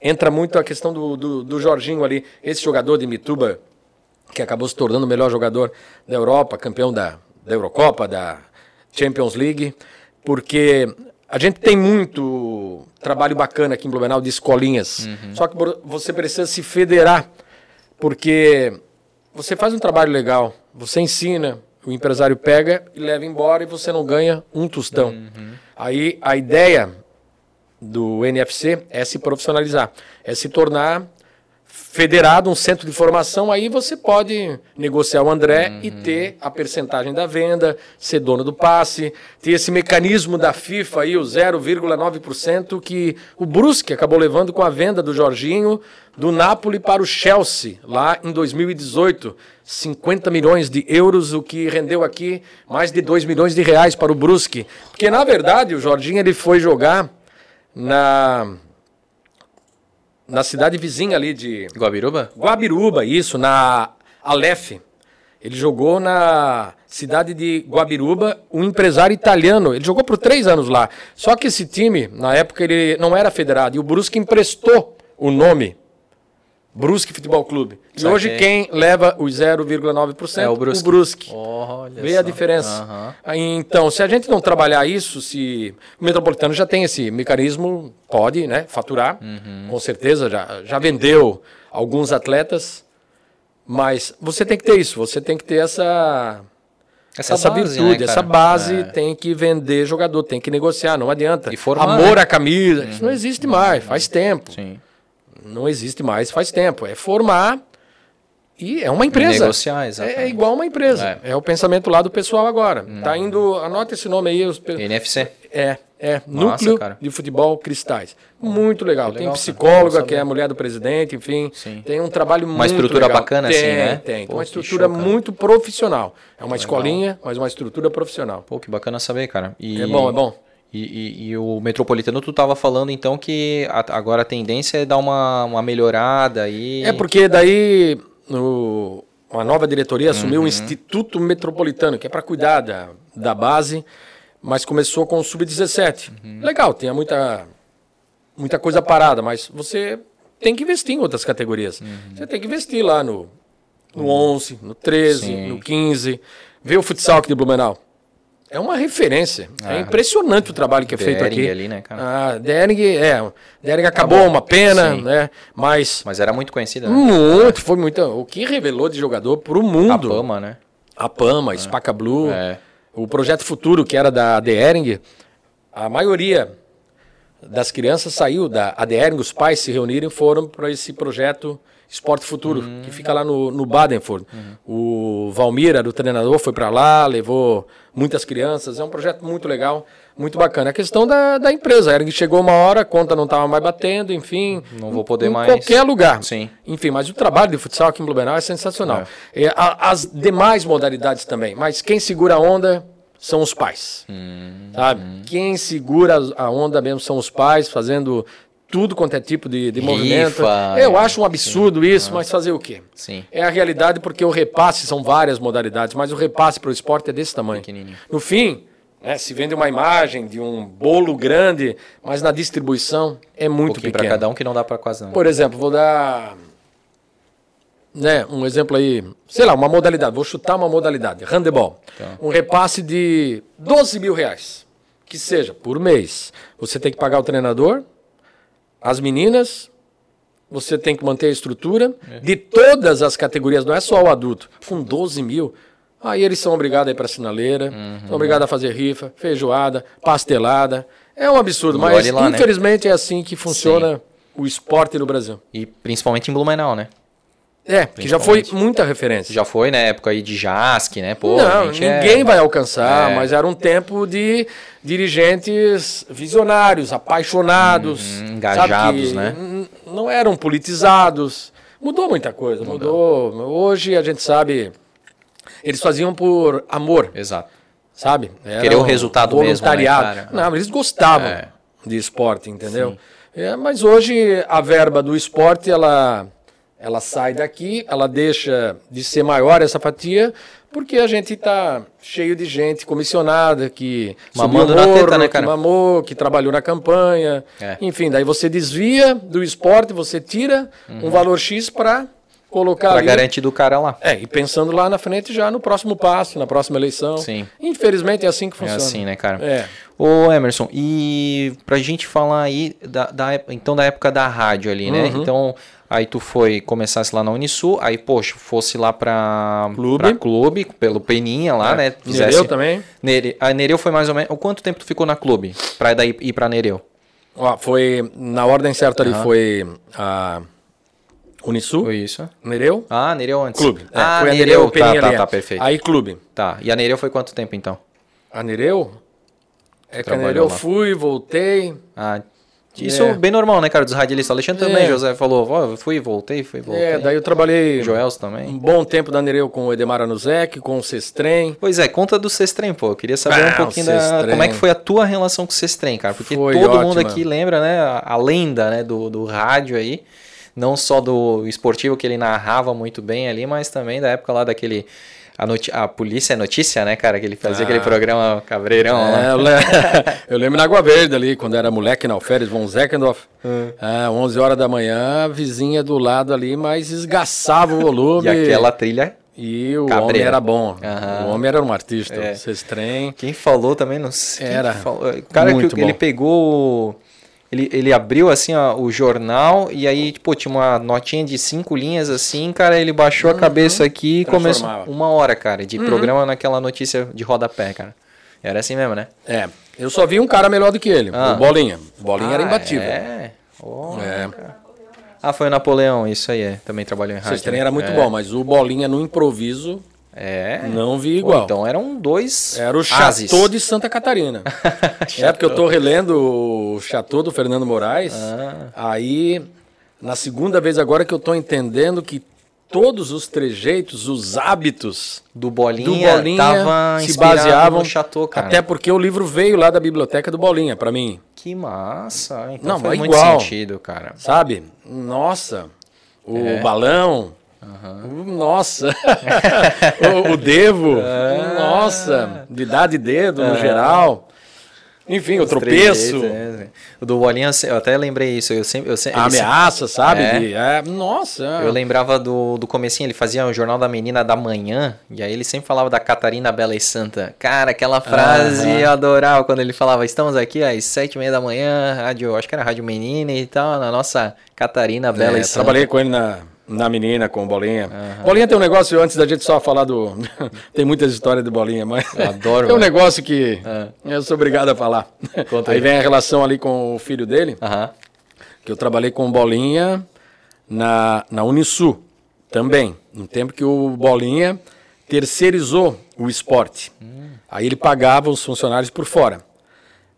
entra muito a questão do, do, do, Jorginho ali, esse jogador de Mituba, que acabou se tornando o melhor jogador da Europa, campeão da, da Eurocopa, da Champions League, porque a gente tem muito trabalho bacana aqui em Blumenau de escolinhas, uhum. só que você precisa se federar porque você faz um trabalho legal, você ensina, o empresário pega e leva embora e você não ganha um tostão. Uhum. Aí a ideia do NFC é se profissionalizar, é se tornar federado, um centro de formação, aí você pode negociar o André uhum. e ter a percentagem da venda, ser dono do passe, ter esse mecanismo da FIFA aí, o 0,9% que o Brusque acabou levando com a venda do Jorginho do Napoli para o Chelsea, lá em 2018. 50 milhões de euros, o que rendeu aqui mais de 2 milhões de reais para o Brusque. Porque, na verdade, o Jorginho ele foi jogar na na cidade vizinha ali de. Guabiruba? Guabiruba, isso, na Aleph. Ele jogou na cidade de Guabiruba, um empresário italiano. Ele jogou por três anos lá. Só que esse time, na época, ele não era federado. E o Brusque emprestou o nome Brusque Futebol Clube. E hoje quem leva os 0,9% é o Brusque. O Brusque. Olha Vê só. a diferença. Uhum. Então, se a gente não trabalhar isso, se o Metropolitano já tem esse mecanismo, pode, né, faturar, uhum. com certeza, já, já vendeu alguns atletas, mas você tem que ter isso, você tem que ter essa essa, essa base, virtude, né, essa base é. tem que vender jogador, tem que negociar, não adianta. Formar, Amor né? à camisa, uhum. isso não existe mais, faz tempo. Sim não existe mais faz tempo. É formar e é uma empresa. Negociar, exatamente. É, é igual uma empresa. É. é. o pensamento lá do pessoal agora. Hum. Tá indo, anota esse nome aí. Os... NFC. É, é. Nossa, Núcleo cara. de Futebol Cristais. Muito legal. legal tem psicóloga, que é a mulher do presidente, enfim. Sim. Tem um trabalho uma muito Uma estrutura legal. bacana tem, assim, né? Tem, tem. Uma estrutura show, muito profissional. É uma legal. escolinha, mas uma estrutura profissional. Pô, que bacana saber, cara. E... É bom, é bom. E, e, e, o Metropolitano, tu estava falando então que a, agora a tendência é dar uma, uma melhorada aí. É porque daí no, uma nova diretoria assumiu uhum. o Instituto Metropolitano, que é para cuidar da, da base, mas começou com o Sub-17. Uhum. Legal, tinha muita, muita coisa parada, mas você tem que investir em outras categorias. Uhum. Você tem que investir lá no, no 11, no 13, Sim. no 15. Ver o futsal aqui de Blumenau é uma referência. É ah, é impressionante o trabalho que é feito aqui. ali, né, cara? Ah, Dering, é, Dering acabou, uma pena, Sim. né? Mas mas era muito conhecida, né? Muito, foi muito, o que revelou de jogador para o mundo. A Pama, né? A Pama, é. Spaca Blue, é. o projeto futuro que era da Dering, a maioria das crianças saiu da Dering, os pais se reuniram e foram para esse projeto Esporte Futuro, uhum. que fica lá no, no Badenford. Uhum. O Valmir era o treinador, foi para lá, levou muitas crianças. É um projeto muito legal, muito bacana. A questão da, da empresa, era que chegou uma hora, a conta não estava mais batendo, enfim. Não vou poder em mais. qualquer lugar. Sim. Enfim, mas o trabalho de futsal aqui em Blumenau é sensacional. É. É, a, as demais modalidades também, mas quem segura a onda são os pais. Hum, sabe? Hum. Quem segura a onda mesmo são os pais, fazendo tudo quanto é tipo de, de Rifa, movimento. Eu é, acho um absurdo sim, isso, mas fazer o quê? Sim. É a realidade porque o repasse são várias modalidades, mas o repasse para o esporte é desse tamanho. No fim, né, se vende uma imagem de um bolo grande, mas na distribuição é muito um pequeno. para cada um que não dá para quase não. Por exemplo, vou dar né, um exemplo aí, sei lá, uma modalidade, vou chutar uma modalidade, handebol. Tá. Um repasse de 12 mil reais, que seja, por mês. Você tem que pagar o treinador, as meninas, você tem que manter a estrutura é. de todas as categorias, não é só o adulto. Com 12 mil, aí eles são obrigados a ir para sinaleira, uhum. são obrigados a fazer rifa, feijoada, pastelada. É um absurdo, mas lá, né? infelizmente né? é assim que funciona Sim. o esporte no Brasil. E principalmente em Blumenau, né? É, que já foi muita referência. Já foi na época aí de Jask, né? Pô, não, ninguém é... vai alcançar, é. mas era um tempo de dirigentes visionários, apaixonados. Hum, engajados, né? Não eram politizados. Mudou muita coisa, mudou. mudou. Hoje a gente sabe, eles faziam por amor. Exato. Sabe? Era Querer o resultado voluntariado. mesmo, né, Não, eles gostavam é. de esporte, entendeu? É, mas hoje a verba do esporte, ela ela sai daqui, ela deixa de ser maior essa fatia, porque a gente está cheio de gente comissionada que Mamando morro, na teta, né, cara? que mamou, que trabalhou na campanha. É. Enfim, daí você desvia do esporte, você tira uhum. um valor X para colocar Para garantir do cara lá. É, e pensando lá na frente já no próximo passo, na próxima eleição. Sim. Infelizmente é assim que funciona. É assim, né, cara? É. Ô, Emerson, e pra gente falar aí da, da então da época da rádio ali, né? Uhum. Então, Aí tu foi, começasse lá na Unisul, aí, poxa, fosse lá pra clube, pra clube pelo Peninha lá, é. né? Fizesse... Nereu também. Nere... A Nereu foi mais ou menos. Quanto tempo tu ficou na clube? Pra daí ir pra Nereu? Ó, foi. Na ordem certa ali uhum. foi. A... Unisul. Isso. Nereu. Ah, Nereu antes. Clube. É, ah, foi Nereu, Nereu tá, tá, tá, perfeito. Aí clube. Tá, e a Nereu foi quanto tempo então? A Nereu? É que a Nereu eu fui, voltei. Ah, isso é bem normal, né, cara, dos radialistas. Alexandre também, é. José falou, oh, fui, voltei, fui, voltei. É, daí eu trabalhei... Joels também. Um bom tempo da Nereu com o Edemar Anuzek, com o Sestrem. Pois é, conta do Sestrem, pô. Eu queria saber ah, um pouquinho da... Como é que foi a tua relação com o Sestrem, cara? Porque foi todo ótima. mundo aqui lembra, né, a, a lenda, né, do, do rádio aí. Não só do esportivo que ele narrava muito bem ali, mas também da época lá daquele a, a polícia é notícia, né, cara? Que ele fazia ah. aquele programa cabreirão é, lá. Eu, le... eu, lembro na Água Verde ali, quando era moleque na Alferes von Zeckendorf. Hum. Ah, 11 horas da manhã, a vizinha do lado ali, mas esgaçava o volume. e aquela trilha e o Cabreira. homem era bom. Uhum. O homem era um artista. É. Vocês trem. Quem falou também, não sei. Era. Cara, que ele pegou ele, ele abriu assim ó, o jornal e aí, tipo, tinha uma notinha de cinco linhas assim, cara, ele baixou uhum. a cabeça aqui e começou uma hora, cara, de uhum. programa naquela notícia de rodapé, cara. Era assim mesmo, né? É. Eu só vi um cara melhor do que ele, ah. o Bolinha. O Bolinha ah, era imbatível. É. Oh, é. Ah, foi o Napoleão, isso aí é. Também trabalhou em rádio. Esse trem né? era muito é. bom, mas o Bolinha no improviso é. Não vi igual. Pô, então eram dois. Era o Chateau de Santa Catarina. é porque eu tô relendo o Chateau do Fernando Moraes. Ah. Aí, na segunda vez agora que eu tô entendendo que todos os trejeitos, os hábitos do Bolinha, do Bolinha se baseavam no Chateau, cara. Até porque o livro veio lá da biblioteca do Bolinha para mim. Que massa. Então Não, faz muito igual, sentido, cara. Sabe? Nossa. O é. balão, Uhum. Nossa! o, o, Devo, ah. nossa! De dar de dedo no geral. Enfim, Os o tropeço. é. O do Bolinha, eu até lembrei isso. Eu sempre, eu sempre, a ameaça, sabe? É. De, é, nossa! Eu lembrava do, do comecinho, ele fazia o Jornal da Menina da Manhã, e aí ele sempre falava da Catarina Bela e Santa. Cara, aquela frase eu adorava quando ele falava, estamos aqui às sete e meia da manhã, rádio, acho que era Rádio Menina e tal, na nossa Catarina Bela é, e Santa. Trabalhei com ele na na menina, com Bolinha. Uhum. Bolinha tem um negócio, antes da gente só falar do. tem muitas histórias de Bolinha, mas. Eu adoro. tem um negócio que uhum. eu sou obrigado a falar. Conta aí. aí vem a relação ali com o filho dele, uhum. que eu trabalhei com Bolinha na, na Unisul também. No tempo que o Bolinha terceirizou o esporte. Hum. Aí ele pagava os funcionários por fora.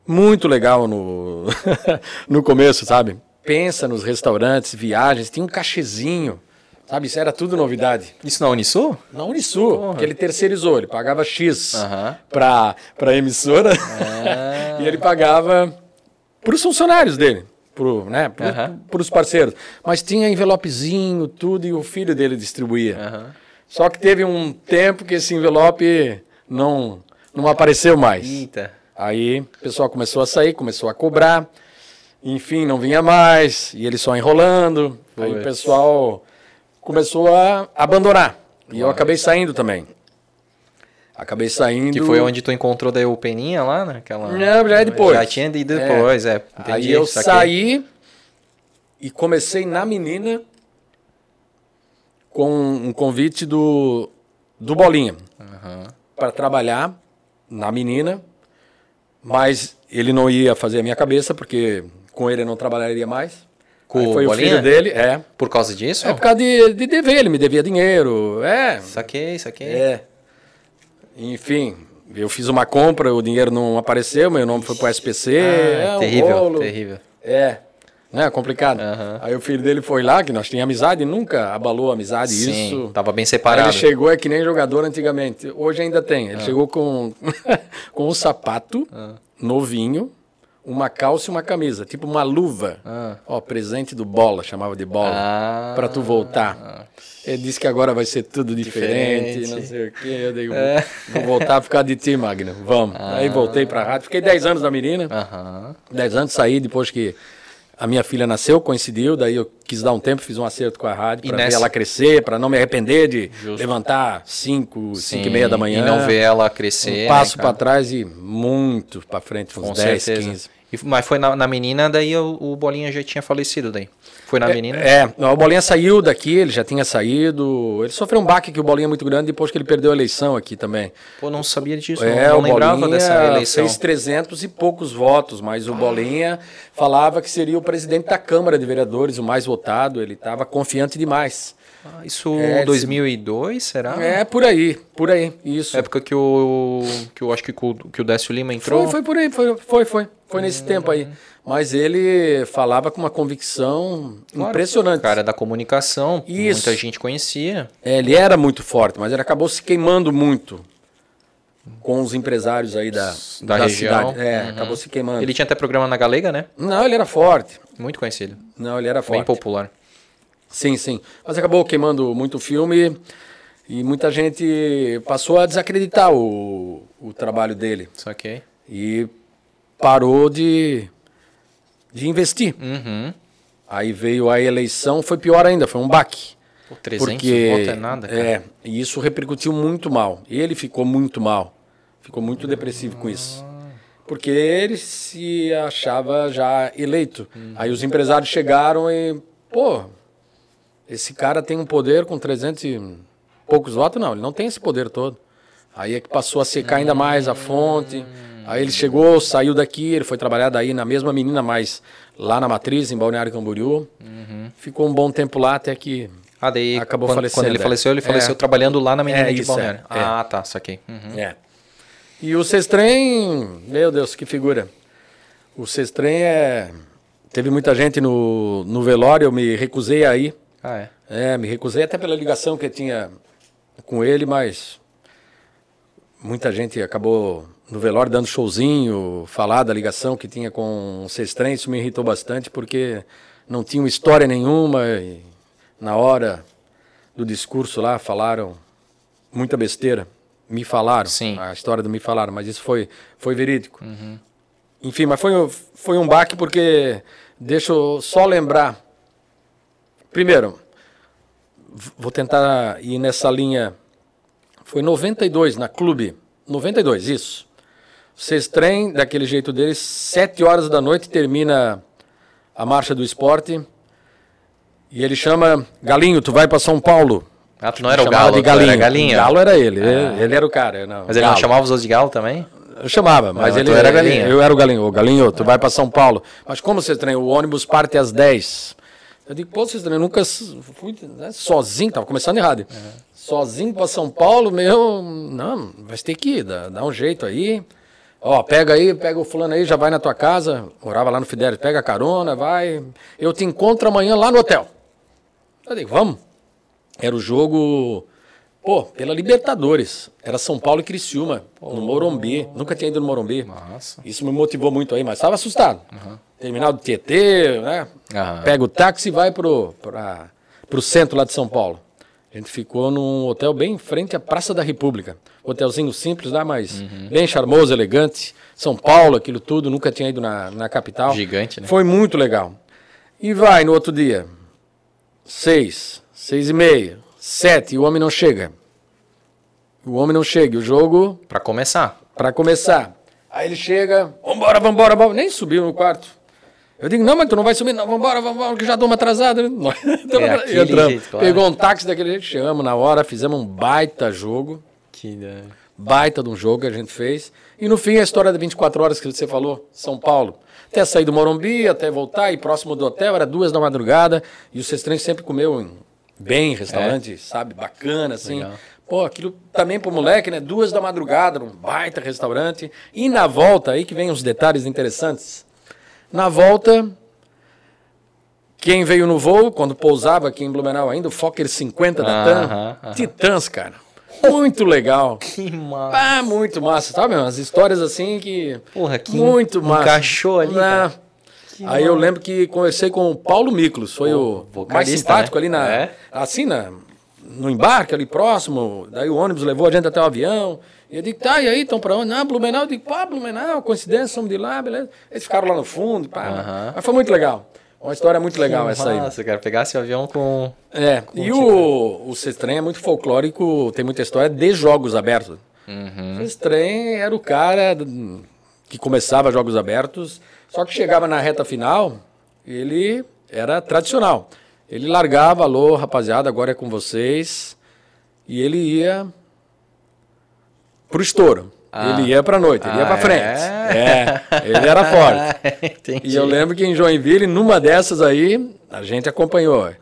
Muito legal no, no começo, sabe? Pensa nos restaurantes, viagens, tinha um cachezinho. Sabe, isso era tudo novidade. Isso na Unisul? Na Unisul, Porra. que ele terceirizou, ele pagava X uhum. para a emissora ah. e ele pagava para os funcionários dele, para né, uhum. os parceiros. Mas tinha envelopezinho, tudo, e o filho dele distribuía. Uhum. Só que teve um tempo que esse envelope não, não apareceu mais. Eita. Aí o pessoal começou a sair, começou a cobrar. Enfim, não vinha mais, e ele só enrolando. Foi. Aí o pessoal começou a abandonar. E eu acabei saindo também. Acabei saindo. Que foi onde tu encontrou daí o Peninha lá, naquela. Não, já é depois. Já tinha ido depois, é. é entendi, Aí eu saí e comecei na menina com um convite do, do Bolinha uhum. para trabalhar na menina, mas ele não ia fazer a minha cabeça porque com ele eu não trabalharia mais. Com foi o filho dele, é. Por causa disso? É por causa de, de dever, ele me devia dinheiro, é. Saquei, saquei. É. Enfim, eu fiz uma compra, o dinheiro não apareceu, meu nome foi pro SPC. Ah, é, terrível, um terrível. É, né, complicado. Uhum. Aí o filho dele foi lá, que nós tínhamos amizade, nunca abalou a amizade, Sim, isso. tava bem separado. Aí ele chegou, é que nem jogador antigamente, hoje ainda tem. Ele uhum. chegou com, com um sapato uhum. novinho, uma calça e uma camisa, tipo uma luva. Ah. Ó, presente do bola, chamava de bola, ah. para tu voltar. Ele disse que agora vai ser tudo diferente, diferente. não sei o quê. Eu digo, é. vou voltar por causa de ti, Magno. Vamos. Ah. Aí voltei para a rádio. Fiquei 10 anos na menina. 10 anos saí depois que a minha filha nasceu, coincidiu, daí eu quis dar um tempo, fiz um acerto com a rádio para nessa... ver ela crescer, para não me arrepender de Justo. levantar 5, 5 e meia da manhã. E não ver ela crescer. Um passo né, para trás e muito para frente, uns com 10, certeza. 15. Mas foi na, na menina, daí o, o, Bolinha já tinha falecido daí. Foi na é, menina? É, o Bolinha saiu daqui, ele já tinha saído. Ele sofreu um baque que o Bolinha é muito grande depois que ele perdeu a eleição aqui também. Pô, não sabia disso, é, não, não lembrava Bolinha dessa eleição. fez 300 e poucos votos, mas o. Bolinha falava que seria o presidente da Câmara de Vereadores, o mais votado. Ele estava confiante demais. Ah, isso é, 2002, será? É, por aí, por aí, isso. Época que o, que eu acho que o, que o Décio Lima entrou? Foi, foi por aí, foi, foi, foi, foi nesse tempo aí. Mas ele falava com uma convicção claro, impressionante. Cara da comunicação, isso. muita gente conhecia. É, ele era muito forte, mas ele acabou se queimando muito com os empresários aí da, da, da região. Cidade. É, uhum. acabou se queimando. Ele tinha até programa na Galega, né? Não, ele era forte. Muito conhecido. Não, ele era forte. Bem popular. Sim, sim. Mas acabou queimando muito o filme e muita gente passou a desacreditar o, o trabalho dele. Saquei. E parou de, de investir. Uhum. Aí veio a eleição, foi pior ainda, foi um baque. Pô, 300 porque, votos é nada, cara. É, e isso repercutiu muito mal. Ele ficou muito mal. Ficou muito depressivo com isso. Porque ele se achava já eleito. Uhum. Aí os empresários chegaram e, pô, esse cara tem um poder com 300 e poucos votos? Não, ele não tem esse poder todo. Aí é que passou a secar ainda mais a fonte. Aí ele chegou, saiu daqui, ele foi trabalhar daí na mesma menina, mas lá na matriz, em Balneário Camboriú. Uhum. Ficou um bom tempo lá até que ah, daí acabou quando, falecendo. Quando ele faleceu, ele faleceu é. trabalhando lá na menina é, de Balneário. É. Ah, tá, saquei. Uhum. É. E o Sestrem, meu Deus, que figura. O Sestrem é... Teve muita gente no, no velório, eu me recusei aí. Ah, é? É, me recusei até pela ligação que eu tinha com ele, mas muita gente acabou no velório dando showzinho, falar da ligação que tinha com o Sestrem, isso me irritou bastante, porque não tinha história nenhuma e na hora do discurso lá falaram muita besteira. Me falaram, Sim. a história do me falaram, mas isso foi, foi verídico. Uhum. Enfim, mas foi, foi um baque porque, deixa eu só lembrar, Primeiro, vou tentar ir nessa linha. Foi 92 na clube. 92, isso. Vocês trem daquele jeito deles, 7 horas da noite termina a marcha do esporte. E ele chama Galinho, tu vai para São Paulo. Ah, tu não era o Galo, de Galinho. Era Galinho. Galo era ele, ah. ele era o cara. Não, mas ele não chamava os outros de Galo também? Eu chamava, mas ele era Galinho. Eu era o Galinho. O Galinho, tu vai para São Paulo. Mas como você treina? O ônibus parte às 10. Eu digo, pô, vocês eu nunca fui né, sozinho, tava começando errado. Sozinho para São Paulo, meu, não, vai ter que ir, dá, dá, um jeito aí. Ó, pega aí, pega o fulano aí, já vai na tua casa. Morava lá no Fidelis, pega a carona, vai. Eu te encontro amanhã lá no hotel. Eu digo, vamos. Era o jogo, pô, pela Libertadores. Era São Paulo e Criciúma, no Morumbi. Nunca tinha ido no Morumbi. Nossa. Isso me motivou muito aí, mas estava assustado. Uhum terminal do Tietê, né? Pega o táxi e vai pro, pra, pro centro lá de São Paulo. A gente ficou num hotel bem em frente à Praça da República. Hotelzinho simples lá, mas uhum. bem charmoso, elegante. São Paulo, aquilo tudo, nunca tinha ido na, na capital. Gigante, né? Foi muito legal. E vai no outro dia. Seis, seis e meia, sete, e o homem não chega. O homem não chega. O jogo. Para começar. Para começar. Aí ele chega, vambora, vambora, vambora. Nem subiu no quarto. Eu digo, não, mas tu não vai subir, não, vambora, vambora, que já dou uma atrasada. É jeito, claro. Pegou um táxi daquele jeito, chegamos na hora, fizemos um baita jogo. Que Baita de um jogo que a gente fez. E no fim, a história de 24 horas que você falou, São Paulo. Até sair do Morumbi, até voltar, e próximo do hotel, era duas da madrugada. E o Sestranho sempre comeu bem, restaurante, é. sabe, bacana, assim. Legal. Pô, aquilo também pro moleque, né? Duas da madrugada, num baita restaurante. E na volta, aí que vem os detalhes interessantes. Na volta, quem veio no voo, quando pousava aqui em Blumenau ainda, o Fokker 50 da TAM, Titãs, cara. Muito legal. Que massa. Ah, muito massa, sabe? Umas histórias assim que. Porra, que muito massa. Encaixou ali. Ah, Aí eu lembro que conversei com o Paulo Miklos, foi Pô, o mais simpático né? ali na. É? Assim, na, no embarque ali próximo. Daí o ônibus levou a gente até o avião. E eu digo, tá, e aí, estão para onde? Não, Blumenau. Eu digo, pá, Blumenau, coincidência, somos de lá, beleza. Eles ficaram lá no fundo, pá. Uhum. Mas foi muito legal. Uma história muito legal essa aí. Nossa, cara, pegasse o avião com. É, com e o, o Cestrem é muito folclórico, tem muita história de jogos abertos. Uhum. O Cestrem era o cara que começava jogos abertos Só que chegava na reta final, ele era tradicional. Ele largava, alô, rapaziada, agora é com vocês. E ele ia pro estouro. Ah. Ele ia pra noite, ele ah, ia pra frente. É? é, ele era forte. e eu lembro que em Joinville, numa dessas aí, a gente acompanhou.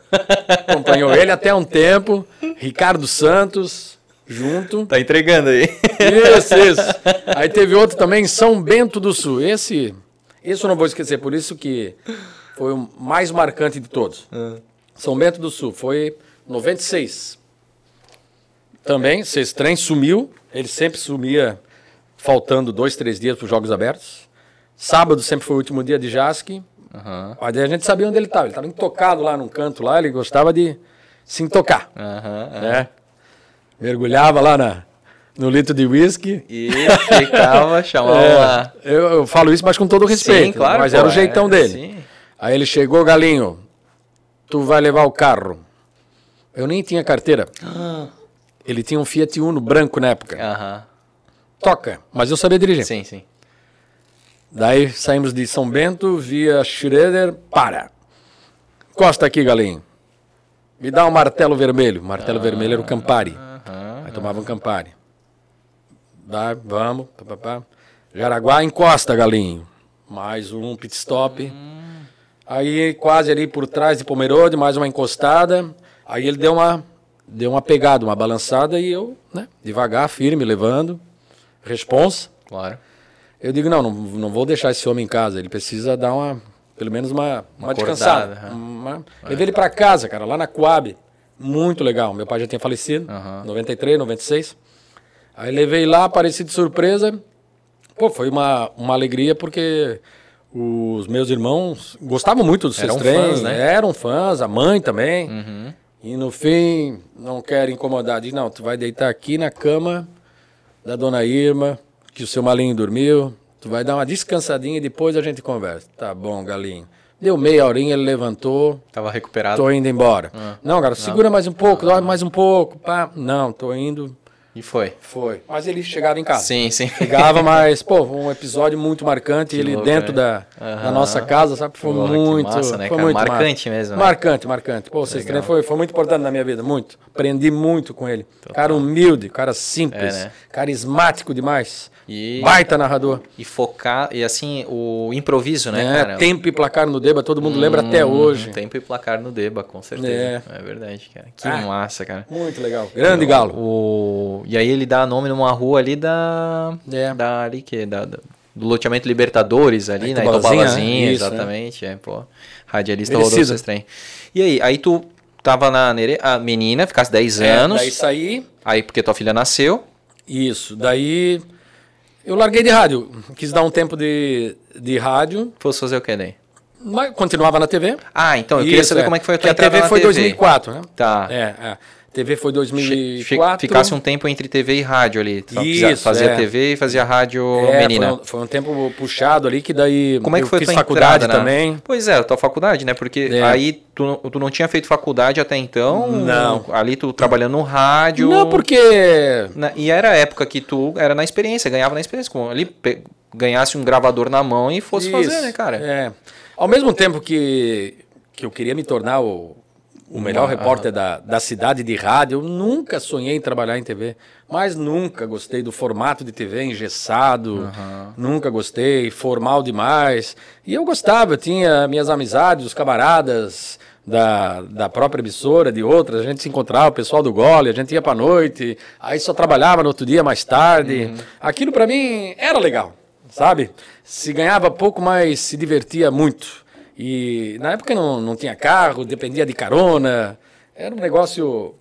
acompanhou ele até um tempo. Ricardo Santos, junto. Tá entregando aí. Isso, isso. Aí teve outro também em São Bento do Sul. Esse, esse eu não vou esquecer, por isso que foi o mais marcante de todos. Ah. São Bento do Sul, foi 96. Também, esse trem sumiu. Ele sempre sumia faltando dois, três dias para os Jogos Abertos. Sábado sempre foi o último dia de JASC. Uhum. Aí a gente sabia onde ele estava. Ele estava intocado lá num canto lá, ele gostava de se intocar. Uhum, né? Mergulhava lá na, no litro de whisky. E ficava, chamava é, lá. Eu, eu, falo isso, mas com todo respeito. Sim, claro. Mas pô, era o jeitão é, dele. Sim. Aí ele chegou, galinho, tu vai levar o carro. Eu nem tinha carteira. Ah. Ele tinha um Fiat Uno branco na época. Aham toca, mas eu sabia dirigir. Sim, sim. Daí saímos de São Bento, via Schroeder, para. Costa aqui, galinho. Me dá um martelo vermelho. Martelo ah, vermelho era o Campari. Ah, Aí tomava um Campari. Dá, vamos. Pá, pá, pá. Jaraguá, encosta, galinho. Mais um pit stop. Hum. Aí quase ali por trás de Pomerode, mais uma encostada. Aí ele deu uma, deu uma pegada, uma balançada e eu, né, devagar, firme, levando responsa. Claro. Eu digo, não, não, não vou deixar esse homem em casa. Ele precisa dar uma, pelo menos uma, uma, uma descansada. Uma... É. Levei ele para casa, cara, lá na Coab. Muito legal. Meu pai já tinha falecido, uhum. 93, 96. Aí levei lá, apareci de surpresa. Pô, foi uma, uma alegria porque os meus irmãos gostavam muito dos seus treinos, fãs, né? Eram fãs, a mãe também. Uhum. E no fim, não quero incomodar. Diz, não, tu vai deitar aqui na cama da dona Irma, que o seu malinho dormiu. Tu vai dar uma descansadinha e depois a gente conversa. Tá bom, galinho. Deu meia horinha, ele levantou. Tava recuperado. Tô indo embora. Ah, não, cara, segura mais um pouco, dorme mais um pouco. Pá. Não, tô indo. E foi. Foi. Mas ele chegava em casa. Sim, sim. Chegava, mas, pô, um episódio muito marcante. Que ele louco, dentro da, uhum. da nossa casa, sabe? Foi muito. Massa, né, foi cara? muito marcante mar... mesmo. Né? Marcante, marcante. Pô, vocês foi, foi muito importante na minha vida, muito. Aprendi muito com ele. Total. Cara humilde, cara simples, é, né? carismático demais. E, Baita narrador. E focar, e assim, o improviso, né, é, cara? Tempo e placar no Deba, todo mundo hum, lembra até hum, hoje. Tempo e placar no Deba, com certeza. É, é verdade, cara. Que ah, massa, cara. Muito legal. Grande o, galo. O, e aí ele dá nome numa rua ali da. É. Da ali que da, da do loteamento Libertadores ali, né? Itobalazinha, exatamente. É, pô. Radialista esse trem. E aí, aí tu tava na a menina, ficasse 10 é, anos. Daí saí. Aí porque tua filha nasceu. Isso, daí eu larguei de rádio, quis dar um tempo de, de rádio. Fosse fazer o que daí? Mas continuava na TV. Ah, então eu Isso, queria saber é. como é que foi a tua que a TV foi TV. 2004, né? Tá. É, é. TV foi 2004. Ficasse um tempo entre TV e rádio ali. Isso, fazia é. TV e fazia rádio é, menina. Foi um, foi um, tempo puxado ali que daí Como é que foi fiz faculdade entrada, também. Né? Pois é, a tua faculdade, né? Porque é. aí tu, tu não tinha feito faculdade até então. Não. Ali tu trabalhando no rádio. Não, porque na, e era a época que tu era na experiência, ganhava na experiência, com ali pe, ganhasse um gravador na mão e fosse Isso, fazer, né, cara? É. Ao mesmo tempo que que eu queria me tornar o o melhor repórter da, da cidade de rádio. Eu nunca sonhei em trabalhar em TV, mas nunca gostei do formato de TV engessado, uhum. nunca gostei, formal demais. E eu gostava, eu tinha minhas amizades, os camaradas da, da própria emissora, de outras, a gente se encontrava, o pessoal do gole, a gente ia para noite, aí só trabalhava no outro dia mais tarde. Uhum. Aquilo para mim era legal, sabe? Se ganhava pouco, mas se divertia muito. E na época não, não tinha carro, dependia de carona. Era um negócio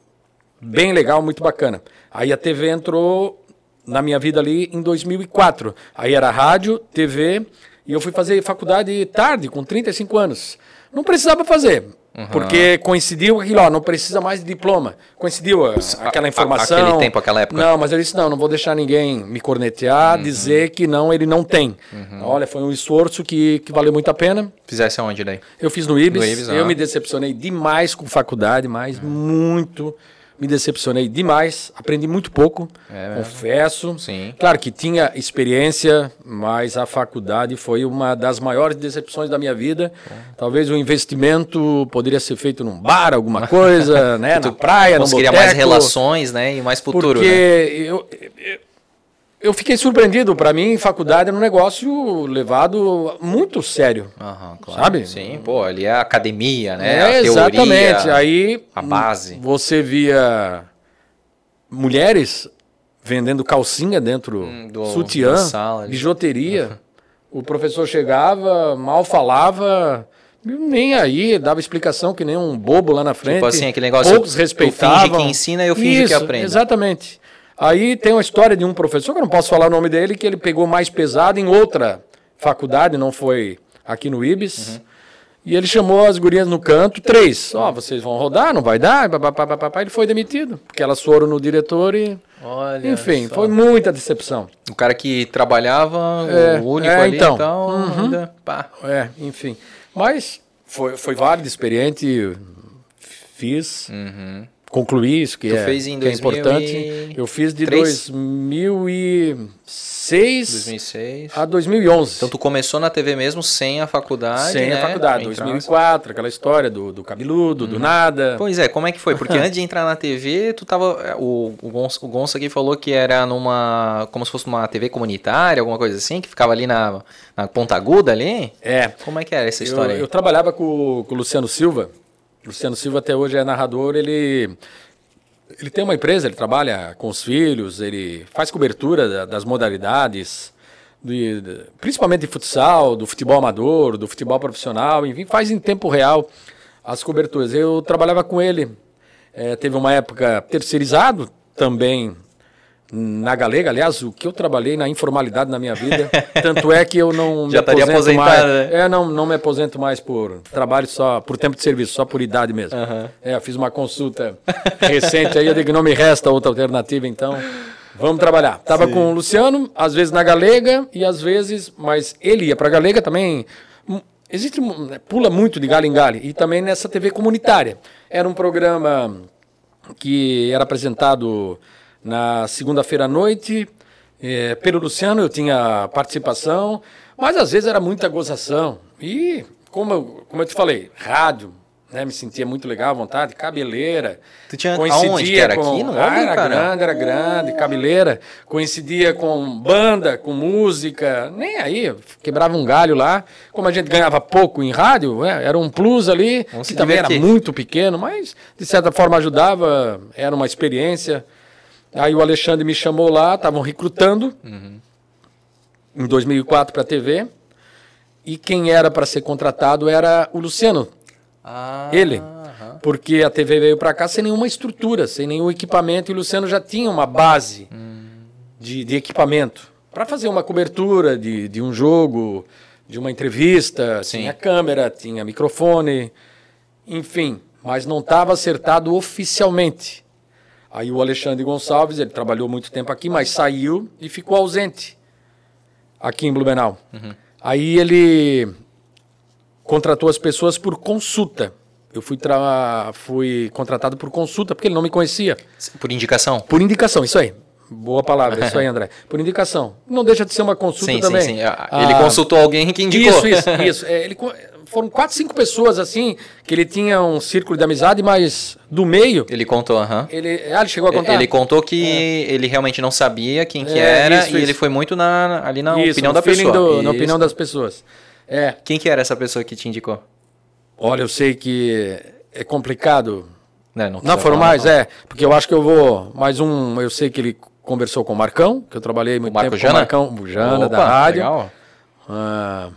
bem legal, muito bacana. Aí a TV entrou na minha vida ali em 2004. Aí era rádio, TV, e eu fui fazer faculdade tarde, com 35 anos. Não precisava fazer, Uhum. Porque coincidiu aquilo, ó, não precisa mais de diploma. Coincidiu aquela informação. aquele tempo, aquela época. Não, mas eu disse, não, não vou deixar ninguém me cornetear, uhum. dizer que não, ele não tem. Uhum. Olha, foi um esforço que, que valeu muito a pena. Fizesse aonde daí? Eu fiz no Ibis. No Ibis eu me decepcionei demais com faculdade, mas muito, me decepcionei demais, aprendi muito pouco, é confesso. Sim. Claro que tinha experiência, mas a faculdade foi uma das maiores decepções da minha vida. É. Talvez o investimento poderia ser feito num bar, alguma coisa, né, na praia, no boteco. mais relações, né, e mais futuro, Porque né? eu, eu eu fiquei surpreendido. Para mim, faculdade era um negócio levado muito sério. Uhum, claro. Sabe? Sim, pô, ali é a academia, né? É, exatamente. Aí a base. Você via mulheres vendendo calcinha dentro hum, do sutiã, sala, bijuteria. Uhum. O professor chegava, mal falava, nem aí, dava explicação que nem um bobo lá na frente. Tipo assim, aquele negócio. Poucos respeitavam. Tu finge que ensina e eu finge Isso, que aprendo. Exatamente. Aí tem uma história de um professor, que eu não posso falar o nome dele, que ele pegou mais pesado em outra faculdade, não foi aqui no IBS. Uhum. E ele chamou as gurias no canto, três. Ó, oh, vocês vão rodar, não vai dar? Ele foi demitido, porque elas foram no diretor e. Olha Enfim, só. foi muita decepção. O cara que trabalhava, é, o único é, ali, então. então uhum. ainda, pá. É, enfim. Mas foi, foi válido, experiente, fiz. Uhum concluir isso, que, tu é, fez em que é importante. E... Eu fiz de 2006, 2006 a 2011. Então tu começou na TV mesmo sem a faculdade, Sem né? a faculdade, 2004, aquela história do, do cabeludo, uhum. do nada. Pois é, como é que foi? Porque antes de entrar na TV, tu tava... É, o, o, Gonçalo, o Gonçalo aqui falou que era numa... como se fosse uma TV comunitária, alguma coisa assim, que ficava ali na, na Ponta Aguda ali? É. Como é que era essa história eu, eu trabalhava com, com o Luciano Silva, Luciano Silva até hoje é narrador, ele ele tem uma empresa, ele trabalha com os filhos, ele faz cobertura das modalidades, de, de, principalmente de futsal, do futebol amador, do futebol profissional, enfim, faz em tempo real as coberturas. Eu trabalhava com ele, é, teve uma época terceirizado também na Galega, aliás, o que eu trabalhei na informalidade na minha vida, tanto é que eu não Já me aposento mais. Né? É, não, não me aposento mais por trabalho só, por tempo de serviço, só por idade mesmo. Uhum. É, fiz uma consulta recente aí, eu digo que não me resta outra alternativa, então vamos trabalhar. Tava Sim. com o Luciano, às vezes na Galega e às vezes, mas ele ia para Galega também. Hum, existe né, pula muito de galho em galho e também nessa TV comunitária. Era um programa que era apresentado na segunda-feira à noite. É, pelo Luciano eu tinha participação, mas às vezes era muita gozação. E, como eu, como eu te falei, rádio, né, me sentia muito legal à vontade, cabeleira. Tu tinha coincidia era com, aqui no ah, Era cara? grande, era grande, cabeleira. Coincidia com banda, com música, nem aí, quebrava um galho lá. Como a gente ganhava pouco em rádio, é, era um plus ali, Vamos que também era muito pequeno, mas de certa forma ajudava, era uma experiência. Aí o Alexandre me chamou lá, estavam recrutando uhum. em 2004 para a TV. E quem era para ser contratado era o Luciano. Ah, ele. Uhum. Porque a TV veio para cá sem nenhuma estrutura, sem nenhum equipamento. E o Luciano já tinha uma base uhum. de, de equipamento para fazer uma cobertura de, de um jogo, de uma entrevista. Sim. Tinha câmera, tinha microfone, enfim. Mas não estava acertado oficialmente. Aí o Alexandre Gonçalves, ele trabalhou muito tempo aqui, mas saiu e ficou ausente aqui em Blumenau. Uhum. Aí ele contratou as pessoas por consulta. Eu fui, fui contratado por consulta, porque ele não me conhecia. Por indicação? Por indicação, isso aí. Boa palavra, isso aí, André. Por indicação. Não deixa de ser uma consulta sim, também. Sim, sim. Ele ah, consultou alguém que indicou. Isso, isso, isso. É, ele, foram quatro, cinco pessoas assim, que ele tinha um círculo de amizade, mas do meio. Ele contou, aham. Uhum. Ele, ah, ele chegou a contar? Ele contou que é. ele realmente não sabia quem que é, era isso, e isso. ele foi muito na, ali na isso, opinião da pessoa. Do, na opinião das pessoas. É. Quem que era essa pessoa que te indicou? Olha, eu sei que é complicado. Não, não, não foram mais, não. é. Porque eu acho que eu vou. Mais um. Eu sei que ele conversou com o Marcão, que eu trabalhei muito tempo Jana? com o Marcão Jana, Opa, da rádio. Legal. Ah,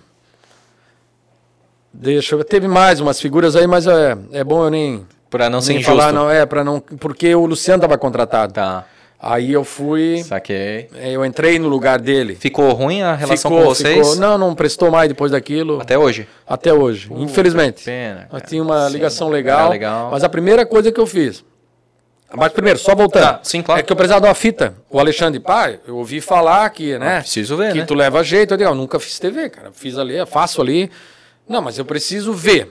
Deixa eu Teve mais umas figuras aí, mas é, é bom eu nem. Pra não ser falar, não, é, para não. Porque o Luciano estava contratado. Tá. Aí eu fui. Saquei. É, eu entrei no lugar dele. Ficou ruim a relação ficou, com vocês? Ficou. Não, não prestou mais depois daquilo. Até hoje? Até hoje, uh, infelizmente. Pena. Mas tinha uma Sim. ligação legal, legal. Mas a primeira coisa que eu fiz. Mas primeiro, só voltando. Tá, sim, claro. É que eu precisava de uma fita. O Alexandre, pai, eu ouvi falar que, né? Ah, preciso ver, Que né? tu leva jeito. Eu digo, eu nunca fiz TV, cara. Fiz ali, faço ali. Não, mas eu preciso ver.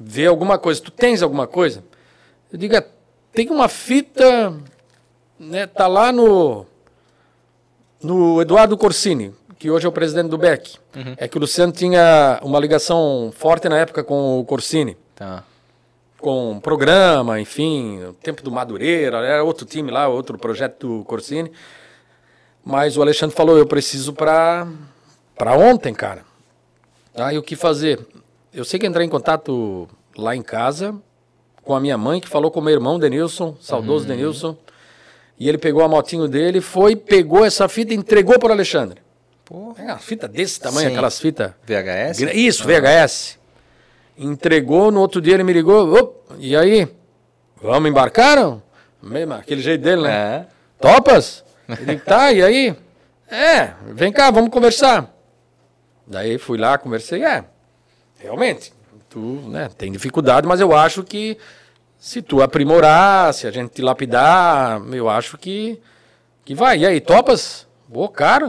Ver alguma coisa. Tu tens alguma coisa? Eu digo, é, tem uma fita, né, tá lá no no Eduardo Corsini, que hoje é o presidente do BEC. Uhum. É que o Luciano tinha uma ligação forte na época com o Corsini. Tá. Com programa, enfim, o tempo do Madureira, era outro time lá, outro projeto do Corsini. Mas o Alexandre falou, eu preciso para para ontem, cara. Aí o que fazer? Eu sei que entrei em contato lá em casa com a minha mãe, que falou com o meu irmão Denilson, saudoso uhum. Denilson. E ele pegou a motinho dele, foi, pegou essa fita e entregou para o Alexandre. Pô. É uma fita desse tamanho, Sim. aquelas fitas. VHS? Isso, ah. VHS. Entregou, no outro dia ele me ligou. e aí? Vamos embarcar? Mesmo, aquele jeito dele, né? É. Topas? Ele tá, e aí? É, vem cá, vamos conversar. Daí fui lá, conversei, é, realmente, tu né, tem dificuldade, mas eu acho que se tu aprimorar, se a gente te lapidar, eu acho que, que vai. E aí, topas? Boa, cara,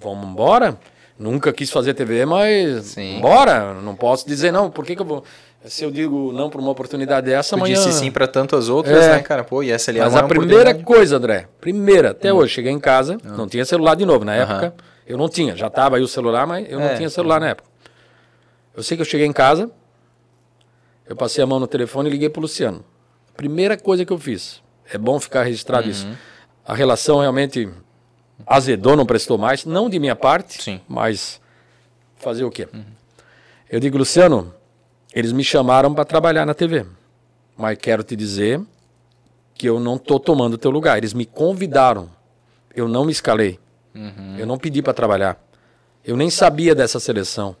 vamos embora. Nunca quis fazer TV, mas sim. bora. Não posso dizer não. Por que, que eu vou. Se eu digo não para uma oportunidade dessa, amanhã... disse sim para tantas outras, é. né, cara? Pô, e essa ali é Mas a primeira coisa, André, primeira, até hum. hoje, cheguei em casa, hum. não tinha celular de novo. Na época, eu não tinha. Já tava aí o celular, mas eu é. não tinha celular na época. Eu sei que eu cheguei em casa, eu passei a mão no telefone e liguei pro Luciano. Primeira coisa que eu fiz. É bom ficar registrado uhum. isso. A relação realmente azedou, não prestou mais. Não de minha parte, Sim. mas fazer o quê? Uhum. Eu digo, Luciano, eles me chamaram para trabalhar na TV. Mas quero te dizer que eu não estou tomando o teu lugar. Eles me convidaram. Eu não me escalei. Uhum. Eu não pedi para trabalhar. Eu nem sabia dessa seleção.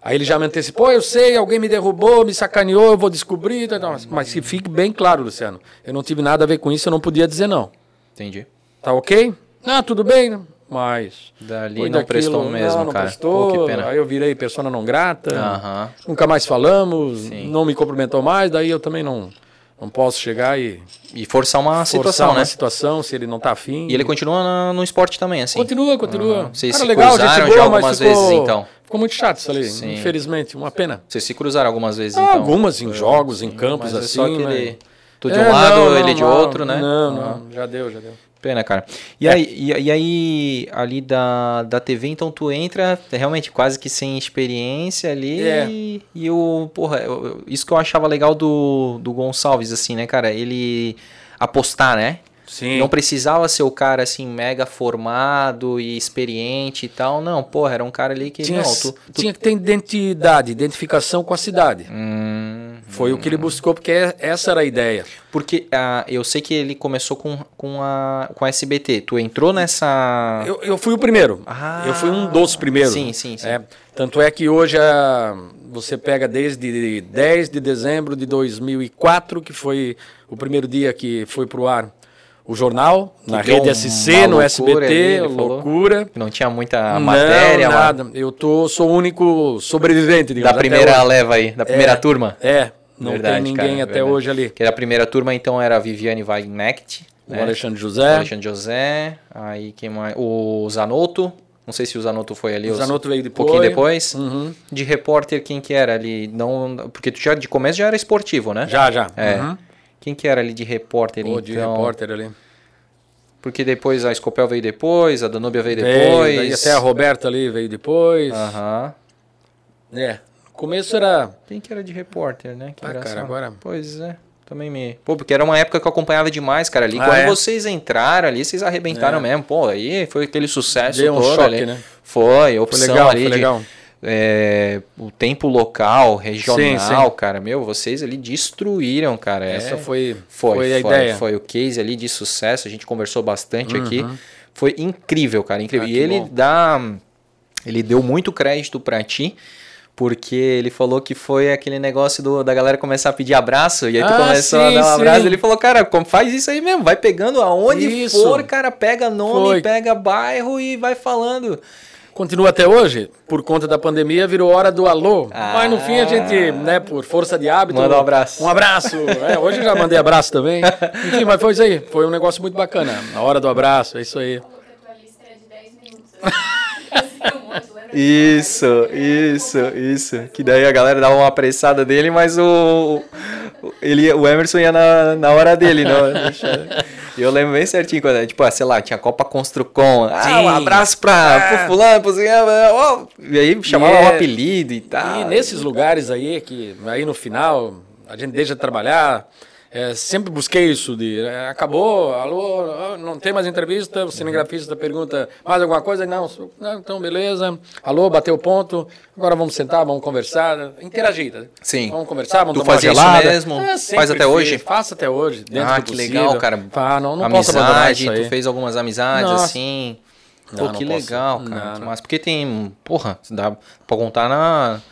Aí ele já me antecipou, eu sei, alguém me derrubou, me sacaneou, eu vou descobrir. Mas que fique bem claro, Luciano. Eu não tive nada a ver com isso, eu não podia dizer não. Entendi. Tá ok? Ah, tudo bem, mas. Dali não daquilo, prestou mesmo, não, não cara. Prestou, Pô, Aí eu virei persona não grata. Uhum. Nunca mais falamos, Sim. não me cumprimentou mais, daí eu também não. Não posso chegar e. E forçar uma forçar situação, uma né? situação, se ele não tá afim. E ele continua no esporte também, assim? Continua, continua. Uhum. Vocês Cara, se legal, cruzaram boa, já algumas ficou, vezes, então? Ficou muito chato isso ali, Sim. infelizmente, uma pena. Vocês se cruzaram algumas vezes, ah, então? Algumas, em jogos, Sim, em campos, assim. É só que ele... Tu de é, um lado, não, ele de outro, né? Não, não, já deu, já deu. Pena, cara. E, é. aí, e, e, aí, ali da, da TV, então tu entra realmente quase que sem experiência ali. É. E, e o, porra, isso que eu achava legal do, do Gonçalves, assim, né, cara? Ele apostar, né? Sim. Não precisava ser o cara assim mega formado e experiente e tal. Não, porra, era um cara ali que tinha, não, tu, tu... tinha que ter identidade, identificação com a cidade. Hum, Foi hum. o que ele buscou porque é, essa era a ideia. Porque uh, eu sei que ele começou com, com a com a SBT. Tu entrou nessa Eu, eu fui o primeiro. Ah, eu fui um dos primeiros. Sim, sim, sim. É, tanto é que hoje a, você pega desde 10 de dezembro de 2004, que foi o primeiro dia que foi pro ar o jornal, que na rede SC, no SBT, ali, loucura. Não tinha muita matéria. Não, nada. Eu tô, sou o único sobrevivente, digamos, Da primeira leva aí, da primeira é, turma. É, não verdade, tem ninguém cara, até verdade. hoje ali. Que a primeira turma, então, era a Viviane Weignecht. O né? Alexandre José. O Alexandre José. Aí quem mais? O Zanotto. Não sei se o Zanotto foi ali. O Zanotto veio depois. Um pouquinho depois. Uhum. De repórter, quem que era ali? Não, porque tu já de começo já era esportivo, né? Já, já. É. Uhum. Quem que era ali de repórter, Pô, então? de repórter ali. Porque depois a Scopel veio depois, a Danúbia veio depois. Veio, até a Roberta ali veio depois. Aham. É. No começo era. Quem que era de repórter, né? Que ah, cara, agora. Pois é. Também me. Pô, porque era uma época que eu acompanhava demais, cara. Ali, ah, quando é? vocês entraram ali, vocês arrebentaram é. mesmo. Pô, aí foi aquele sucesso Deu todo um choque, ali. Né? Foi, opção foi legal, ali. Foi de... é, o tempo local, regional, sim, sim. cara, meu, vocês ali destruíram, cara. Essa é, foi, foi, foi a foi, ideia. Foi o case ali de sucesso, a gente conversou bastante uhum. aqui. Foi incrível, cara, incrível. Ah, e ele bom. dá. Ele deu muito crédito para ti porque ele falou que foi aquele negócio do, da galera começar a pedir abraço, e aí tu ah, começou sim, a dar um abraço, ele falou, cara, faz isso aí mesmo, vai pegando aonde isso. for, cara, pega nome, foi. pega bairro e vai falando. Continua até hoje, por conta da pandemia, virou hora do alô. Ah, mas no fim a gente, né, por força de hábito. Manda um abraço. Um abraço. É, hoje eu já mandei abraço também. Enfim, mas foi isso aí. Foi um negócio muito bacana. A hora do abraço, é isso aí. Isso, isso, isso. Que daí a galera dava uma apressada dele, mas o, ele, o Emerson ia na, na hora dele, não. Eu lembro bem certinho quando, tipo, ah, sei lá, tinha Copa Construcom. Ah, um abraço pra, ah. fulano, pro oh, E aí chamava o é, um apelido e tal. E nesses lugares aí, que aí no final, a gente deixa de trabalhar, é, sempre busquei isso de é, acabou, alô, não tem mais entrevista, o cinegrafista pergunta mais alguma coisa? Não, não então beleza, alô, bateu o ponto, agora vamos sentar, vamos conversar, interagir. Tá? Sim. Vamos conversar, vamos tu tomar fazia gelada. isso mesmo? É, Faz até hoje? Faço até hoje, dentro ah, do que possível. legal, cara. Ah, não, não Amizade, tu fez algumas amizades Nossa. assim... Pô, não, que não legal, cara. Não, Mas porque tem, porra, dá pra contar na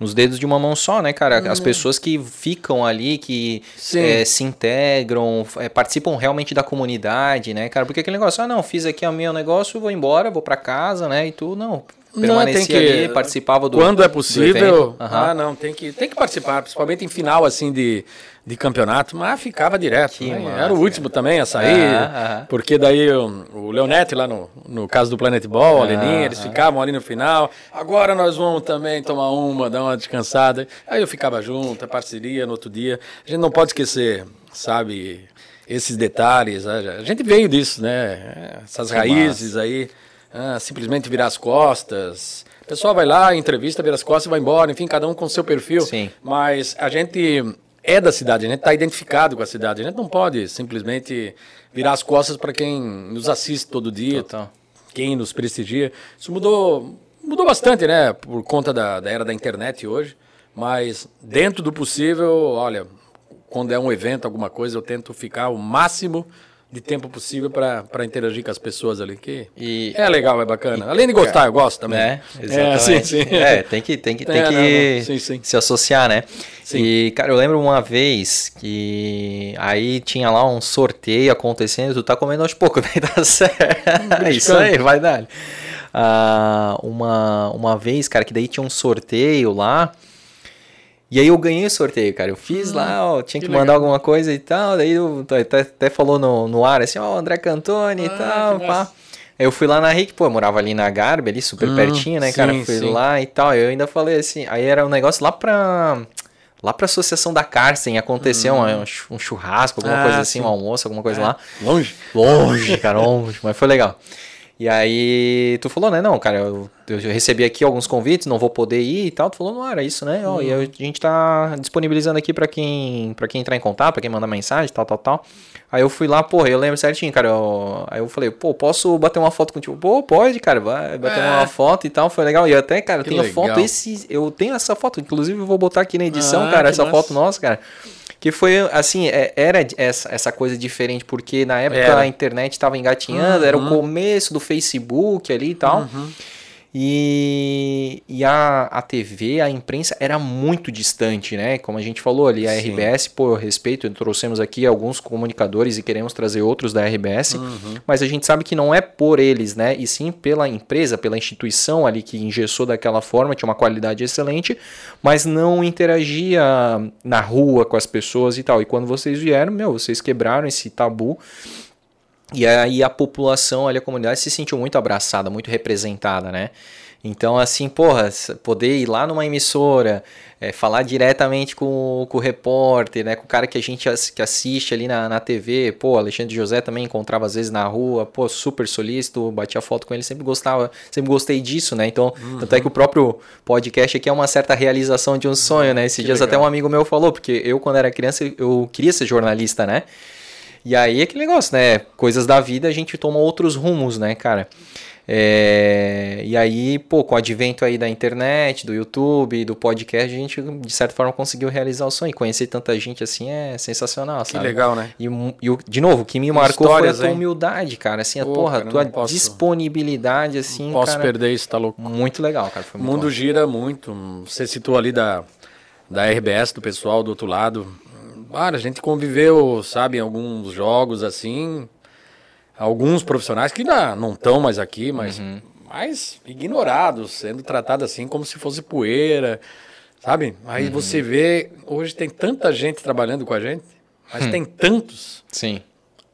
nos dedos de uma mão só, né, cara? As uhum. pessoas que ficam ali, que é, se integram, é, participam realmente da comunidade, né, cara? Porque aquele negócio, ah, não, fiz aqui o meu negócio, vou embora, vou para casa, né? E tu, não, permanecia não, que, ali, participava do Quando é possível, uhum. ah, não, tem que, tem que participar, principalmente em final, assim, de, de campeonato, mas ficava direto. Né? Massa, Era o último cara. também a sair, uhum. porque daí o, o Leonete lá no, no caso do Planet Ball, uhum. a Leninha, eles ficavam ali no final, agora nós vamos também tomar uma, dar uma descansada. Aí eu ficava junto, a parceria no outro dia. A gente não pode esquecer, sabe, esses detalhes. A gente veio disso, né? Essas raízes aí ah, simplesmente virar as costas. O pessoal vai lá, entrevista, vira as costas e vai embora, enfim, cada um com seu perfil. Sim. Mas a gente é da cidade, a gente está identificado com a cidade. A gente não pode simplesmente virar as costas para quem nos assiste todo dia, Total. quem nos prestigia. Isso mudou, mudou bastante, né? Por conta da, da era da internet hoje. Mas dentro do possível, olha, quando é um evento, alguma coisa, eu tento ficar o máximo de tempo possível para interagir com as pessoas ali. Que e, é legal, é bacana. E, Além de gostar, eu gosto também. É, exatamente. É, sim, sim. é tem que, tem que, tem é, que não, não. Sim, sim. se associar, né? Sim. E, cara, eu lembro uma vez que aí tinha lá um sorteio acontecendo, tu tá comendo aos poucos, daí tá certo. É isso aí, vai dar. Ah, uma, uma vez, cara, que daí tinha um sorteio lá. E aí eu ganhei o sorteio, cara. Eu fiz hum, lá, ó, tinha que, que mandar alguma coisa e tal. Daí eu, até, até falou no, no ar assim, ó, André Cantoni ah, e tal, pá. Aí eu fui lá na RIC, pô, eu morava ali na Garbi, ali super hum, pertinho, né, sim, cara? Fui sim. lá e tal. Eu ainda falei assim, aí era um negócio lá pra. Lá pra Associação da Carsten aconteceu hum. um, um, churrasco, alguma ah, coisa assim, sim. um almoço, alguma coisa é. lá. Longe? Longe, cara, longe, mas foi legal. E aí tu falou, né? Não, cara, eu, eu recebi aqui alguns convites, não vou poder ir e tal. Tu falou, não era isso, né? Ó, E uhum. a gente tá disponibilizando aqui para quem para quem entrar em contato, para quem mandar mensagem, tal, tal, tal. Aí eu fui lá, porra, eu lembro certinho, cara. Eu, aí eu falei, pô, posso bater uma foto contigo? Pô, pode, cara, vai bater é. uma foto e tal. Foi legal. E até, cara, eu tenho legal. foto, esse, eu tenho essa foto, inclusive eu vou botar aqui na edição, ah, cara, essa massa. foto nossa, cara. Que foi, assim, é, era essa, essa coisa diferente, porque na época era. a internet estava engatinhando, uhum. era o uhum. começo do Facebook ali e tal. Uhum. E, e a, a TV, a imprensa era muito distante, né? Como a gente falou ali, a Sim. RBS, por respeito, trouxemos aqui alguns comunicadores e queremos trazer outros da RBS, uhum. mas a gente sabe que não é por eles, né? E sim pela empresa, pela instituição ali que engessou daquela forma, tinha uma qualidade excelente, mas não interagia na rua com as pessoas e tal. E quando vocês vieram, meu, vocês quebraram esse tabu e aí a população, ali, a comunidade se sentiu muito abraçada, muito representada, né? Então, assim, porra, poder ir lá numa emissora, é, falar diretamente com, com, o repórter, né? Com o cara que a gente que assiste ali na, na TV, pô, Alexandre José também encontrava às vezes na rua, pô, super solícito, batia foto com ele, sempre gostava, sempre gostei disso, né? Então, uhum. tanto é que o próprio podcast aqui é uma certa realização de um sonho, né? Esses que dias legal. até um amigo meu falou, porque eu, quando era criança, eu queria ser jornalista, né? E aí é aquele negócio, né? Coisas da vida a gente toma outros rumos, né, cara? É, e aí, pô, com o advento aí da internet, do YouTube, do podcast, a gente de certa forma conseguiu realizar o sonho. Conhecer tanta gente assim é sensacional, sabe? Que legal, né? E, e de novo, o que me marcou Histórias, foi a tua humildade, cara. Assim, a pô, porra, cara, tua posso, disponibilidade, assim. Não posso cara, perder isso, tá louco. Muito legal, cara. o mundo bom. gira muito. Você citou ali da, da RBS, do pessoal do outro lado. Cara, a gente conviveu, sabe, em alguns jogos assim. Alguns profissionais que não estão mais aqui, mas uhum. mais ignorados, sendo tratados assim como se fosse poeira, sabe? Aí uhum. você vê, hoje tem tanta gente trabalhando com a gente, mas hum. tem tantos. Sim.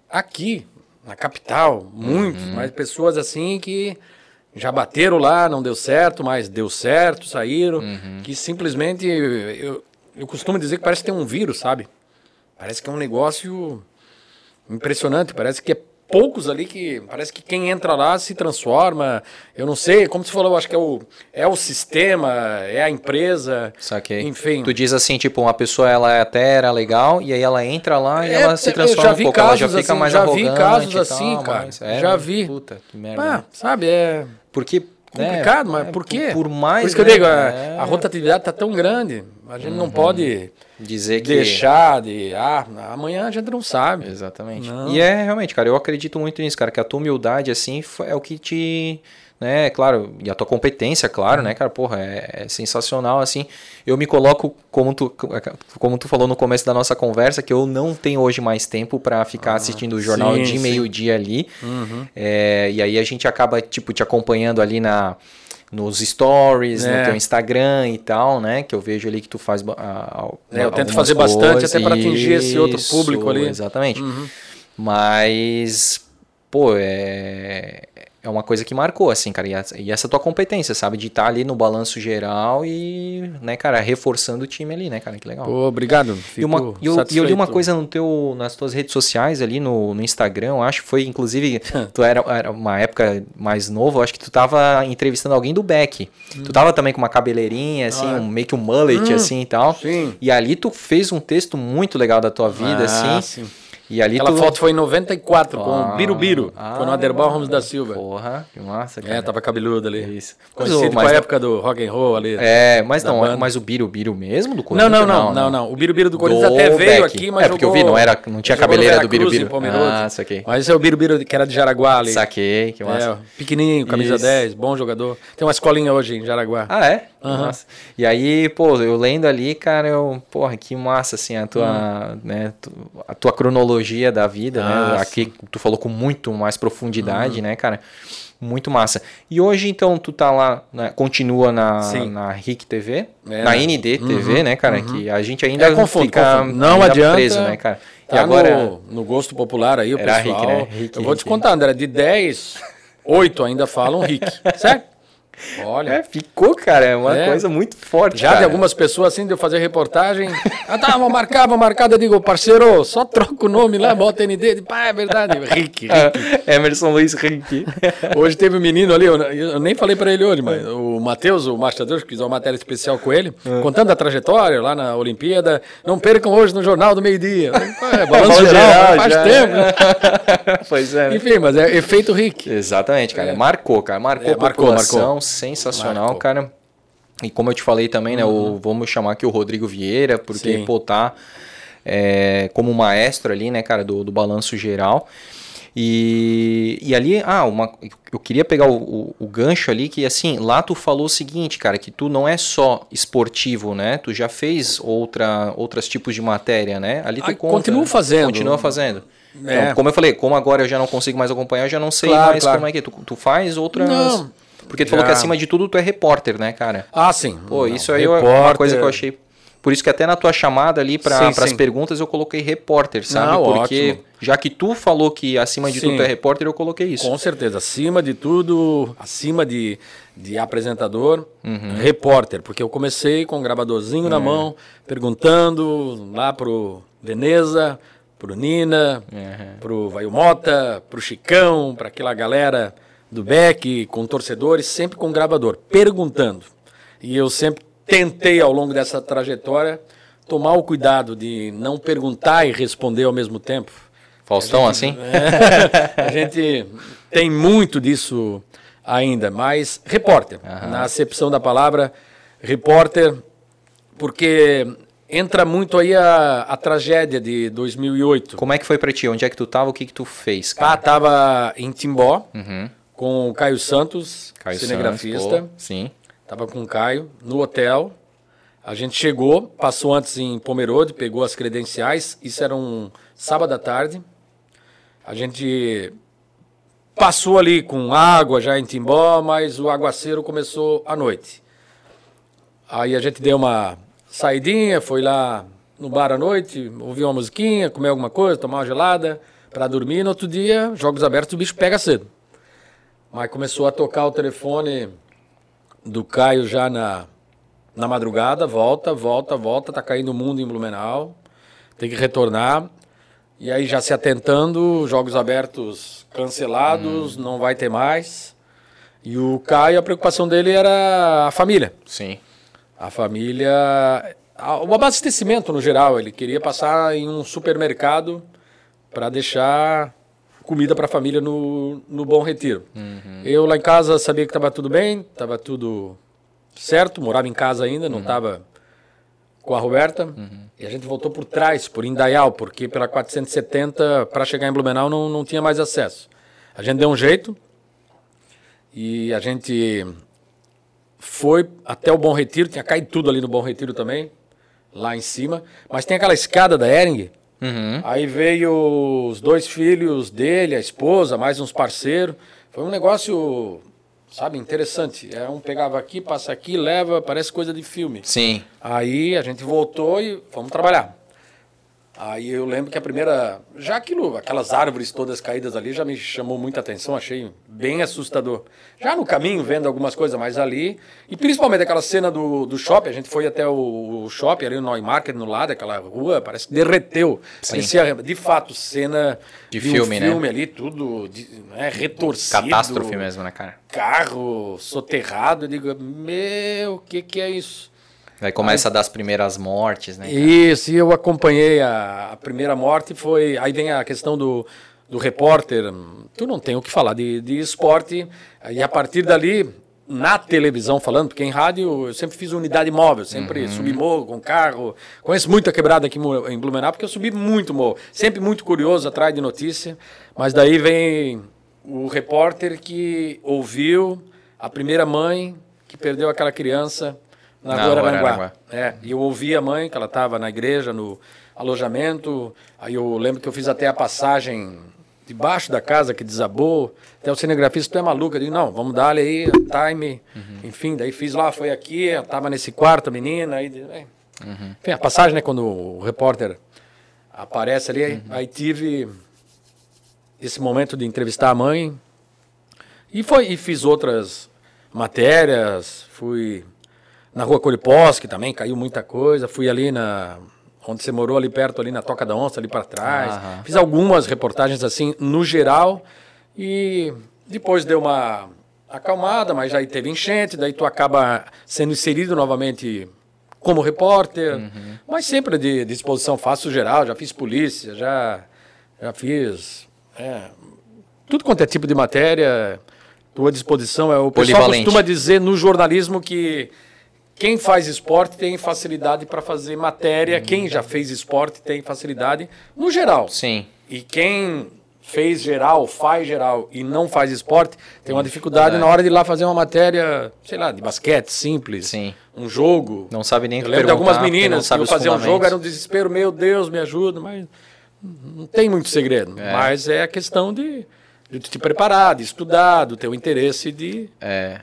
Aqui, na capital, muitos, uhum. mas pessoas assim que já bateram lá, não deu certo, mas deu certo, saíram. Uhum. Que simplesmente, eu, eu costumo dizer que parece que tem um vírus, sabe? Parece que é um negócio impressionante, parece que é poucos ali que parece que quem entra lá se transforma. Eu não sei, como você falou, acho que é o, é o sistema, é a empresa. Saquei. Enfim. Tu diz assim, tipo, uma pessoa ela até era legal e aí ela entra lá e é, ela se transforma um pouco, casos, ela já fica assim, mais já vi casos assim, cara. É, já vi. Puta, que merda. Ah, sabe, é porque complicado, né? mas por quê? Por, mais. Por isso que eu digo, é... a rotatividade está tão grande, a gente uhum. não pode dizer que deixar de ah, amanhã a gente não sabe. Exatamente. Não. E é realmente, cara, eu acredito muito nisso, cara, que a tua humildade assim é o que te né? Claro, e a tua competência, claro, né, cara? Porra, é, é, sensacional, assim. Eu me coloco, como tu, como tu falou no começo da nossa conversa, que eu não tenho hoje mais tempo para ficar ah, assistindo o jornal sim, de meio-dia ali. Uhum. É, e aí a gente acaba, tipo, te acompanhando ali na nos stories, é. no teu Instagram e tal, né? Que eu vejo ali que tu faz. A, a, é, eu tento fazer coisas, bastante até para atingir esse outro público ali. Exatamente. Uhum. Mas, pô, é, é uma coisa que marcou, assim, cara. E, essa tua competência, sabe? De estar tá ali no balanço geral e, né, cara, reforçando o time ali, né, cara? Que legal. Pô, obrigado. e, uma, e eu, eu, li uma coisa no teu, nas tuas redes sociais ali, no, no Instagram, acho que foi, inclusive, tu era, era uma época mais nova, acho que tu tava entrevistando alguém do Beck. Hum. Tu tava também com uma cabeleirinha, assim, ah. um, meio que um mullet, hum, assim, e tal. Sim. E ali tu fez um texto muito legal da tua vida, ah, assim. Sim e ali Aquela tu... foto foi em 94 ah, com o Birubiru. Ah, foi no Aderbal Ramos da Silva. Porra, que massa, cara. É, tava cabeludo ali. Isso. Conhecido com a época do rock and roll ali. É, mas não, banda. mas o Birubiru mesmo do Corinthians? Não, não, não, não, não. O Birubiru do Corinthians até veio aqui, mas É, porque eu vi, não, era, não tinha cabeleira do Birubiru. Ah, saquei. Mas esse é o Birubiru que era de Jaraguá ali. Saquei, que massa. É, pequenininho, camisa Isso. 10, bom jogador. Tem uma escolinha hoje em Jaraguá. Ah, é? Uhum. Nossa. E aí, pô, eu lendo ali, cara, eu, porra, que massa, assim, a tua, uhum. né, a tua cronologia da vida, né? ah, né? Aqui tu falou com muito mais profundidade, uhum. né, cara? Muito massa. E hoje, então, tu tá lá, né, continua na, na RIC TV, é, na ND TV, uhum. né, cara? Uhum. Que a gente ainda é, confundo, fica confundo. Não ainda adianta, preso, né, cara? Tá e agora, no, no, gosto popular aí, o pessoal... Rick, né? Rick, eu vou te contar, André, de 10, 8 ainda falam RIC, certo? Olha. É, ficou, cara, é uma é. coisa muito forte. Já cara. de algumas pessoas assim, de eu fazer reportagem. ah, tá, vou marcar, vou marcar. Eu digo, parceiro, só troca o nome lá, bota ND. Pá, é verdade. Rick, Rick. É, Emerson Luiz Rick. hoje teve um menino ali, eu, eu nem falei para ele hoje, mas o Matheus, o Mastrador, que fiz uma matéria especial com ele, é. contando a trajetória lá na Olimpíada. Não percam hoje no Jornal do Meio-Dia. É, balanço geral, geral, faz já. tempo. Né? pois é. Né? Enfim, mas é efeito Rick. Exatamente, cara. É. Marcou, cara. Marcou, é, marcou, marcou sensacional, Marcou. cara. E como eu te falei também, né? O, uhum. vamos chamar aqui o Rodrigo Vieira, porque, Sim. pô, tá é, como maestro ali, né, cara, do, do balanço geral. E, e ali, ah, uma, eu queria pegar o, o, o, gancho ali, que assim, lá tu falou o seguinte, cara, que tu não é só esportivo, né? Tu já fez outra, outros tipos de matéria, né? Ali tu ah, conta, Continuo fazendo. Continua fazendo. É. Então, como eu falei, como agora eu já não consigo mais acompanhar, eu já não sei claro, mais claro. como é que é. Tu, tu faz outras... Não. Porque tu Já. falou que acima de tudo tu é repórter, né, cara? Ah, sim. Pô, isso aí repórter... é uma coisa que eu achei. Por isso que até na tua chamada ali para as perguntas eu coloquei repórter, sabe? Não, Porque ótimo. já que tu falou que acima de sim. tudo tu é repórter, eu coloquei isso. Com certeza. Acima de tudo, acima de, de apresentador, uhum. repórter. Porque eu comecei com um gravadorzinho na é. mão, perguntando lá pro Veneza, pro Nina, uhum. pro Vaio Mota, pro Chicão, para aquela galera do Beck, com torcedores, sempre com gravador, perguntando. E eu sempre tentei, ao longo dessa trajetória, tomar o cuidado de não perguntar e responder ao mesmo tempo. Faustão, gente, assim? É, a gente tem muito disso ainda, mas repórter, uhum. na acepção da palavra, repórter, porque entra muito aí a, a tragédia de 2008. Como é que foi para ti? Onde é que tu estava? O que que tu fez? Cara? Ah, tava em Timbó. Uhum com o Caio Santos, Caio cinegrafista. Santos, sim. Tava com o Caio no hotel. A gente chegou, passou antes em Pomerode, pegou as credenciais. Isso era um sábado à tarde. A gente passou ali com água já em Timbó, mas o aguaceiro começou à noite. Aí a gente deu uma saidinha, foi lá no bar à noite, ouviu uma musiquinha, comer alguma coisa, tomar uma gelada para dormir. No outro dia, jogos abertos, o bicho pega cedo. Mas começou a tocar o telefone do Caio já na, na madrugada, volta, volta, volta, tá caindo o mundo em Blumenau, tem que retornar. E aí já se atentando, jogos abertos cancelados, hum. não vai ter mais. E o Caio, a preocupação dele era a família. Sim. A família. O abastecimento no geral. Ele queria passar em um supermercado para deixar comida para a família no, no Bom Retiro. Uhum. Eu lá em casa sabia que estava tudo bem, estava tudo certo, morava em casa ainda, não estava uhum. com a Roberta. Uhum. E a gente voltou por trás, por Indaial, porque pela 470, para chegar em Blumenau, não, não tinha mais acesso. A gente deu um jeito e a gente foi até o Bom Retiro, tinha caído tudo ali no Bom Retiro também, lá em cima. Mas tem aquela escada da Ering, Uhum. Aí veio os dois filhos dele, a esposa, mais uns parceiros. Foi um negócio, sabe, interessante. É um pegava aqui, passa aqui, leva, parece coisa de filme. Sim. Aí a gente voltou e vamos trabalhar. Aí eu lembro que a primeira. Já aquilo, aquelas árvores todas caídas ali já me chamou muita atenção, achei bem assustador. Já no caminho, vendo algumas coisas mais ali, e principalmente aquela cena do, do shopping, a gente foi até o, shopping ali no Neumarkt, no lado, aquela rua, parece que derreteu. Sim. Parecia, de fato, cena de, de filme, um filme né? ali, tudo né, retorcido. Catástrofe mesmo, né, cara? Carro soterrado, eu digo, meu, o que, que é isso? Aí começa aí, a dar as primeiras mortes, né? Cara? Isso, e eu acompanhei a, a, primeira morte, foi. Aí vem a questão do, do repórter. Tu não tem o que falar de, de esporte. E a partir dali, na televisão falando, porque em rádio eu sempre fiz unidade móvel, sempre uhum. subi morro com carro. Conheço muita quebrada aqui em Blumenau, porque eu subi muito morro. Sempre muito curioso atrás de notícia. Mas daí vem o repórter que ouviu a primeira mãe que perdeu aquela criança na, na Rua Aranguá. É, e eu ouvi a mãe, que ela estava na igreja, no alojamento. Aí eu lembro que eu fiz até a passagem debaixo da casa que desabou. Até o cinegrafista, tu é maluco. Eu disse, não, vamos dar aí, time. Uhum. Enfim, daí fiz lá, foi aqui, estava nesse quarto, a menina. Aí, uhum. Enfim, a passagem, né, quando o repórter aparece ali, uhum. aí tive esse momento de entrevistar a mãe. E, foi, e fiz outras matérias, fui na rua Coliposki também caiu muita coisa. Fui ali na. Onde você morou, ali perto, ali na Toca da Onça, ali para trás. Uhum. Fiz algumas reportagens assim, no geral. E depois deu uma acalmada, mas aí teve enchente, daí tu acaba sendo inserido novamente como repórter. Uhum. Mas sempre de, de disposição, faço geral, já fiz polícia, já, já fiz. É, tudo quanto é tipo de matéria, tua disposição. É, o pessoal costuma dizer no jornalismo que quem faz esporte tem facilidade para fazer matéria. Quem já fez esporte tem facilidade no geral. Sim. E quem fez geral, faz geral e não faz esporte, tem uma dificuldade na hora de ir lá fazer uma matéria, sei lá, de basquete simples. Sim. Um jogo. Não sabe nem Eu lembro de algumas meninas que iam fazer um jogo, era um desespero, meu Deus, me ajuda, mas não tem muito segredo. É. Mas é a questão de, de te preparar, de estudar, do teu interesse de. É.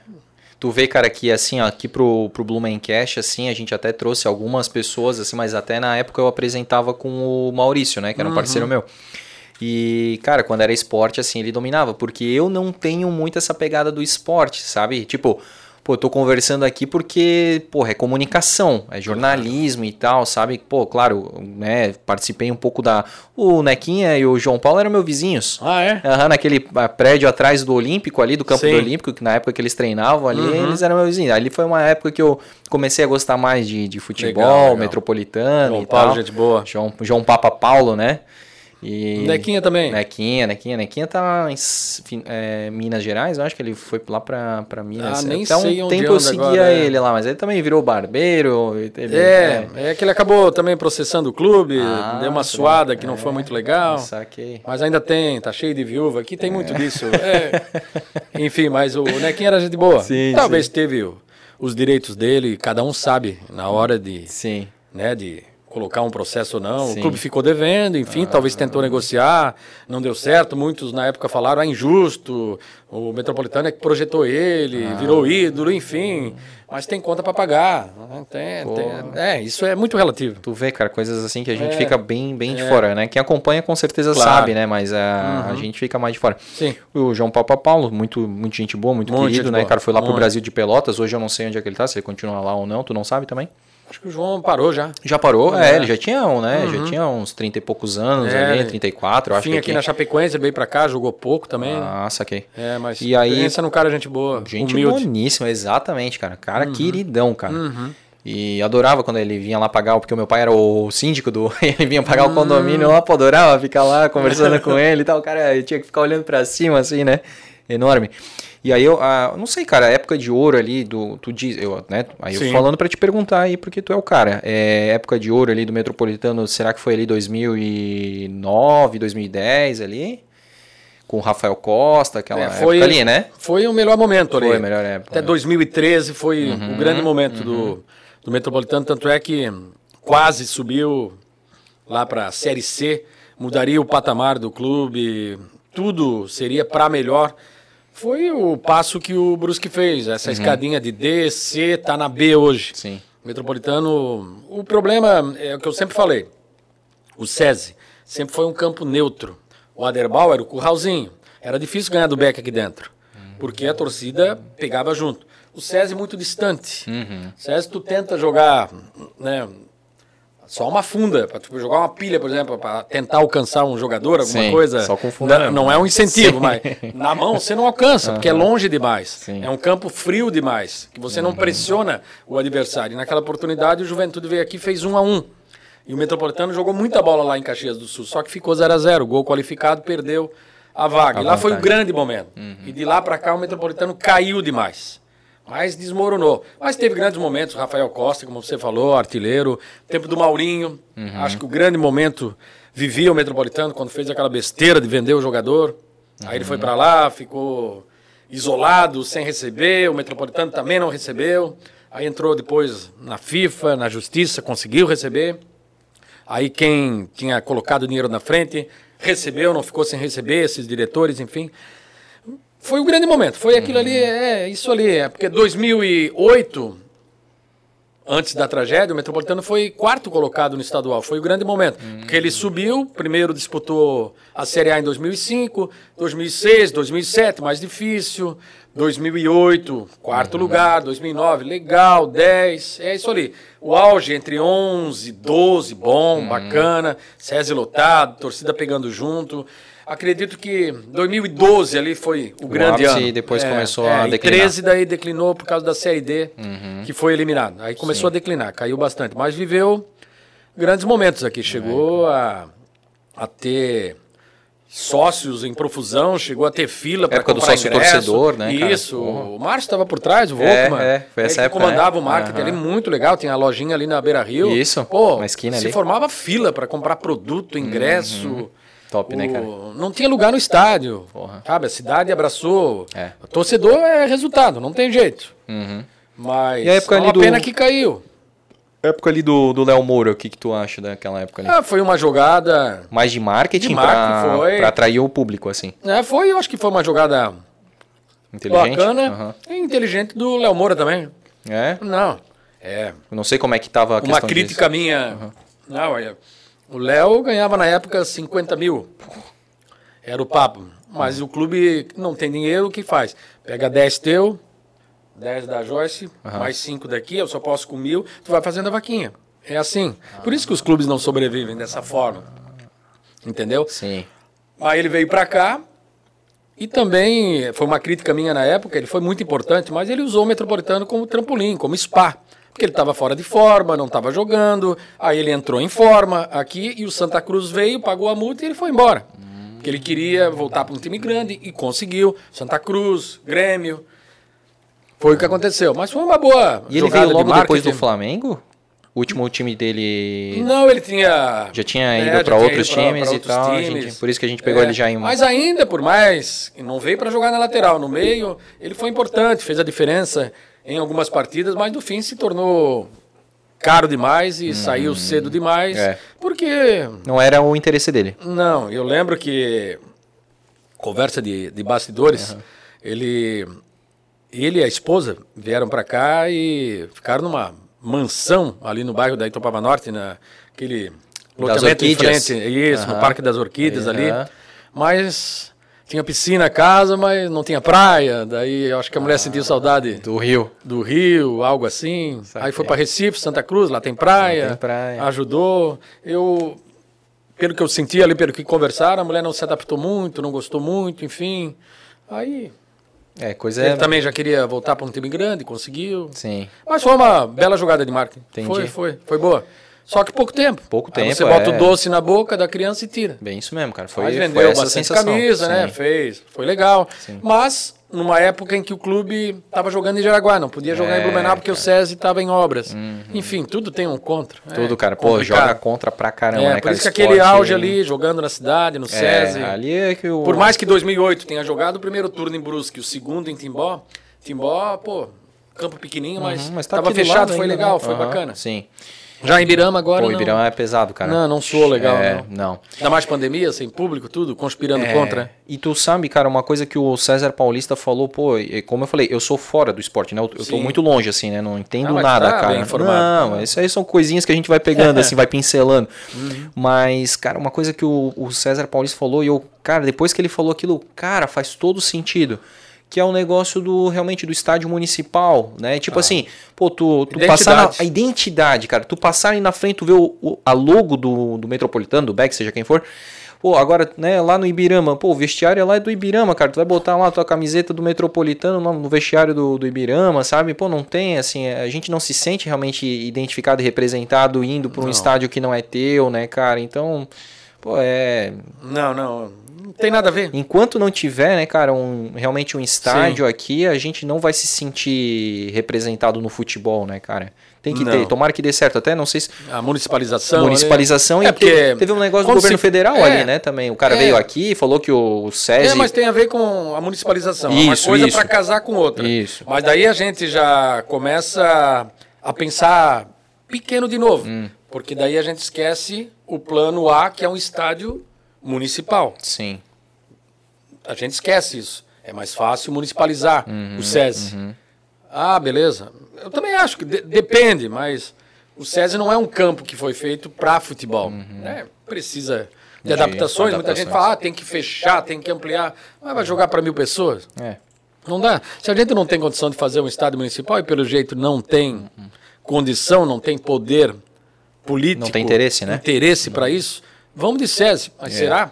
Tu vê, cara, que assim, ó, aqui pro, pro Blumencast, assim, a gente até trouxe algumas pessoas, assim, mas até na época eu apresentava com o Maurício, né, que era um parceiro uhum. meu. E, cara, quando era esporte, assim, ele dominava, porque eu não tenho muito essa pegada do esporte, sabe? Tipo, pô, eu tô conversando aqui porque, pô, é comunicação, é jornalismo e tal, sabe? Pô, claro, né, participei um pouco da... O Nequinha e o João Paulo eram meus vizinhos. Ah, é? Uhum, naquele ah, prédio atrás do Olímpico ali, do campo Sim. do Olímpico, que na época que eles treinavam ali, uhum. eles eram meus vizinhos. Ali foi uma época que eu comecei a gostar mais de, de futebol, legal, legal. metropolitano João e Paulo, tal. gente boa. João, João Papa Paulo, né? E... Nequinha também. Nequinha, Nequinha. Nequinha tá em é, Minas Gerais, eu acho que ele foi lá pra, pra Minas. Ah, nem então, sei um tempo eu seguia agora, é. ele lá, mas ele também virou barbeiro. Ele, é, é, é, que ele acabou também processando o clube, ah, deu uma suada que não foi muito legal. Saquei. Mas ainda tem, tá cheio de viúva. Aqui tem muito disso. É. Enfim, mas o Nequinha era gente boa. Sim, Talvez sim. teve os direitos dele, cada um sabe na hora de... Sim. Né, de colocar um processo ou não. Sim. O clube ficou devendo, enfim, ah, talvez tentou ah. negociar, não deu certo. Muitos na época falaram, é injusto, o Metropolitano é que projetou ele, ah. virou ídolo, enfim. Mas tem conta para pagar. Tem, tem, é, isso é muito relativo. Tu vê, cara, coisas assim que a gente é, fica bem, bem de é. fora, né? Quem acompanha com certeza claro. sabe, né? Mas a, uhum. a gente fica mais de fora. Sim. O João Paulo Paulo, muito, muito gente boa, muito, muito querido, né? Boa. Cara, foi lá muito. pro Brasil de Pelotas. Hoje eu não sei onde é que ele tá, se ele continua lá ou não. Tu não sabe também? Acho que o João parou já. Já parou? É, é ele já tinha, um, né? Uhum. Já tinha uns 30 e poucos anos é, ali, 34, eu acho que aqui, aqui na Chapecoense, ele veio pra cá, jogou pouco também. Ah, saquei. É, mas e aí, pensa no cara gente boa, Gente humilde. boníssima, exatamente, cara. Cara uhum. queridão, cara. Uhum. E adorava quando ele vinha lá pagar, porque o meu pai era o síndico do. ele vinha pagar o condomínio lá, pô, adorava ficar lá conversando com ele e tal. O cara tinha que ficar olhando para cima, assim, né? Enorme. E aí eu, não sei, cara, a época de ouro ali do. Tu diz, eu, né? Aí Sim. eu falando para te perguntar aí, porque tu é o cara. É, época de ouro ali do Metropolitano, será que foi ali 2009, 2010 ali? Com o Rafael Costa, aquela é, foi, época ali, né? Foi o melhor momento ali. Foi a melhor época. Até 2013 foi uhum, o grande momento uhum. do, do Metropolitano, tanto é que quase subiu lá para a Série C, mudaria o patamar do clube, tudo seria para melhor. Foi o passo que o Brusque fez, essa uhum. escadinha de D, C, tá na B hoje. Sim. Metropolitano, o problema é o que eu sempre falei. O SESI sempre foi um campo neutro. O Aderbal era o curralzinho. Era difícil ganhar do Beck aqui dentro, porque a torcida pegava junto. O SESI muito distante. Uhum. O SESI tu tenta jogar, né, só uma funda, para tipo, jogar uma pilha, por exemplo, para tentar alcançar um jogador, alguma Sim, coisa. Só com funda. Não, não é um incentivo, Sim. mas na mão você não alcança, uhum. porque é longe demais. Sim. É um campo frio demais, que você não uhum. pressiona o adversário. E naquela oportunidade o Juventude veio aqui e fez um a um. E o Metropolitano jogou muita bola lá em Caxias do Sul, só que ficou 0 a 0 Gol qualificado, perdeu a vaga. A e lá foi o grande momento. Uhum. E de lá para cá o Metropolitano caiu demais mas desmoronou. Mas teve grandes momentos, Rafael Costa, como você falou, artilheiro, tempo do Maurinho, uhum. acho que o grande momento vivia o Metropolitano quando fez aquela besteira de vender o jogador. Uhum. Aí ele foi para lá, ficou isolado, sem receber, o Metropolitano também não recebeu. Aí entrou depois na FIFA, na Justiça, conseguiu receber. Aí quem tinha colocado dinheiro na frente recebeu, não ficou sem receber, esses diretores, enfim. Foi o grande momento. Foi aquilo ali, é isso ali. É porque 2008, antes da tragédia, o Metropolitano foi quarto colocado no estadual. Foi o grande momento. Porque ele subiu, primeiro disputou a Série A em 2005, 2006, 2007, mais difícil. 2008, quarto lugar. 2009, legal. 10, é isso ali. O auge entre 11, 12, bom, uhum. bacana. César lotado, torcida pegando junto. Acredito que 2012 ali foi o, o grande ano. E depois é, começou é, a declinar. E 13 daí declinou por causa da Série D, uhum. que foi eliminado. Aí começou Sim. a declinar, caiu bastante. Mas viveu grandes momentos aqui. Chegou é. a, a ter sócios em profusão, chegou a ter fila para comprar do sócio ingresso. torcedor, né? Isso, o Márcio estava por trás, o Volkman. É, é, foi essa época, comandava né? o marketing uhum. ali, muito legal, tinha a lojinha ali na Beira Rio. Isso, Pô, na esquina se ali. formava fila para comprar produto, ingresso. Uhum. Top, né, o... né, cara? Não tinha lugar no estádio. Porra. Sabe, a cidade abraçou. É. O torcedor é resultado, não tem jeito. Uhum. Mas e a época é uma do... pena que caiu. A época ali do Léo Moura, o que, que tu acha daquela época ali? Ah, foi uma jogada. Mais de marketing, de marketing pra, pra, atrair o público, assim. É, foi, eu acho que foi uma jogada. Inteligente? Bacana. Uhum. E inteligente do Léo Moura também. É? Não. É. Eu não sei como é que tava a Uma crítica disso. minha. Uhum. Não, olha. O Léo ganhava na época 50 mil. Era o papo. Mas o clube não tem dinheiro, o que faz? Pega 10 teu, 10 da Joyce, uhum. mais 5 daqui, eu só posso com mil, tu vai fazendo a vaquinha. É assim. Por isso que os clubes não sobrevivem dessa forma. Entendeu? Sim. Aí ele veio para cá, e também foi uma crítica minha na época, ele foi muito importante, mas ele usou o Metropolitano como trampolim, como spa porque ele estava fora de forma, não estava jogando. Aí ele entrou em forma aqui e o Santa Cruz veio, pagou a multa e ele foi embora. Hum. Porque ele queria voltar para um time grande e conseguiu. Santa Cruz, Grêmio. Foi o que aconteceu. Mas foi uma boa. E ele veio logo de depois do Flamengo? O último time dele. Não, ele tinha. Já tinha ido é, para outros ido times pra, pra e tal. Times. Gente, por isso que a gente pegou é, ele já em. Mas ainda, por mais. Não veio para jogar na lateral. No meio, ele foi importante, fez a diferença em algumas partidas, mas no fim se tornou caro demais e hum. saiu cedo demais, é. porque... Não era o interesse dele. Não, eu lembro que, conversa de, de bastidores, uhum. ele, ele e a esposa vieram para cá e ficaram numa mansão ali no bairro da Itopava Norte, naquele loteamento em frente, isso, uhum. no Parque das Orquídeas uhum. ali, mas tinha piscina na casa, mas não tinha praia. Daí eu acho que a mulher ah, sentiu saudade do rio. Do rio, algo assim. Sabe Aí foi para Recife, Santa Cruz, lá tem praia. Tem praia. Ajudou. Eu pelo que eu senti ali, pelo que conversaram, a mulher não se adaptou muito, não gostou muito, enfim. Aí é, coisa Ele é... também já queria voltar para um time grande, conseguiu. Sim. Mas foi uma bela jogada de marketing. Entendi. Foi, foi, foi boa. Só que pouco tempo. Pouco tempo. Aí você bota é... o doce na boca da criança e tira. Bem isso mesmo, cara. Foi, Mas vendeu foi bastante sensação. camisa, né? Sim. né? Fez. Foi legal. Sim. Mas numa época em que o clube estava jogando em Jaraguá, não podia jogar é, em Blumenau porque cara. o SESI estava em obras. Uhum. Enfim, tudo tem um contra. Tudo, é, cara. Pô, complicado. joga contra pra caramba, é, né, Por isso que aquele auge ali, jogando na cidade, no é, SESI. Ali é que o... Por mais que 2008 tenha jogado o primeiro turno em Brusque, o segundo em Timbó, Timbó, pô, campo pequenininho, mas, uhum, mas tá fechado, foi legal, né? foi uhum, bacana. Sim. Já em Ibirama agora. Pô, Ibirama é pesado, cara. Não, não sou legal, é, não. Não. Ainda mais pandemia, sem público, tudo, conspirando é, contra. E tu sabe, cara, uma coisa que o César Paulista falou, pô, como eu falei, eu sou fora do esporte, né? Eu, eu tô muito longe, assim, né? Não entendo ah, nada, tá cara. Informado, não, isso aí são coisinhas que a gente vai pegando, assim, vai pincelando. Uhum. Mas, cara, uma coisa que o, o César Paulista falou, e eu, cara, depois que ele falou aquilo, cara, faz todo sentido que é o um negócio do realmente do estádio municipal, né? Tipo ah. assim, pô, tu, tu passar na, a identidade, cara, tu passar aí na frente, tu vê o, o, a logo do, do Metropolitano, do Beck, seja quem for. Pô, agora, né, lá no Ibirama, pô, o vestiário é lá do Ibirama, cara. Tu vai botar lá a tua camiseta do Metropolitano no, no vestiário do, do Ibirama, sabe? Pô, não tem, assim, a gente não se sente realmente identificado e representado indo para um não. estádio que não é teu, né, cara? Então, pô, é. Não, não tem nada a ver. Enquanto não tiver, né, cara, um, realmente um estádio Sim. aqui, a gente não vai se sentir representado no futebol, né, cara? Tem que não. ter. Tomara que dê certo. Até não sei se. A municipalização. Municipalização ali. e é porque teve um negócio do governo se... federal é, ali, né? Também. O cara é. veio aqui, falou que o SESI. É, mas tem a ver com a municipalização. Isso, uma coisa para casar com outra. Isso. Mas daí a gente já começa a pensar pequeno de novo. Hum. Porque daí a gente esquece o plano A, que é um estádio municipal. Sim a gente esquece isso. É mais fácil municipalizar uhum, o SESI. Uhum. Ah, beleza. Eu também acho que de depende, mas o SESI não é um campo que foi feito para futebol. Uhum. Né? Precisa de, adaptações. Muita gente fala, ah, tem que fechar, tem que ampliar. Mas vai jogar para mil pessoas? É. Não dá. Se a gente não tem condição de fazer um estádio municipal e pelo jeito não tem uhum. condição, não tem poder político, não tem interesse, né? Interesse para isso, vamos de SESI. Mas é. será?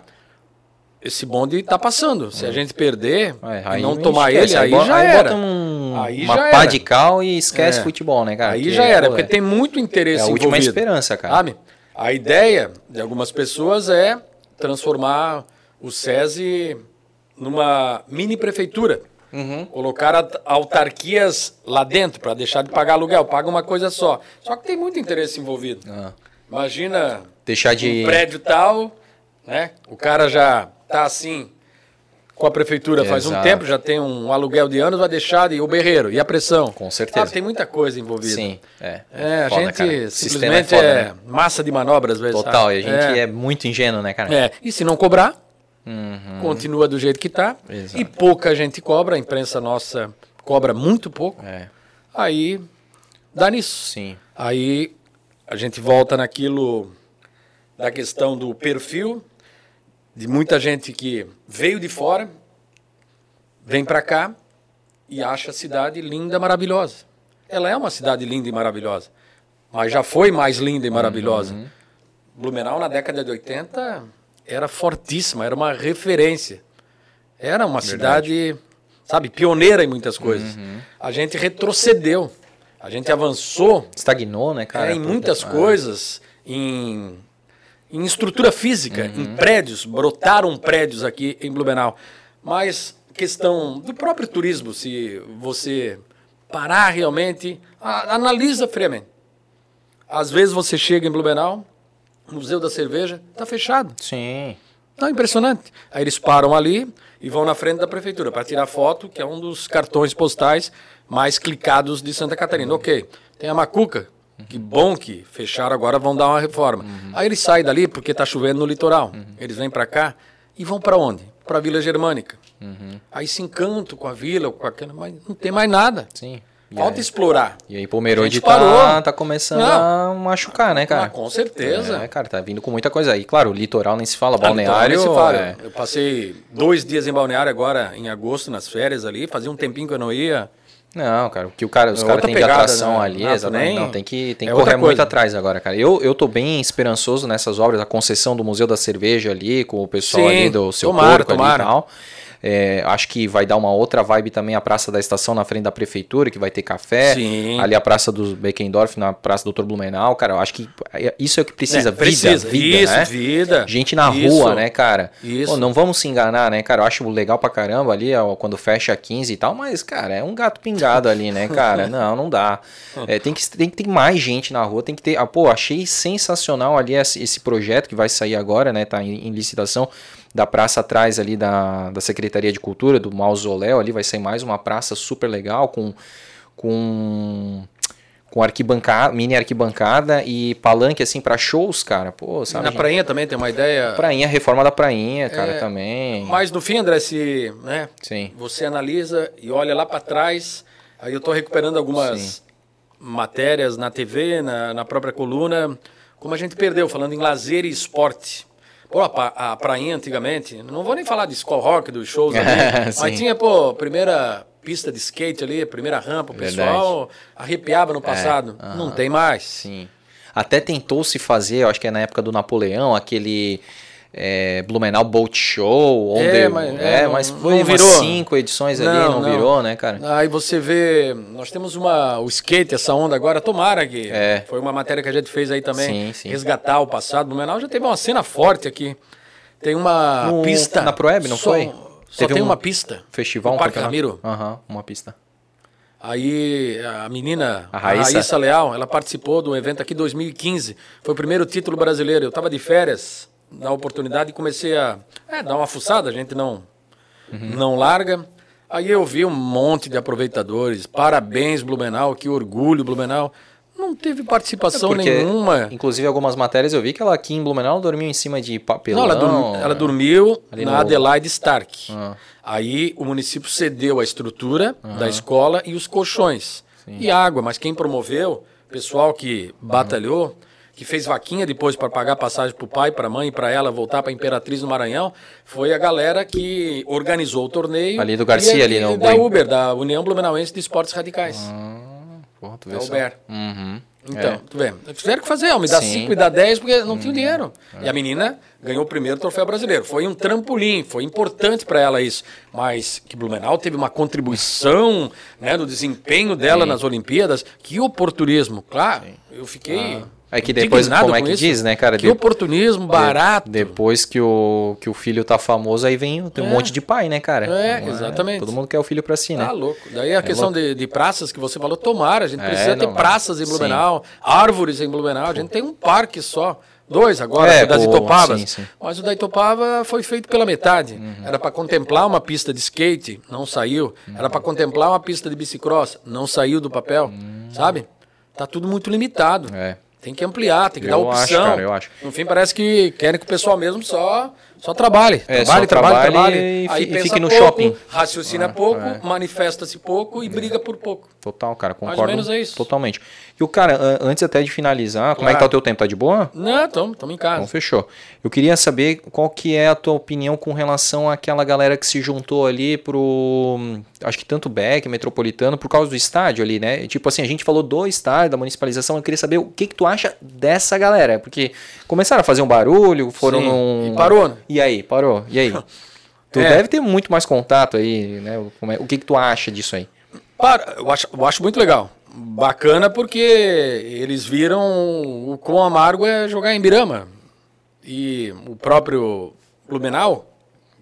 esse bonde está passando. Se a gente perder é, e não tomar ele, aí, aí já aí era. Um, aí uma já pá era. de cal e esquece é. futebol, né, cara? Aí que, já era, pô, porque tem muito interesse É a última envolvido. esperança, cara. Sabe? A ideia de algumas pessoas é transformar o SESI numa mini prefeitura. Uhum. Colocar autarquias lá dentro para deixar de pagar aluguel. Paga uma coisa só. Só que tem muito interesse envolvido. Ah. Imagina deixar de um prédio tal, né? O cara já está assim com a prefeitura faz Exato. um tempo, já tem um aluguel de anos, vai deixar e o berreiro e a pressão. Com certeza. Ah, tem muita coisa envolvida. Sim, é. É, a Foda, gente cara. simplesmente é, foda, é né? massa de manobra às vezes. Total, sabe? e a gente é. é. muito ingênuo, né, cara? É, e se não cobrar, uhum. continua do jeito que está. E pouca gente cobra, a imprensa nossa cobra muito pouco. É. Aí dá nisso. Sim. Aí a gente volta naquilo da questão do perfil de muita gente que veio de fora, vem para cá e acha a cidade linda, maravilhosa. Ela é uma cidade linda e maravilhosa, mas já foi mais linda e maravilhosa. Uhum. Blumenau, na década de 80, era fortíssima, era uma referência. Era uma Verdade. cidade, sabe, pioneira em muitas coisas. Uhum. A gente retrocedeu, a gente avançou. Estagnou, né, cara? É, em muitas coisas, em em estrutura física, uhum. em prédios, brotaram prédios aqui em Blumenau. Mas questão do próprio turismo, se você parar realmente, a, analisa friamente. Às vezes você chega em Blumenau, Museu da Cerveja, está fechado. Sim. Não, impressionante. Aí eles param ali e vão na frente da prefeitura para tirar foto, que é um dos cartões postais mais clicados de Santa Catarina. Ok, tem a Macuca, Que bom que fecharam agora, vão dar uma reforma. Uhum. Aí eles saem dali porque está chovendo no litoral. Uhum. Eles vêm para cá e vão para onde? Para a Vila Germânica. Uhum. Aí se encantam com a vila, com aquela, mas não tem mais nada. Sim. Falta aí, explorar. E aí Pomerode tá, tá começando não. a machucar, né, cara? Ah, com certeza. É, cara, tá vindo com muita coisa aí. Claro, o litoral nem se fala, balneário... Ah, se fala. É... Eu passei dois dias em balneário agora, em agosto, nas férias ali. Fazia um tempinho que eu não ia. Não, cara, o que o cara, os é caras têm de atração né? ali, exatamente. Não, tem que, tem que é correr muito atrás agora, cara. Eu, eu tô bem esperançoso nessas obras, a concessão do Museu da Cerveja ali, com o pessoal Sim, ali do seu tomara, porco tomara. ali e tal. É, acho que vai dar uma outra vibe também a Praça da Estação na frente da Prefeitura, que vai ter café. Sim. Ali a Praça do Beckendorf, na Praça Doutor Blumenau. Cara, eu acho que isso é o que precisa. É, vida, precisa. vida, isso, né? vida. Gente na isso. rua, né, cara? Isso. Pô, não vamos se enganar, né, cara? Eu acho legal pra caramba ali, ó, quando fecha 15 e tal, mas, cara, é um gato pingado ali, né, cara? Não, não dá. É, tem, que, tem que ter mais gente na rua, tem que ter... Ah, pô, achei sensacional ali esse, esse projeto que vai sair agora, né, tá em, em licitação da praça atrás ali da, da Secretaria de Cultura, do Mausoléu, ali vai sair mais uma praça super legal com com com arquibancada, mini arquibancada e palanque assim para shows, cara. Pô, sabe? Na prainha também tem uma ideia. Prainha, reforma da prainha, cara, é, também. Mas no fim, André, se, né? Sim. Você analisa e olha lá para trás, aí eu tô recuperando algumas Sim. matérias na TV, na, na própria coluna, como a gente perdeu falando em lazer e esporte. Pô, a, a prainha antigamente, não vou nem falar de school rock, dos shows ali, mas tinha, pô, primeira pista de skate ali, primeira rampa, o pessoal Verdade. arrepiava no é, passado. É, não tem mais. Sim. Até tentou se fazer, eu acho que é na época do Napoleão, aquele é, Blumenau Boat Show, onde é, mas, é, é mas foi não virou. cinco edições não, ali, não, não, virou, né, cara? Aí você vê, nós temos uma, o skate, essa onda agora, tomara que é. foi uma matéria que a gente fez aí também, sim, sim. resgatar o passado. Blumenau já teve uma cena forte aqui, tem uma no, pista... Na Proeb, não só, foi? Só teve tem um uma pista. Festival? Parque Ramiro. Aham, uhum, uma pista. Aí a menina, a Raíssa. a Raíssa Leal, ela participou do evento aqui em 2015. Foi o primeiro título brasileiro. Eu estava de férias na oportunidade e comecei a é, dar uma fuçada, a gente não, uhum. não larga. Aí eu vi um monte de aproveitadores. Parabéns, Blumenau, que orgulho, Blumenau. Não teve participação é porque, nenhuma. Inclusive, algumas matérias eu vi que ela aqui em Blumenau dormiu em cima de papelão. Não, ela, dormiu, ela dormiu na no... Adelaide Stark. Ah. Aí o município cedeu a estrutura da escola e os colchões. Sim. E água, mas quem promoveu, pessoal que batalhou que fez vaquinha depois para pagar passagem para o pai, para a mãe e para ela voltar para Imperatriz do Maranhão, foi a galera que organizou o torneio. Ali do Garcia, ali, no Da Uber, da União Blumenauense de Esportes Radicais. Ah, porra, tu vê da Uber. Uhum. Então, é. tu vê, tiveram que fazer, ó, me dá 5 e dá 10 porque não hum. tinha dinheiro. É. E a menina ganhou o primeiro troféu brasileiro. Foi um trampolim, foi importante para ela isso. Mas que Blumenau teve uma contribuição né, no desempenho dela Sim. nas Olimpíadas. Que oportunismo, claro. Sim. Eu fiquei. Ah é que depois, como é que isso? diz, né, cara? Que de... oportunismo barato. depois que o, que o filho tá famoso, aí vem tem um é. monte de pai, né, cara? É, exatamente. Todo mundo quer o filho pra si, né? Tá louco. Daí a é questão de, de, praças que você falou, tomara, a gente é, precisa ter praças em Blumenau, sim. árvores em Blumenau, a gente tem um parque só. Dois agora, é, o das Itopavas. Sim, sim. Mas o da Itopava foi feito pela metade. Uhum. Era para contemplar uma pista de skate, não saiu. Uhum. Era para contemplar uma pista de bicicross, não saiu do papel. Uhum. Sabe? Tá tudo muito limitado. É. Tem que ampliar, tem que eu dar opção. Acho, cara, eu acho. No fim, parece que querem que o pessoal mesmo só, só trabalhe. É, trabalhe, só trabalhe, trabalhe. E, Aí e fique no pouco, shopping. Raciocina ah, pouco, é. manifesta-se pouco e briga por pouco. Total, cara, concordo. Mais ou menos é isso. Totalmente. E o cara, antes até de finalizar, claro. como é que tá o teu tempo? Tá de boa? Não, estamos em casa. Então fechou. Eu queria saber qual que é a tua opinião com relação àquela galera que se juntou ali pro, acho que tanto Beck, Metropolitano, por causa do estádio ali, né? Tipo assim, a gente falou do estádio, da municipalização, eu queria saber o que que tu acha dessa galera, porque começaram a fazer um barulho, foram Sim. num... E parou, né? E aí, parou. E aí? tu é. deve ter muito mais contato aí, né? O que que tu acha disso aí? Para, eu acho, eu acho muito legal. Bacana porque eles viram o quão amargo é jogar em Birama. E o próprio Blumenau,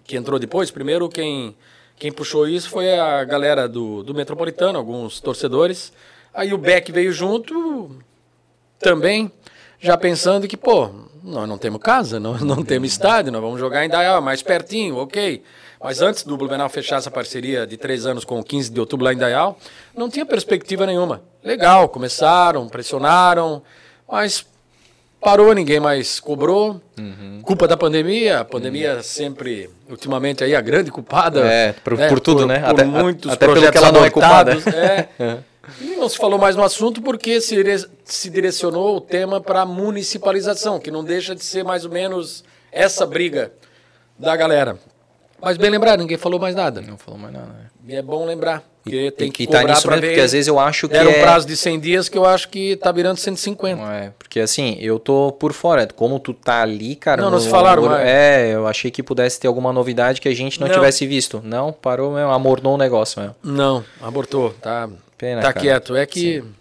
que entrou depois, primeiro quem, quem puxou isso foi a galera do, do Metropolitano, alguns torcedores. Aí o Beck veio junto também. já pensando que, pô, nós não temos casa, não, não temos estádio, nós vamos jogar em Dayal, mais pertinho, ok. Mas antes do Blumenau fechar essa parceria de três anos com o 15 de outubro lá em Dayal, não tinha perspectiva nenhuma. Legal, começaram, pressionaram, mas parou, ninguém mais cobrou. Uhum. Culpa da pandemia, a pandemia uhum. sempre, ultimamente, aí a grande culpada. É, por, né, por tudo, por, né? Por até, muitos até projetos pelo que ela não é culpada. É. é. E não se falou mais no assunto porque se, se direcionou o tema para municipalização, que não deixa de ser mais ou menos essa briga da galera. Mas bem lembrado, ninguém falou mais nada. Não falou mais nada. Né? E é bom lembrar. Porque tem que e tá nisso mesmo, porque às vezes eu acho que. Era um é... prazo de 100 dias que eu acho que tá virando 150. É, porque assim, eu tô por fora. Como tu tá ali, cara. Não, não se falaram mais. É, eu achei que pudesse ter alguma novidade que a gente não, não. tivesse visto. Não, parou mesmo, amornou o negócio mesmo. Não, abortou. Tá, Pena, tá cara. quieto. É que. Sim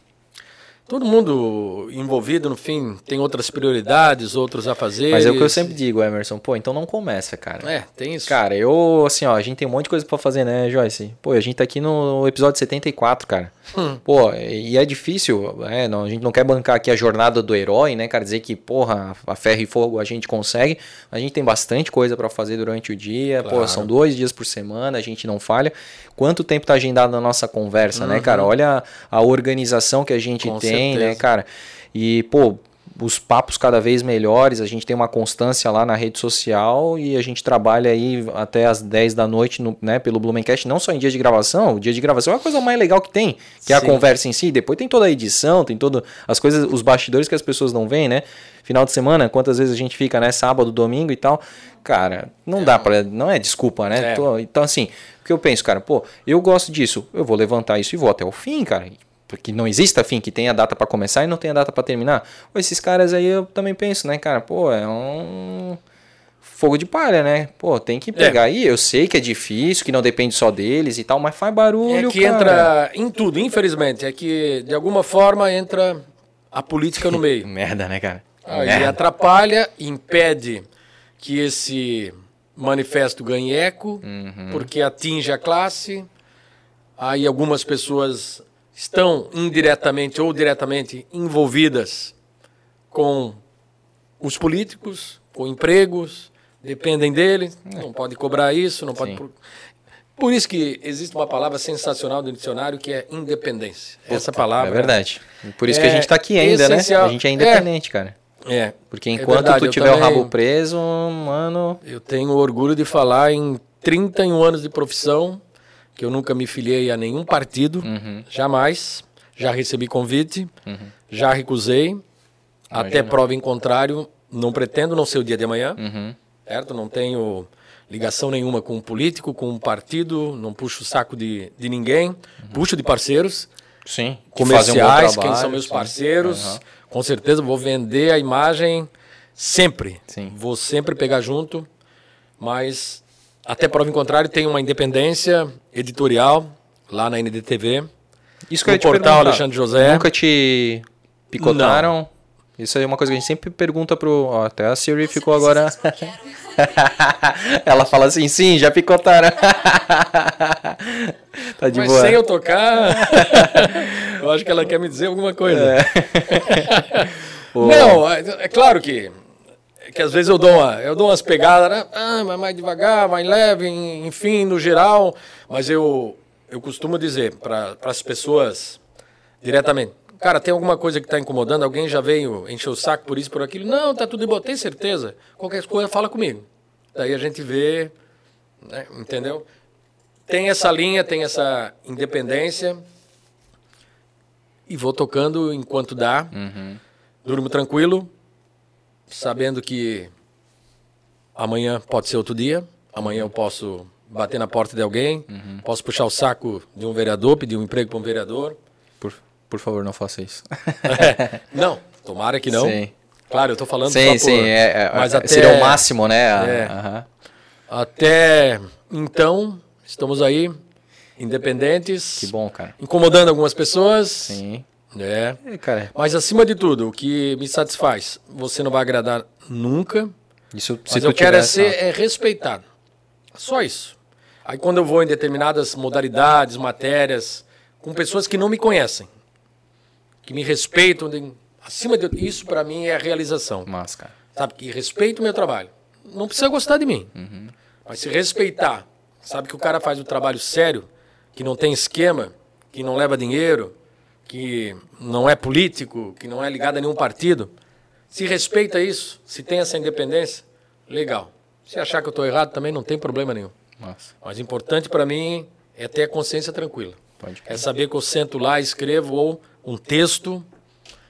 todo mundo envolvido, no fim, tem outras prioridades, outros a fazer. Mas é o que eu sempre digo, Emerson, pô, então não começa, cara. É, tem isso. Cara, eu, assim, ó, a gente tem um monte de coisa para fazer, né, Joyce? Pô, a gente tá aqui no episódio 74, cara. Hum. Pô, e é difícil, é, não, a gente não quer bancar aqui a jornada do herói, né, cara, dizer que, porra, a ferro e fogo a gente consegue. A gente tem bastante coisa para fazer durante o dia, claro. pô, são dois dias por semana, a gente não falha. Quanto tempo tá agendado na nossa conversa, uhum. né, cara? Olha a, organização que a gente Com tem, né, né, cara? E, pô, os papos cada vez melhores, a gente tem uma constância lá na rede social e a gente trabalha aí até as 10 da noite no, né, pelo Blumencast, não só em dia de gravação, o dia de gravação é a coisa mais legal que tem, que é a conversa em si, depois tem toda a edição, tem todo as coisas, os bastidores que as pessoas não veem, né? Final de semana, quantas vezes a gente fica, né, sábado, domingo e tal. Cara, não é. dá para, não é desculpa, né? É. Tô, então assim, o que eu penso, cara, pô, eu gosto disso, eu vou levantar isso e vou até o fim, cara que não exista fim, que tenha data para começar e não tenha data para terminar. Pô, esses caras aí eu também penso, né, cara? Pô, é um fogo de palha, né? Pô, tem que pegar é. aí. Eu sei que é difícil, que não depende só deles e tal, mas faz barulho, É que cara. entra em tudo, infelizmente. É que de alguma forma entra a política no meio. Merda, né, cara? Aí Merda. atrapalha, impede que esse manifesto ganhe eco, uhum. porque atinge a classe. Aí algumas pessoas estão indiretamente ou diretamente envolvidas com os políticos, com empregos, dependem dele, não pode cobrar isso, não pode. Por... por... isso que existe uma palavra sensacional do dicionário que é independência. Puta, Essa palavra. É verdade. Por isso é que a gente está aqui ainda, né? essencial. né? A gente é independente, é. cara. É. Porque é enquanto é tu tiver também, o rabo preso, mano. Eu tenho orgulho de falar em 31 anos de profissão que eu nunca me filiei a nenhum partido, uhum. jamais. Já recebi convite, uhum. já recusei. Imagina. Até prova em contrário, não pretendo não ser o dia de amanhã, uhum. certo? Não tenho ligação nenhuma com um político, com um partido, não puxo o saco de, de ninguém, uhum. puxo de parceiros. Sim, comerciais, um quem são meus parceiros. Com certeza vou vender a imagem sempre. Sim. Vou sempre pegar junto, mas até prova em contrário, tem uma independência editorial lá na NDTV. Isso que eu ia te portal Alexandre José. Nunca te picotaram? Não. Isso é uma coisa que a gente sempre pergunta pro. Ó, até a Siri ficou agora. Ela fala assim, sim, já picotaram. tá de Mas boa. sem eu tocar, eu acho que ela quer me dizer alguma coisa. É. Não, é, é claro que que às vezes eu dou, uma, eu dou umas pegadas, né? Ah, mas mais devagar, mais leve, enfim, no geral. Mas eu, eu costumo dizer para as pessoas diretamente: Cara, tem alguma coisa que está incomodando? Alguém já veio encher o saco por isso, por aquilo? Não, tá tudo bom, tem certeza. Qualquer coisa, fala comigo. Daí a gente vê, né? entendeu? Tem essa linha, tem essa independência. E vou tocando enquanto dá. Uhum. Durmo tranquilo sabendo que amanhã pode ser outro dia, amanhã eu posso bater na porta de alguém, uhum. posso puxar o saco de um vereador, pedir um emprego para um vereador. Por, por favor, não faça isso. é, não, tomara que não. Sim. Claro, eu estou falando sim, só por... Sim, é, é, mas até, seria o máximo, né? É. Até então, estamos aí, independentes. Que bom, cara. Incomodando algumas pessoas. Sim. É. é. cara. Mas acima de tudo, o que me satisfaz, você não vai agradar nunca. Isso, mas eu quero é ser é respeitado. Só isso. Aí quando eu vou em determinadas modalidades, matérias, com pessoas que não me conhecem, que me respeitam, acima de isso para mim é a realização. Mas, cara. Sabe que respeito o meu trabalho. Não precisa gostar de mim. Uhum. Mas se respeitar, sabe que o cara faz um trabalho sério, que não tem esquema, que não leva dinheiro, que não é político, que não é ligado a nenhum partido. Se respeita isso, se tem essa independência, legal. Se achar que eu estou errado também não tem problema nenhum. Nossa. Mas importante para mim é ter a consciência tranquila. é saber que eu sento lá, escrevo ou um texto,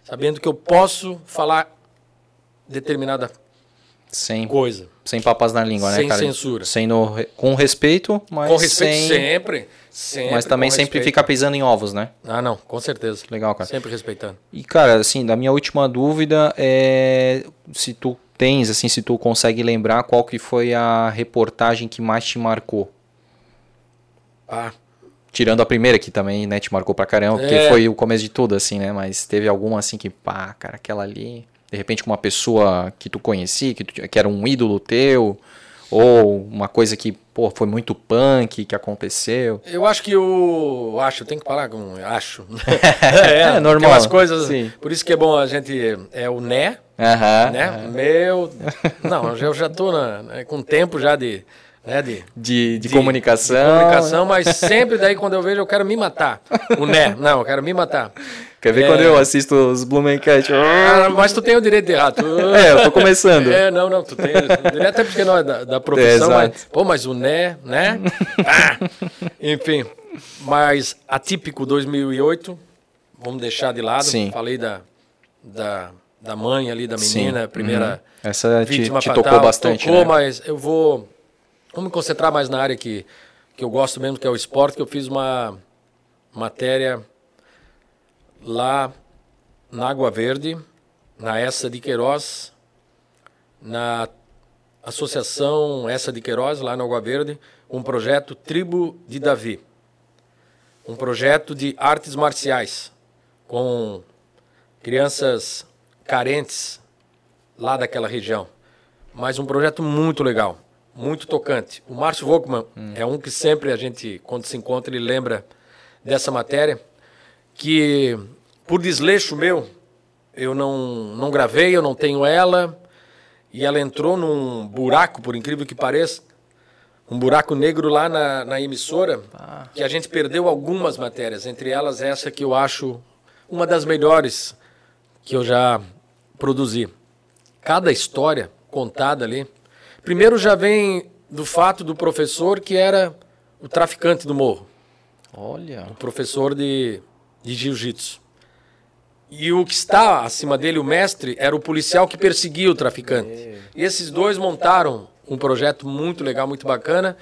sabendo que eu posso falar determinada sem, coisa. Sem papas na língua, sem né, cara? Sem censura. Sem no, com respeito, mas Com respeito sem... sempre, sempre. Mas também sempre fica pisando em ovos, né? Ah, não, com certeza. Legal, cara. Sempre respeitando. E, cara, assim, da minha última dúvida é se tu tens, assim, se tu consegue lembrar qual que foi a reportagem que mais te marcou. Ah. Tirando a primeira que também, né, te marcou pra caramba, porque é. foi o começo de tudo, assim, né? Mas teve alguma, assim, que, pá, cara, aquela ali de repente com uma pessoa que tu conhecia, que, tu, que era um ídolo teu, ou uma coisa que pô, foi muito punk que aconteceu? Eu acho que o acho, tem que falar com acho. é, é, normal. Aquelas coisas, Sim. por isso que é bom a gente é o né, né? Meu, não, eu já tô na, né, com tempo já de né, de, de, de, comunicação. De comunicação, mas sempre daí quando eu vejo eu quero me matar. O né, não, eu quero me matar. Quer ver é... quando eu assisto os Blumencat? Ah, mas tu tem o direito de errar. Tu... É, eu tô começando. É, não, não, tu tem. Até porque não é da, da profissão, é, mas, pô, mas o né, né? Ah, enfim, mas atípico 2008, vamos deixar de lado. Sim. Falei da, da, da mãe ali, da menina, Sim. primeira uhum. Essa vítima te, te fatal, tocou bastante, Tocou, né? mas eu vou, vou me concentrar mais na área que, que eu gosto mesmo, que é o esporte, que eu fiz uma matéria lá na Água Verde, na Essa de Queiroz, na Associação Essa de Queiroz, lá na Água Verde, um projeto Tribo de Davi. Um projeto de artes marciais com crianças carentes lá daquela região. Mas um projeto muito legal, muito tocante. O Márcio Volkmann hum. é um que sempre a gente, quando se encontra, ele lembra dessa matéria que por desleixo meu, eu não, não gravei, eu não tenho ela, e ela entrou num buraco, por incrível que pareça, um buraco negro lá na, na emissora, ah. que a gente perdeu algumas matérias, entre elas essa que eu acho uma das melhores que eu já produzi. Cada história contada ali, primeiro já vem do fato do professor que era o traficante do morro. Olha. O professor de de jiu-jitsu. E o que está acima dele, o mestre, era o policial que perseguia o traficante. E esses dois montaram um projeto muito legal, muito bacana,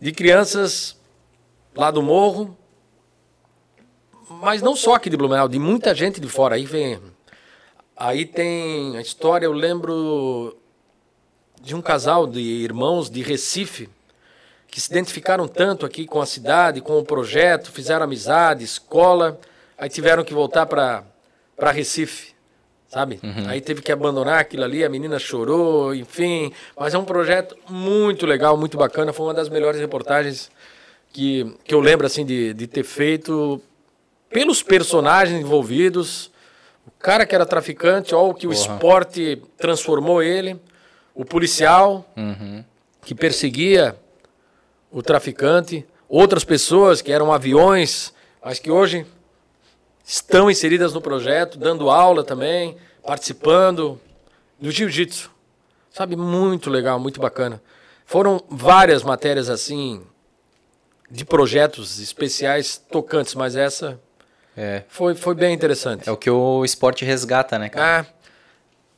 de crianças lá do morro, mas não só aqui de Blumenau, de muita gente de fora. Aí vem. Aí tem a história, eu lembro de um casal de irmãos de Recife que se identificaram tanto aqui com a cidade, com o projeto, fizeram amizade, escola, aí tiveram que voltar para Recife, sabe? Uhum. Aí teve que abandonar aquilo ali, a menina chorou, enfim. Mas é um projeto muito legal, muito bacana. Foi uma das melhores reportagens que, que eu lembro assim de, de ter feito pelos personagens envolvidos. O cara que era traficante, ou que o esporte transformou ele. O policial uhum. que perseguia o traficante, outras pessoas que eram aviões, mas que hoje estão inseridas no projeto, dando aula também, participando do jiu-jitsu. Sabe, muito legal, muito bacana. Foram várias matérias assim de projetos especiais tocantes, mas essa é. foi, foi bem interessante. É o que o esporte resgata, né, cara?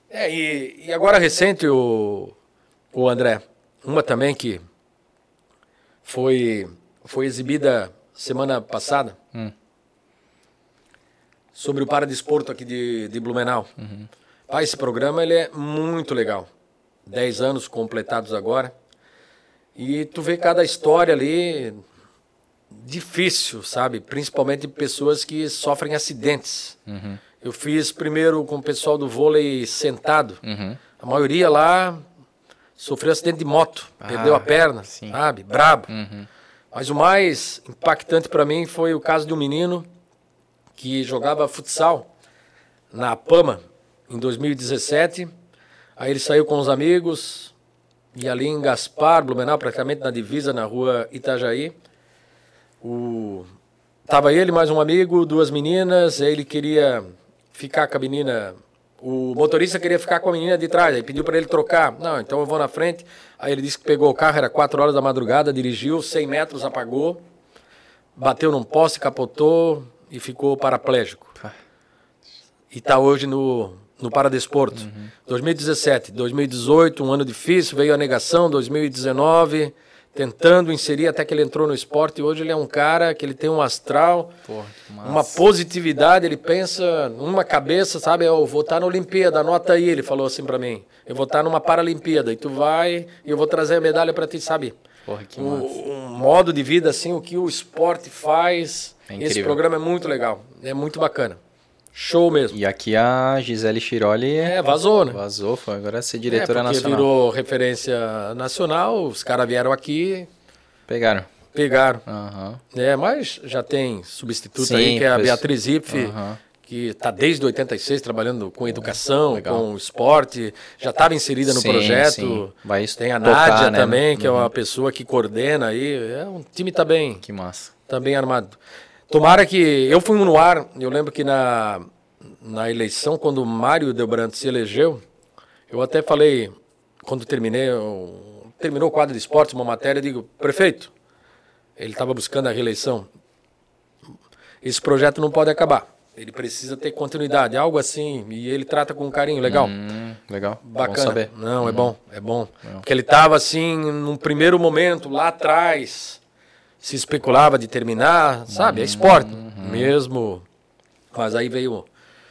É, é e, e agora recente o, o André, uma também que foi, foi exibida semana passada hum. sobre o paradesporto aqui de, de Blumenau. Uhum. Ah, esse programa ele é muito legal. Dez anos completados agora. E tu vê cada história ali difícil, sabe? Principalmente de pessoas que sofrem acidentes. Uhum. Eu fiz primeiro com o pessoal do vôlei sentado. Uhum. A maioria lá sofreu acidente de moto, ah, perdeu a perna, sim. sabe? Brabo. Uhum. Mas o mais impactante para mim foi o caso de um menino que jogava futsal na Pama em 2017. Aí ele saiu com os amigos, e ali em Gaspar, Blumenau, praticamente na divisa, na rua Itajaí. O... Tava ele, mais um amigo, duas meninas, ele queria ficar com a menina o motorista queria ficar com a menina de trás, aí pediu para ele trocar. Não, então eu vou na frente. Aí ele disse que pegou o carro, era 4 horas da madrugada, dirigiu, 100 metros, apagou, bateu num poste, capotou e ficou paraplégico. E está hoje no, no Paradesporto. Uhum. 2017, 2018, um ano difícil, veio a negação, 2019 tentando inserir até que ele entrou no esporte. E hoje ele é um cara que ele tem um astral, Porra, uma positividade, ele pensa numa cabeça, sabe, eu vou estar na Olimpíada, anota aí, ele falou assim para mim, eu vou estar numa Paralimpíada e tu vai e eu vou trazer a medalha para ti, sabe? Porra, que um, um, modo de vida assim, o que o esporte faz, é esse programa é muito legal, é muito bacana. Show mesmo. E aqui a Gisele Chiroli é, vazou, né? Vazou, foi agora ser diretora é, nacional. virou referência nacional, os caras vieram aqui. Pegaram. Pegaram. Uhum. É, mas já tem substituto Sim, aí, que é a Beatriz Ipf, uhum. que está desde 86 trabalhando com educação, Legal. com esporte, já estava inserida no sim, projeto. Sim. Vai tem a tocar, Nádia né? também, que uhum. é uma uhum. pessoa que coordena aí. É, um time tá bem. Que massa. Tá bem armado. Tomara que. Eu fui no ar, eu lembro que na, na eleição, quando o Mário Delbrante se elegeu, eu até falei, quando terminei, eu, terminou o quadro de esportes, uma matéria, eu digo, prefeito, ele estava buscando a reeleição. Esse projeto não pode acabar. Ele precisa ter continuidade, algo assim. E ele trata com carinho, legal. Hum, legal. Bacana. Bom saber. Não, é é bom, é bom. Porque ele estava assim, num primeiro momento, lá atrás se especulava de terminar, sabe? É esporte uhum. mesmo. Mas aí veio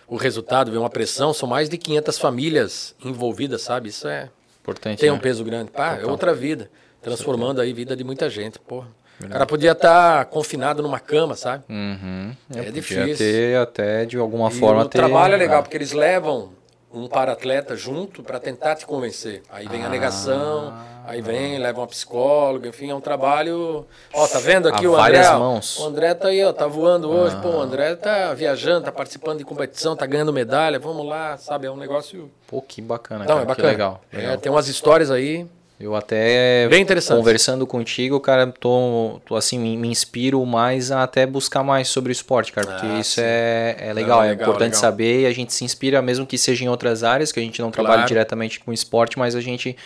o resultado, veio uma pressão, são mais de 500 famílias envolvidas, sabe? Isso é importante. Tem né? um peso grande. Pá, é outra vida, transformando aí a vida de muita gente, porra. O cara podia estar tá confinado numa cama, sabe? Uhum. É, é difícil. ter até de alguma e forma. O ter... trabalho é legal, porque eles levam um para-atleta junto para tentar te convencer. Aí vem ah. a negação, aí vem, leva uma psicóloga, enfim, é um trabalho. Ó, tá vendo aqui o André? Mãos. O André tá aí, ó, tá voando hoje. Ah. Pô, o André tá viajando, tá participando de competição, tá ganhando medalha. Vamos lá, sabe? É um negócio. Pô, que bacana. Não, cara, é bacana. Que legal. legal. É, tem umas histórias aí. Eu até Bem interessante. conversando contigo, cara, tô, tô assim, me, me, inspiro mais a até buscar mais sobre o esporte, cara, porque ah, isso é, é legal, é, legal, é importante legal. saber e a gente se inspira, mesmo que seja em outras áreas, que a gente não claro. trabalha diretamente com esporte, mas a gente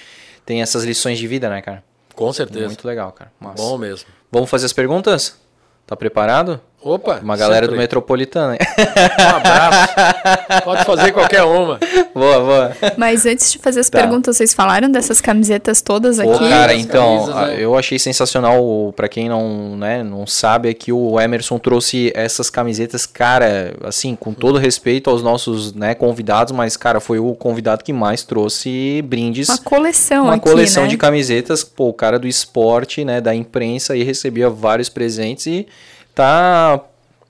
tem essas lições de vida, né, cara? Com certeza. Muito legal, cara. Massa. Bom mesmo. Vamos fazer as perguntas? Tá preparado? Opa! Uma galera sempre. do Metropolitano. Um abraço. Pode fazer qualquer uma. Boa, boa. Mas antes de fazer as tá. perguntas, vocês falaram dessas camisetas todas aqui? Pô, cara, então, camisas, né? eu achei sensacional, para quem não, né, não sabe, é que o Emerson trouxe essas camisetas, cara, assim, com todo respeito aos nossos, né, convidados, mas, cara, foi o convidado que mais trouxe brindes. Uma coleção Uma aqui, coleção né? de camisetas, pô, o cara do esporte, né, da imprensa, e recebia vários presentes e tá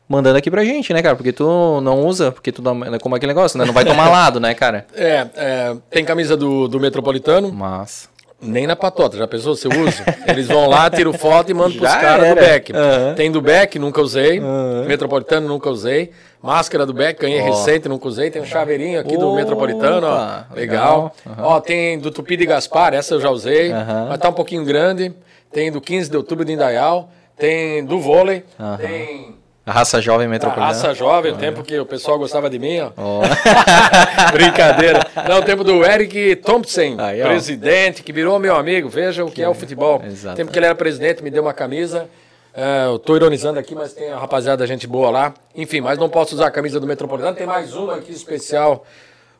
mandando aqui pra gente, né, cara? Porque tu não usa, porque tu dá, como é aquele negócio, né? Não vai tomar lado, né, cara? É, é tem camisa do, do Metropolitano. Mas. Nem na patota, já pensou? Você usa? Eles vão lá, tiram foto e mandam pros caras do Beck. Uhum. Tem do Beck, nunca usei. Uhum. Metropolitano, nunca usei. Máscara do Beck, ganhei oh. recente, nunca usei. Tem um chaveirinho aqui Opa, do Metropolitano, ó. Legal. legal. Uhum. Ó, tem do Tupi de Gaspar, essa eu já usei. Mas tá um pouquinho grande. Tem do 15 de outubro de Indaial tem do vôlei, uhum. tem a raça jovem metropolitana. A raça jovem, o tempo que o pessoal gostava de mim, ó. Oh. Brincadeira. Não, o tempo do Eric Thompson, Aí, presidente, que virou meu amigo. Veja o que, que é o futebol. Exato. tempo que ele era presidente, me deu uma camisa. Uh, eu tô ironizando aqui, mas tem a rapaziada, gente boa lá. Enfim, mas não posso usar a camisa do Metropolitano. Tem mais uma aqui especial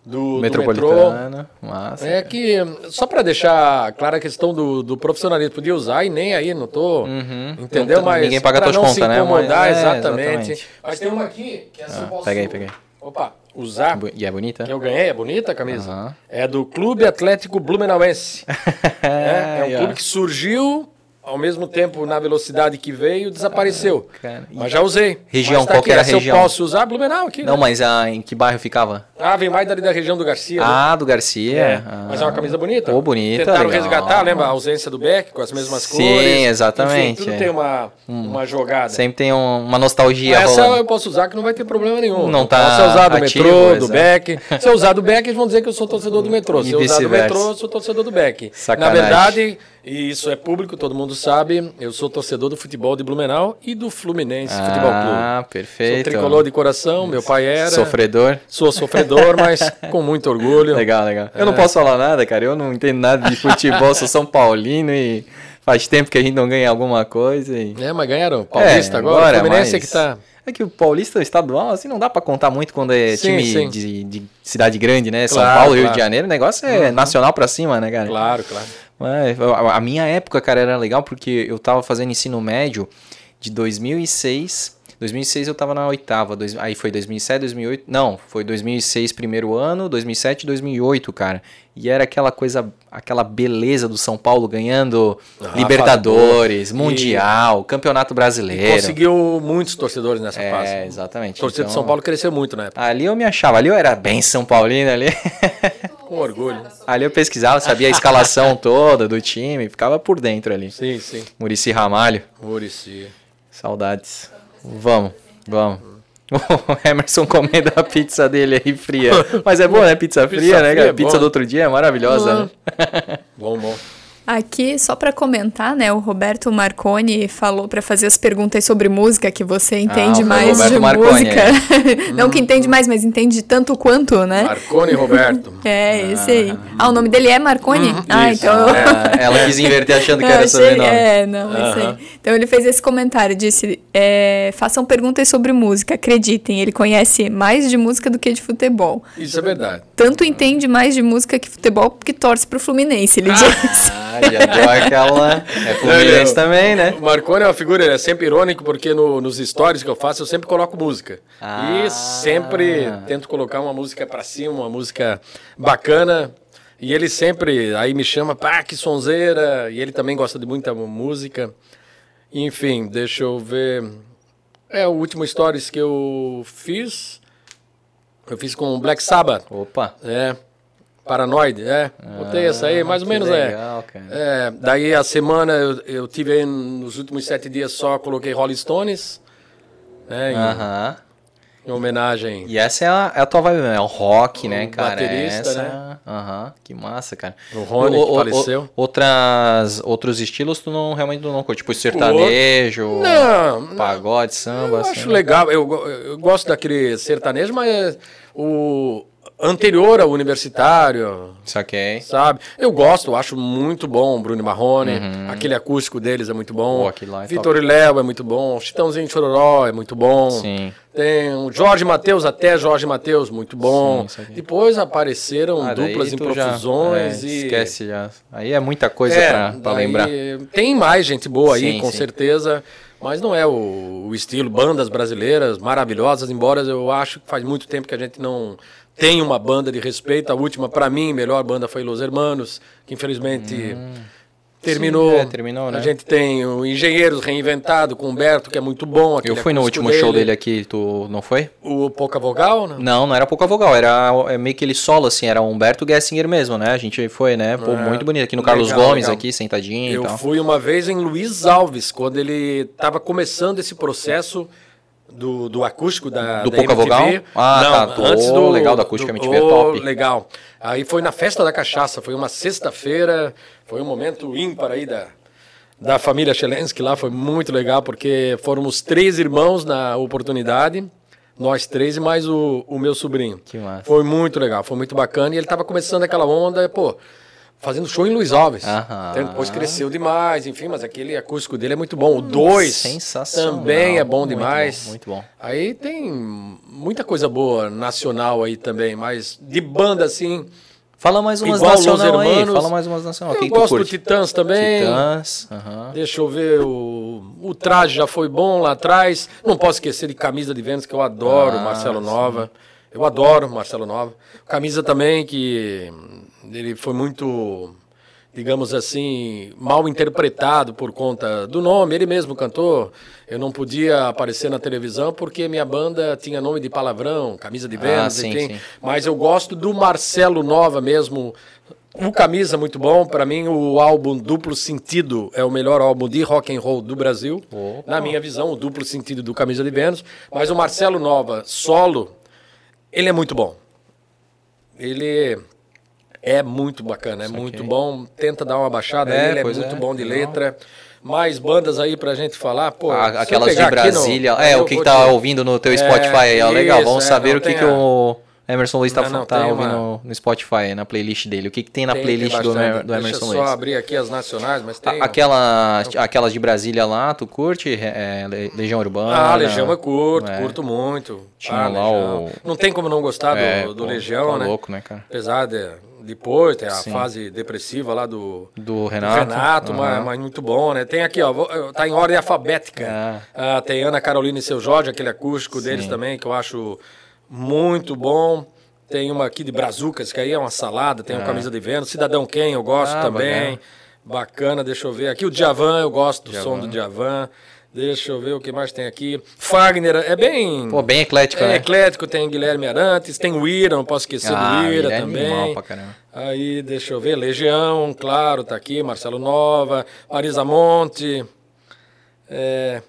do, Metropolitana, do massa. É que, só para deixar clara a questão do, do profissionalismo, podia usar e nem aí, não tô, uhum. entendeu? Não, Mas ninguém paga tuas contas, né? incomodar, Mas, é, exatamente. exatamente. Mas tem uma aqui, que essa ah, eu posso... Peguei, peguei. Opa, usar. E é bonita? Que eu ganhei, é bonita a camisa. Uhum. É do Clube Atlético Blumenauense. é, é um clube que surgiu ao mesmo tempo, na velocidade que veio, desapareceu. Cara, mas já usei. Região, tá qual era a região? Se eu posso usar, Blumenau aqui. Não, né? mas ah, em que bairro ficava? Ah, vem mais dali da região do Garcia. Ah, né? do Garcia. É. Ah. Mas é uma camisa bonita. Pô, bonita. Tentaram legal. resgatar, lembra? A ausência do Beck, com as mesmas Sim, cores. Sim, exatamente. Enfim, tudo tem uma, hum. uma jogada. Sempre tem um, uma nostalgia Essa rolando. eu posso usar que não vai ter problema nenhum. Não tá Se eu usar do ativo, metrô, do Beck. Se eu usar do Beck, eles vão dizer que eu sou torcedor do metrô. Se eu usar do metrô, eu sou torcedor do Beck. Sacanagem. Na verdade e isso é público, todo mundo sabe. Eu sou torcedor do futebol de Blumenau e do Fluminense ah, Futebol Clube. Ah, perfeito. Sou tricolor de coração, meu pai era. Sofredor? Sou sofredor, mas com muito orgulho. Legal, legal. Eu é. não posso falar nada, cara. Eu não entendo nada de futebol, sou São Paulino e faz tempo que a gente não ganha alguma coisa. E... É, mas ganharam Paulista é, agora. agora. O Fluminense mas... é que tá. É que o Paulista estadual, assim, não dá para contar muito quando é sim, time sim. De, de, cidade grande, né? São claro, Paulo, claro. Rio de Janeiro, o negócio é uhum. nacional para cima, né, cara? Claro, claro. É, a minha época, cara, era legal porque eu tava fazendo ensino médio de 2006. 2006 eu tava na oitava, dois, aí foi 2007, 2008. Não, foi 2006 primeiro ano, 2007 2008, cara. E era aquela coisa, aquela beleza do São Paulo ganhando ah, Libertadores, Mundial, e... Campeonato Brasileiro. E conseguiu muitos torcedores nessa é, fase. É, exatamente. A torcida então, de São Paulo cresceu muito né? Ali eu me achava, ali eu era bem São Paulino ali. Com orgulho. Ali eu pesquisava, sabia a escalação toda do time, ficava por dentro ali. Sim, sim. Murici Ramalho. Murici. Saudades. Vamos, vamos. O Emerson comendo a pizza dele aí fria. Mas é boa, né? Pizza fria, pizza né? É pizza do outro dia é maravilhosa, né? Bom, bom. Aqui, só para comentar, né, o Roberto Marconi falou para fazer as perguntas sobre música, que você entende ah, mais Roberto de Marconi, música. É. Não que entende mais, mas entende tanto quanto, né? Marconi Roberto. É, esse aí. Ah, o nome dele é Marconi? Uhum, ah, isso. então... É, ela quis inverter achando que era sobrenome. É, não, uhum. esse aí. Então ele fez esse comentário, disse, é, façam perguntas sobre música, acreditem, ele conhece mais de música do que de futebol. Isso é verdade. Tanto entende mais de música que futebol, porque torce pro Fluminense, ele ah. disse. já deu aquela. É Fluminense também, né? O Marconi é uma figura, ele é sempre irônico, porque no, nos stories que eu faço, eu sempre coloco música. Ah. E sempre tento colocar uma música para cima, uma música bacana. E ele sempre aí me chama, pá, que sonzeira. E ele também gosta de muita música. Enfim, deixa eu ver. É o último stories que eu fiz. Eu fiz com o Black Sabbath. Opa! É. Paranoide, é. Botei ah, essa aí, mais ou menos é. legal, é. É. Daí a semana eu, eu tive aí nos últimos sete dias só, coloquei Rolling Stones. Né, Aham. Em, em homenagem. E essa é a, é a tua vibe, é o rock, o né, cara? Baterista, essa, né? Aham, uh -huh, que massa, cara. O Rony, o, que faleceu. O, outras, outros estilos tu não realmente não curte? Tipo sertanejo, não, pagode, samba. Eu assim, acho né? legal, eu, eu gosto daquele sertanejo, mas o anterior ao universitário. Saquei. Sabe? Eu gosto, eu acho muito bom Bruno Marrone. Uhum. Aquele acústico deles é muito bom. Oh, é Vitor e Léo é muito bom. Chitãozinho Chororó é muito bom. Sim. Tem o Jorge Matheus, até Jorge Matheus, muito bom. Sim, Depois apareceram ah, duplas em profusões. Já, é, e... Esquece já. Aí é muita coisa é, para lembrar. Tem mais gente boa sim, aí, com sim. certeza. Mas não é o, o, estilo bandas brasileiras maravilhosas, embora eu acho que faz muito tempo que a gente não tem uma banda de respeito. A última, para mim, melhor banda foi Los Hermanos, que infelizmente hum. terminou. Sim, é, terminou, né? A gente tem o Engenheiros Reinventado com o Humberto, que é muito bom. Eu fui no último dele. show dele aqui, tu não foi? O Pouca Vogal, né? Não, não era Pouca Vogal, era é meio que ele solo, assim, era o Humberto Gessinger mesmo, né? A gente foi, né? Pô, é, muito bonito. Aqui no Carlos Gomes, legal. aqui, sentadinho Eu fui uma vez em Luiz Alves, quando ele estava começando esse processo do, do acústico da Do da Pouca MTV. Vogal? Ah, Não, tá. Tô, antes do legal da acústica do, MTV, oh, top. Legal. Aí foi na festa da cachaça, foi uma sexta-feira, foi um momento ímpar aí da, da família Chelensky lá, foi muito legal, porque fomos três irmãos na oportunidade, nós três e mais o, o meu sobrinho. Que massa. Foi muito legal, foi muito bacana, e ele estava começando aquela onda, pô, fazendo show em Luiz Alves. Então, depois cresceu demais, enfim, mas aquele acústico dele é muito bom. O 2 também é bom demais. Muito bom, muito bom. Aí tem muita coisa boa nacional aí também, mas de banda assim. Fala mais umas nacional aí, fala mais umas nacional. Eu Quem gosto do Titãs também. Titãs, Deixa eu ver, o, o traje já foi bom lá atrás. Não posso esquecer de Camisa de Vênus, que eu adoro, ah, Marcelo Nova. Eu adoro Marcelo Nova. Camisa também que ele foi muito digamos assim, mal interpretado por conta do nome. Ele mesmo cantou. Eu não podia aparecer na televisão porque minha banda tinha nome de palavrão, camisa de Vênus, ah, sim, enfim. Sim. Mas eu gosto do Marcelo Nova mesmo. O Camisa muito bom, para mim o álbum Duplo Sentido é o melhor álbum de rock and roll do Brasil, Opa. na minha visão, o Duplo Sentido do Camisa de Vênus, mas o Marcelo Nova solo, ele é muito bom. Ele é muito bacana, é Isso muito bom. Tenta dar uma baixada é, ele é muito é, bom de letra. Mais bandas aí pra gente falar, pô. Ah, aquelas de Brasília. No, é, o que, que tá te... ouvindo no teu Spotify aí, ó. Legal, vamos é, saber o que, que o Emerson Luiz tá, não, tá ouvindo uma... no Spotify, na playlist dele. O que, que tem na tem, playlist tem do, do, Emerson Deixa Luiz? só abrir aqui as nacionais, mas tem. Aquela, aquelas de Brasília lá, tu curte? É, Legião Urbana? Ah, Legião eu curto, é. curto muito. Tinha ah, lá Legião. o. Não tem como não gostar do, é, do pô, Legião, tá né? louco, né, cara? Apesar de depois, tem a Sim. fase depressiva lá do, do Renato, do Renato uhum. mas, mas, muito bom, né? Tem aqui, ó, tá em ordem alfabética. É. Ah, tem Ana Carolina e seu Jorge, aquele acústico Sim. deles também, que eu acho muito bom. Tem uma aqui de Brazucas, que aí é uma salada, tem uma é. camisa de Vênus. Cidadão Quem eu gosto ah, também. Bacana. bacana. deixa eu ver. Aqui o Djavan, eu gosto do Djavan. som do Djavan. Deixa eu ver o que mais tem aqui. Fagner é bem. Pô, bem eclético, é né? eclético, tem Guilherme Arantes, tem o Ira, não posso esquecer ah, do Ira também. Pra caramba. Aí, deixa eu ver, Legião, claro, tá aqui, Marcelo Nova, Marisa Monte. É,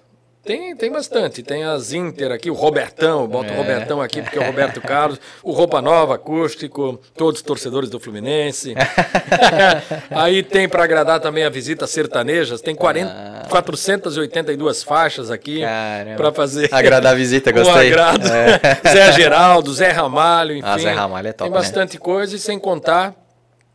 tem, tem bastante. Tem as Inter aqui, o Robertão, eu boto é. o Robertão aqui porque é o Roberto Carlos, o Roupa Nova, acústico, todos os torcedores do Fluminense. Aí tem para agradar também a visita sertanejas, tem 40, ah. 482 faixas aqui para fazer. Agradar a visita, gostei. Um agrado. É. Zé Geraldo, Zé Ramalho, enfim. Ah, Zé Ramalho é top, Tem bastante né? coisa e sem contar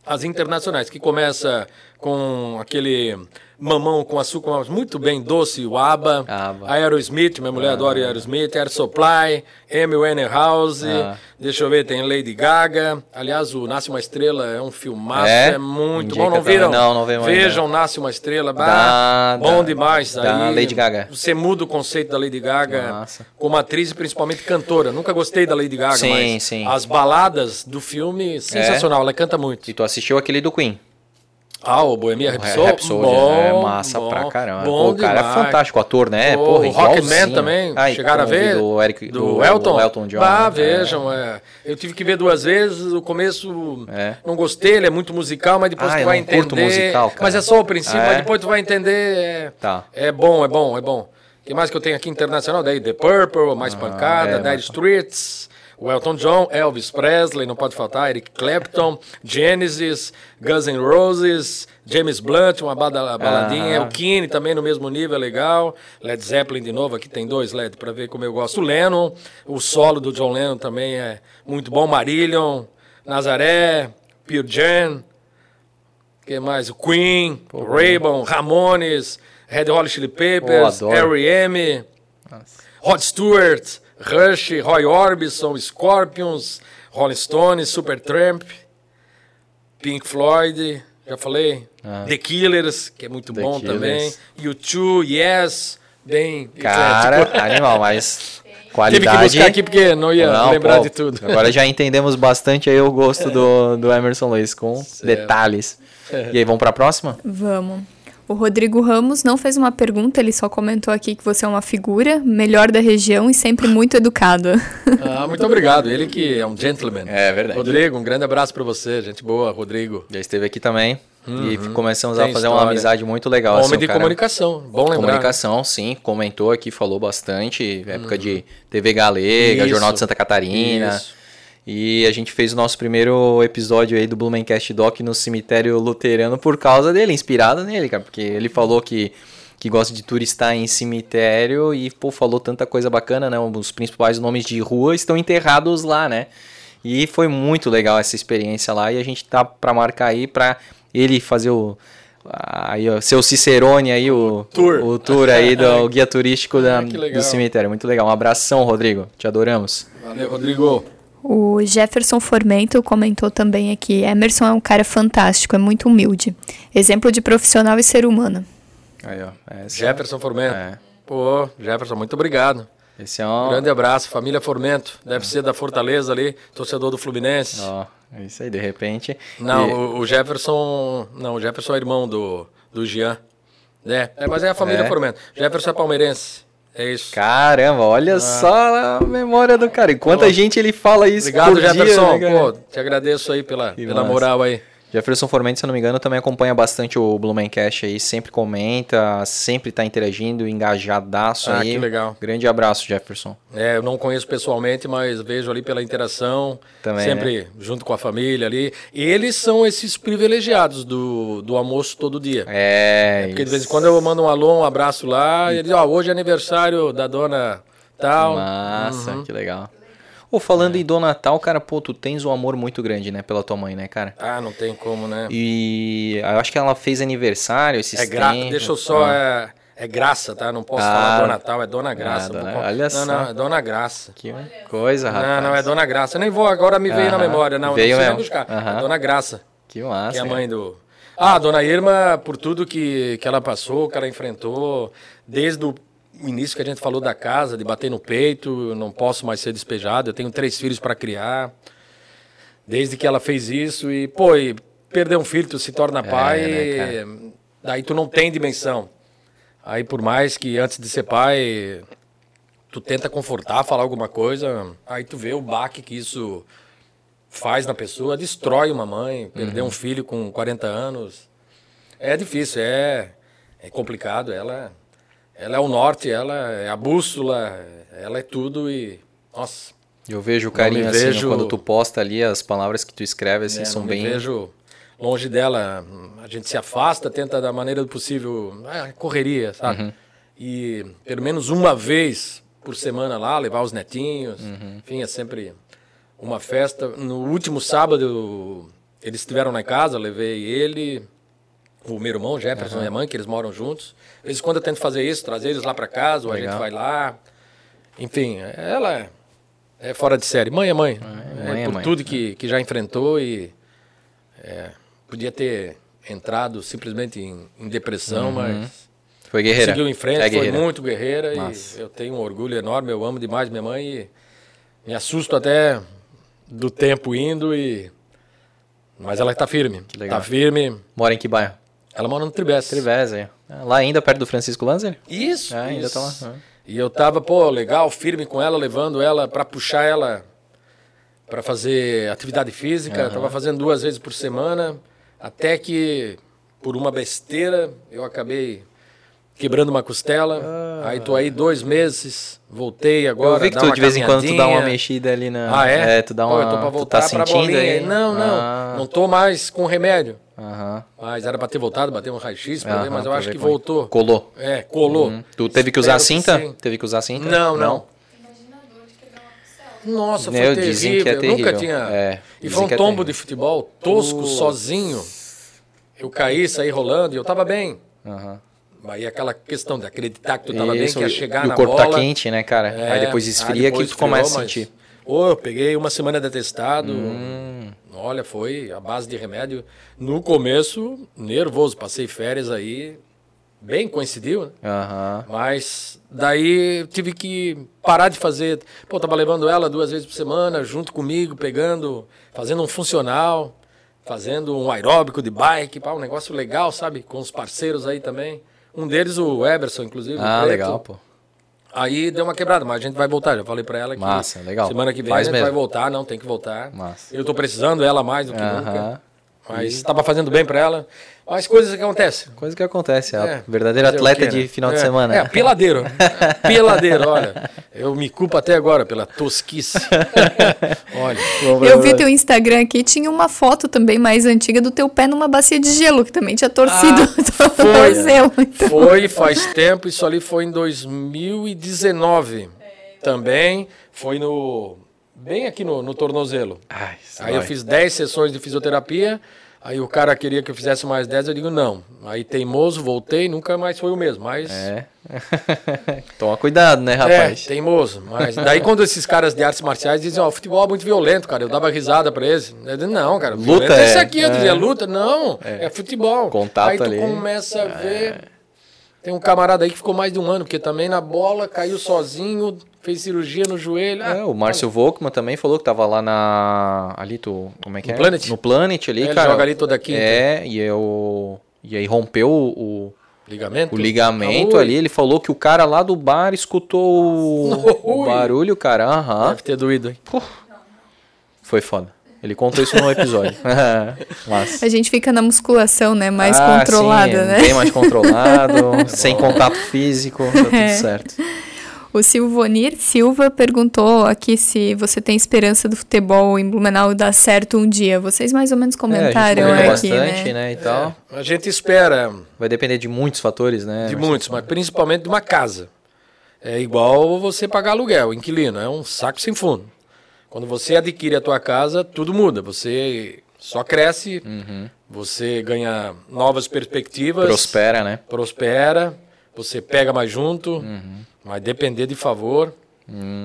as internacionais, que começa com aquele mamão com açúcar muito bem doce, o ABBA, ABBA. Aerosmith, minha mulher ah. adora Aerosmith, Air Supply, Amy Winehouse, ah. deixa eu ver, tem Lady Gaga, aliás, o Nasce Uma Estrela é um filmaço, é, é muito Indica bom, não viram? Não, não Vejam Nasce Uma Estrela, bah, bom da, demais. Da Aí, Lady Gaga. Você muda o conceito da Lady Gaga Nossa. como atriz e principalmente cantora, nunca gostei da Lady Gaga, sim, mas sim. as baladas do filme, sensacional, é. ela canta muito. E tu assistiu aquele do Queen? Ah, o Bohemia Rhapsody? Rhapsody bom, é massa bom, pra caramba. Bom Pô, o cara demais. é fantástico, o ator, né? O Porra, Rockman também, Ai, chegaram a ver? Do, Eric, do, do Elton? Do Elton John. Ah, vejam, é. Eu tive que ver duas vezes, o começo é. não gostei, ele é muito musical, mas depois ah, tu vai entender. Curto musical, cara. Mas é só o princípio, é? mas depois tu vai entender. É, tá. é bom, é bom, é bom. O que mais que eu tenho aqui internacional? Daí The Purple, Mais ah, Pancada, é, Dire Streets... O Elton John, Elvis Presley, não pode faltar, Eric Clapton, Genesis, Guns N' Roses, James Blunt, uma baladinha, o Kine também no mesmo nível, é legal. Led Zeppelin de novo, aqui tem dois LED para ver como eu gosto. O Lennon, o solo do John Lennon também é muito bom. Marillion, Nazaré, Pearl Jam, que mais? O Queen, Pô, o Raybon, Ramones, Red Hot Chili Peppers, R.E.M., Rod Stewart, Rush, Roy Orbison, Scorpions, Rolling Stones, Supertramp, Pink Floyd, já falei. Ah. The Killers, que é muito The bom Killers. também. U2, Yes, bem. Cara, animal, mas qualidade. Tive que buscar aqui porque não ia não, lembrar pô, de tudo. Agora já entendemos bastante aí o gosto do, do Emerson Luiz com certo. detalhes. E aí, vamos para a próxima? Vamos. O Rodrigo Ramos não fez uma pergunta, ele só comentou aqui que você é uma figura melhor da região e sempre muito educado. Ah, muito obrigado. Ele que é um gentleman. É verdade. Rodrigo, um grande abraço para você. Gente boa, Rodrigo. Já esteve aqui também. Uhum. E começamos Tem a fazer história. uma amizade muito legal. Homem assim, de cara... comunicação, bom lembrar. Comunicação, sim. Comentou aqui, falou bastante. Época uhum. de TV Galega, Isso. Jornal de Santa Catarina. Isso. E a gente fez o nosso primeiro episódio aí do Blumencast Doc no cemitério luterano por causa dele, inspirado nele, cara. Porque ele falou que, que gosta de turistar em cemitério e, pô, falou tanta coisa bacana, né? Os principais nomes de rua estão enterrados lá, né? E foi muito legal essa experiência lá e a gente tá para marcar aí para ele fazer o aí o seu Cicerone aí o, o tour, o tour aí do guia turístico da, ah, do cemitério. Muito legal. Um abração, Rodrigo. Te adoramos. Valeu, Rodrigo. O Jefferson Formento comentou também aqui: Emerson é um cara fantástico, é muito humilde. Exemplo de profissional e ser humano. Aí, ó. Essa... Jefferson Formento. É. Pô, Jefferson, muito obrigado. Esse é um... Grande abraço, família Formento. Deve ser da Fortaleza ali, torcedor do Fluminense. Ó, oh, isso aí, de repente. Não, e... o, Jefferson. Não, o Jefferson é irmão do, do Jean. É, é mas é a família é. Formento. Jefferson é palmeirense. É isso. Caramba, olha ah. só a memória do cara. E quanta Pô. gente ele fala isso. Obrigado, Jefferson. Dia, né, Pô, te agradeço aí pela, pela moral aí. Jefferson Formento, se não me engano, também acompanha bastante o Blumencast aí, sempre comenta, sempre tá interagindo, engajadaço ah, aí. que legal. Grande abraço, Jefferson. É, eu não conheço pessoalmente, mas vejo ali pela interação, também, sempre né? junto com a família ali. E eles são esses privilegiados do, do almoço todo dia. É, é Porque de vez em quando eu mando um alô, um abraço lá, e eles, ó, hoje é aniversário da dona tal. Massa, uhum. que legal. Pô, falando é. em Dona Natal, cara, pô, tu tens um amor muito grande, né, pela tua mãe, né, cara? Ah, não tem como, né? E eu acho que ela fez aniversário esses é gra... tempos. Deixa eu só... Ah. É... É graça, tá? Não posso ah, falar Dona Natal, é Dona Graça. Ah, dona... Olha só. Não, não, é Dona Graça. Que coisa, rapaz. Não, não, é Dona Graça. Eu nem vou, agora me veio uh -huh. na memória. Não, veio não buscar. Uh -huh. É Dona Graça. Que massa. Que é a mãe do... Ah, Dona Irma, por tudo que, que ela passou, que ela enfrentou, desde o o início que a gente falou da casa, de bater no peito, eu não posso mais ser despejado, eu tenho três filhos para criar. Desde que ela fez isso e, pô, e perder um filho, tu se torna é, pai, né, daí tu não tem dimensão. Aí por mais que antes de ser pai, tu tenta confortar, falar alguma coisa, aí tu vê o baque que isso faz na pessoa, destrói uma mãe, perder uhum. um filho com 40 anos. É difícil, é, é complicado, ela ela é o norte, ela é a bússola, ela é tudo e. Nossa. Eu vejo o carinho assim, vejo... quando tu posta ali as palavras que tu escreve, assim, é, são bem. Eu vejo longe dela, a gente se afasta, tenta da maneira do possível, é, correria, sabe? Uhum. E pelo menos uma vez por semana lá, levar os netinhos, uhum. enfim, é sempre uma festa. No último sábado, eles estiveram na casa, levei ele, o meu irmão, Jefferson, uhum. e a mãe, que eles moram juntos. Às vezes, quando eu tento fazer isso, trazer eles lá para casa, ou a gente vai lá. Enfim, ela é, é fora de série. Mãe é mãe. É, mãe é, por mãe. tudo que, que já enfrentou e é, podia ter entrado simplesmente em, em depressão, uhum. mas foi guerreira. Seguiu em frente, é foi muito guerreira Nossa. e eu tenho um orgulho enorme, eu amo demais minha mãe e me assusto até do tempo indo e mas ela está firme. Está firme. Mora em que bairro? Ela mora no Tribés. Tribés, é. Lá ainda, perto do Francisco Lanzer? Isso. É, ainda isso. tá lá. E eu tava, pô, legal, firme com ela, levando ela para puxar ela para fazer atividade física. Uhum. Tava fazendo duas vezes por semana, até que por uma besteira eu acabei quebrando uma costela. Ah. Aí tô aí dois meses, voltei agora. Eu vi que tu de vez em quando tu dá uma mexida ali na. Ah, é? É, tu dá uma. Pô, eu tô pra voltar tu tá sentindo aí? Não, não. Ah. Não tô mais com remédio. Uhum. Mas era pra ter voltado, bater um raio-x, mas eu acho que voltou. Colou. É, colou. Uhum. Tu teve que usar cinta? Que teve que usar cinta? Não, não. Nossa, foi Eu, terrível. É terrível. Eu nunca tinha. É, e foi um é tombo de futebol tosco, sozinho. Eu caí, saí rolando e eu tava bem. Uhum. Aí aquela questão de acreditar que tu tava Isso, bem, que ia chegar e na bola. o corpo tá quente, né, cara? É, aí depois esfria aí depois que tu começa a sentir. Ô, eu peguei uma semana de atestado. Hum. Olha, foi a base de remédio. No começo, nervoso. Passei férias aí. Bem coincidiu, né? Uhum. Mas daí tive que parar de fazer. Pô, tava levando ela duas vezes por semana, junto comigo, pegando, fazendo um funcional, fazendo um aeróbico de bike, pá, um negócio legal, sabe? Com os parceiros aí também. Um deles, o Eberson, inclusive. Ah, legal, pô. Aí deu uma quebrada, mas a gente vai voltar. Já falei para ela que Massa, legal. semana que vem Faz a gente mesmo. vai voltar. Não, tem que voltar. Massa. Eu tô precisando dela mais do que uh -huh. nunca. Mas estava fazendo bem para ela. Mas coisas que acontecem. Coisa que acontece. É, é verdadeiro atleta de final é, de semana. É, peladeiro. peladeiro, olha. Eu me culpo até agora pela tosquice. olha. Eu vi teu Instagram aqui, tinha uma foto também mais antiga do teu pé numa bacia de gelo, que também tinha torcido. Ah, foi, então. foi, faz tempo. Isso ali foi em 2019. Também foi no bem aqui no, no tornozelo. Ai, aí vai. eu fiz 10 sessões de fisioterapia, aí o cara queria que eu fizesse mais 10, eu digo não. Aí teimoso, voltei, nunca mais foi o mesmo, mas... É. Toma cuidado, né, rapaz? É, teimoso. Mas daí quando esses caras de artes marciais dizem, ó, oh, futebol é muito violento, cara, eu dava risada pra eles. Eu digo, não, cara, luta é... esse aqui, eu dizia, é. luta, não, é, é futebol. Contato aí tu ali. começa a ver... Tem um camarada aí que ficou mais de um ano, porque também na bola caiu sozinho, fez cirurgia no joelho. É, o Márcio Volkman também falou que tava lá na. Ali, tu. Como é que No é? Planet? No Planet ali, Ele cara. joga ali toda quinta. É, e eu. E aí rompeu o, Ligamento? o ligamento Ui, ali. Ele falou que o cara lá do bar escutou o, o barulho, cara. Aham. Deve ter doído, hein? Foi foda. Ele contou isso no episódio. Mas. A gente fica na musculação, né? Mais Ah, controlada, sim, né? Bem mais controlado, sem contato físico, tá tudo É. certo. O Silvonir Silva perguntou aqui se você tem esperança do futebol em Blumenau dar certo um dia. Vocês mais ou menos comentaram é, a gente aqui, bastante, né? né, e tal. A gente espera Vai depender de muitos fatores, né? de muitos, mas principalmente de uma casa. É igual você pagar aluguel, inquilino, é um saco sem fundo. Quando você adquire a tua casa, tudo muda. Você só cresce, você ganha novas perspectivas, Prospera, né? prospera, você pega mais junto, vai depender de favor,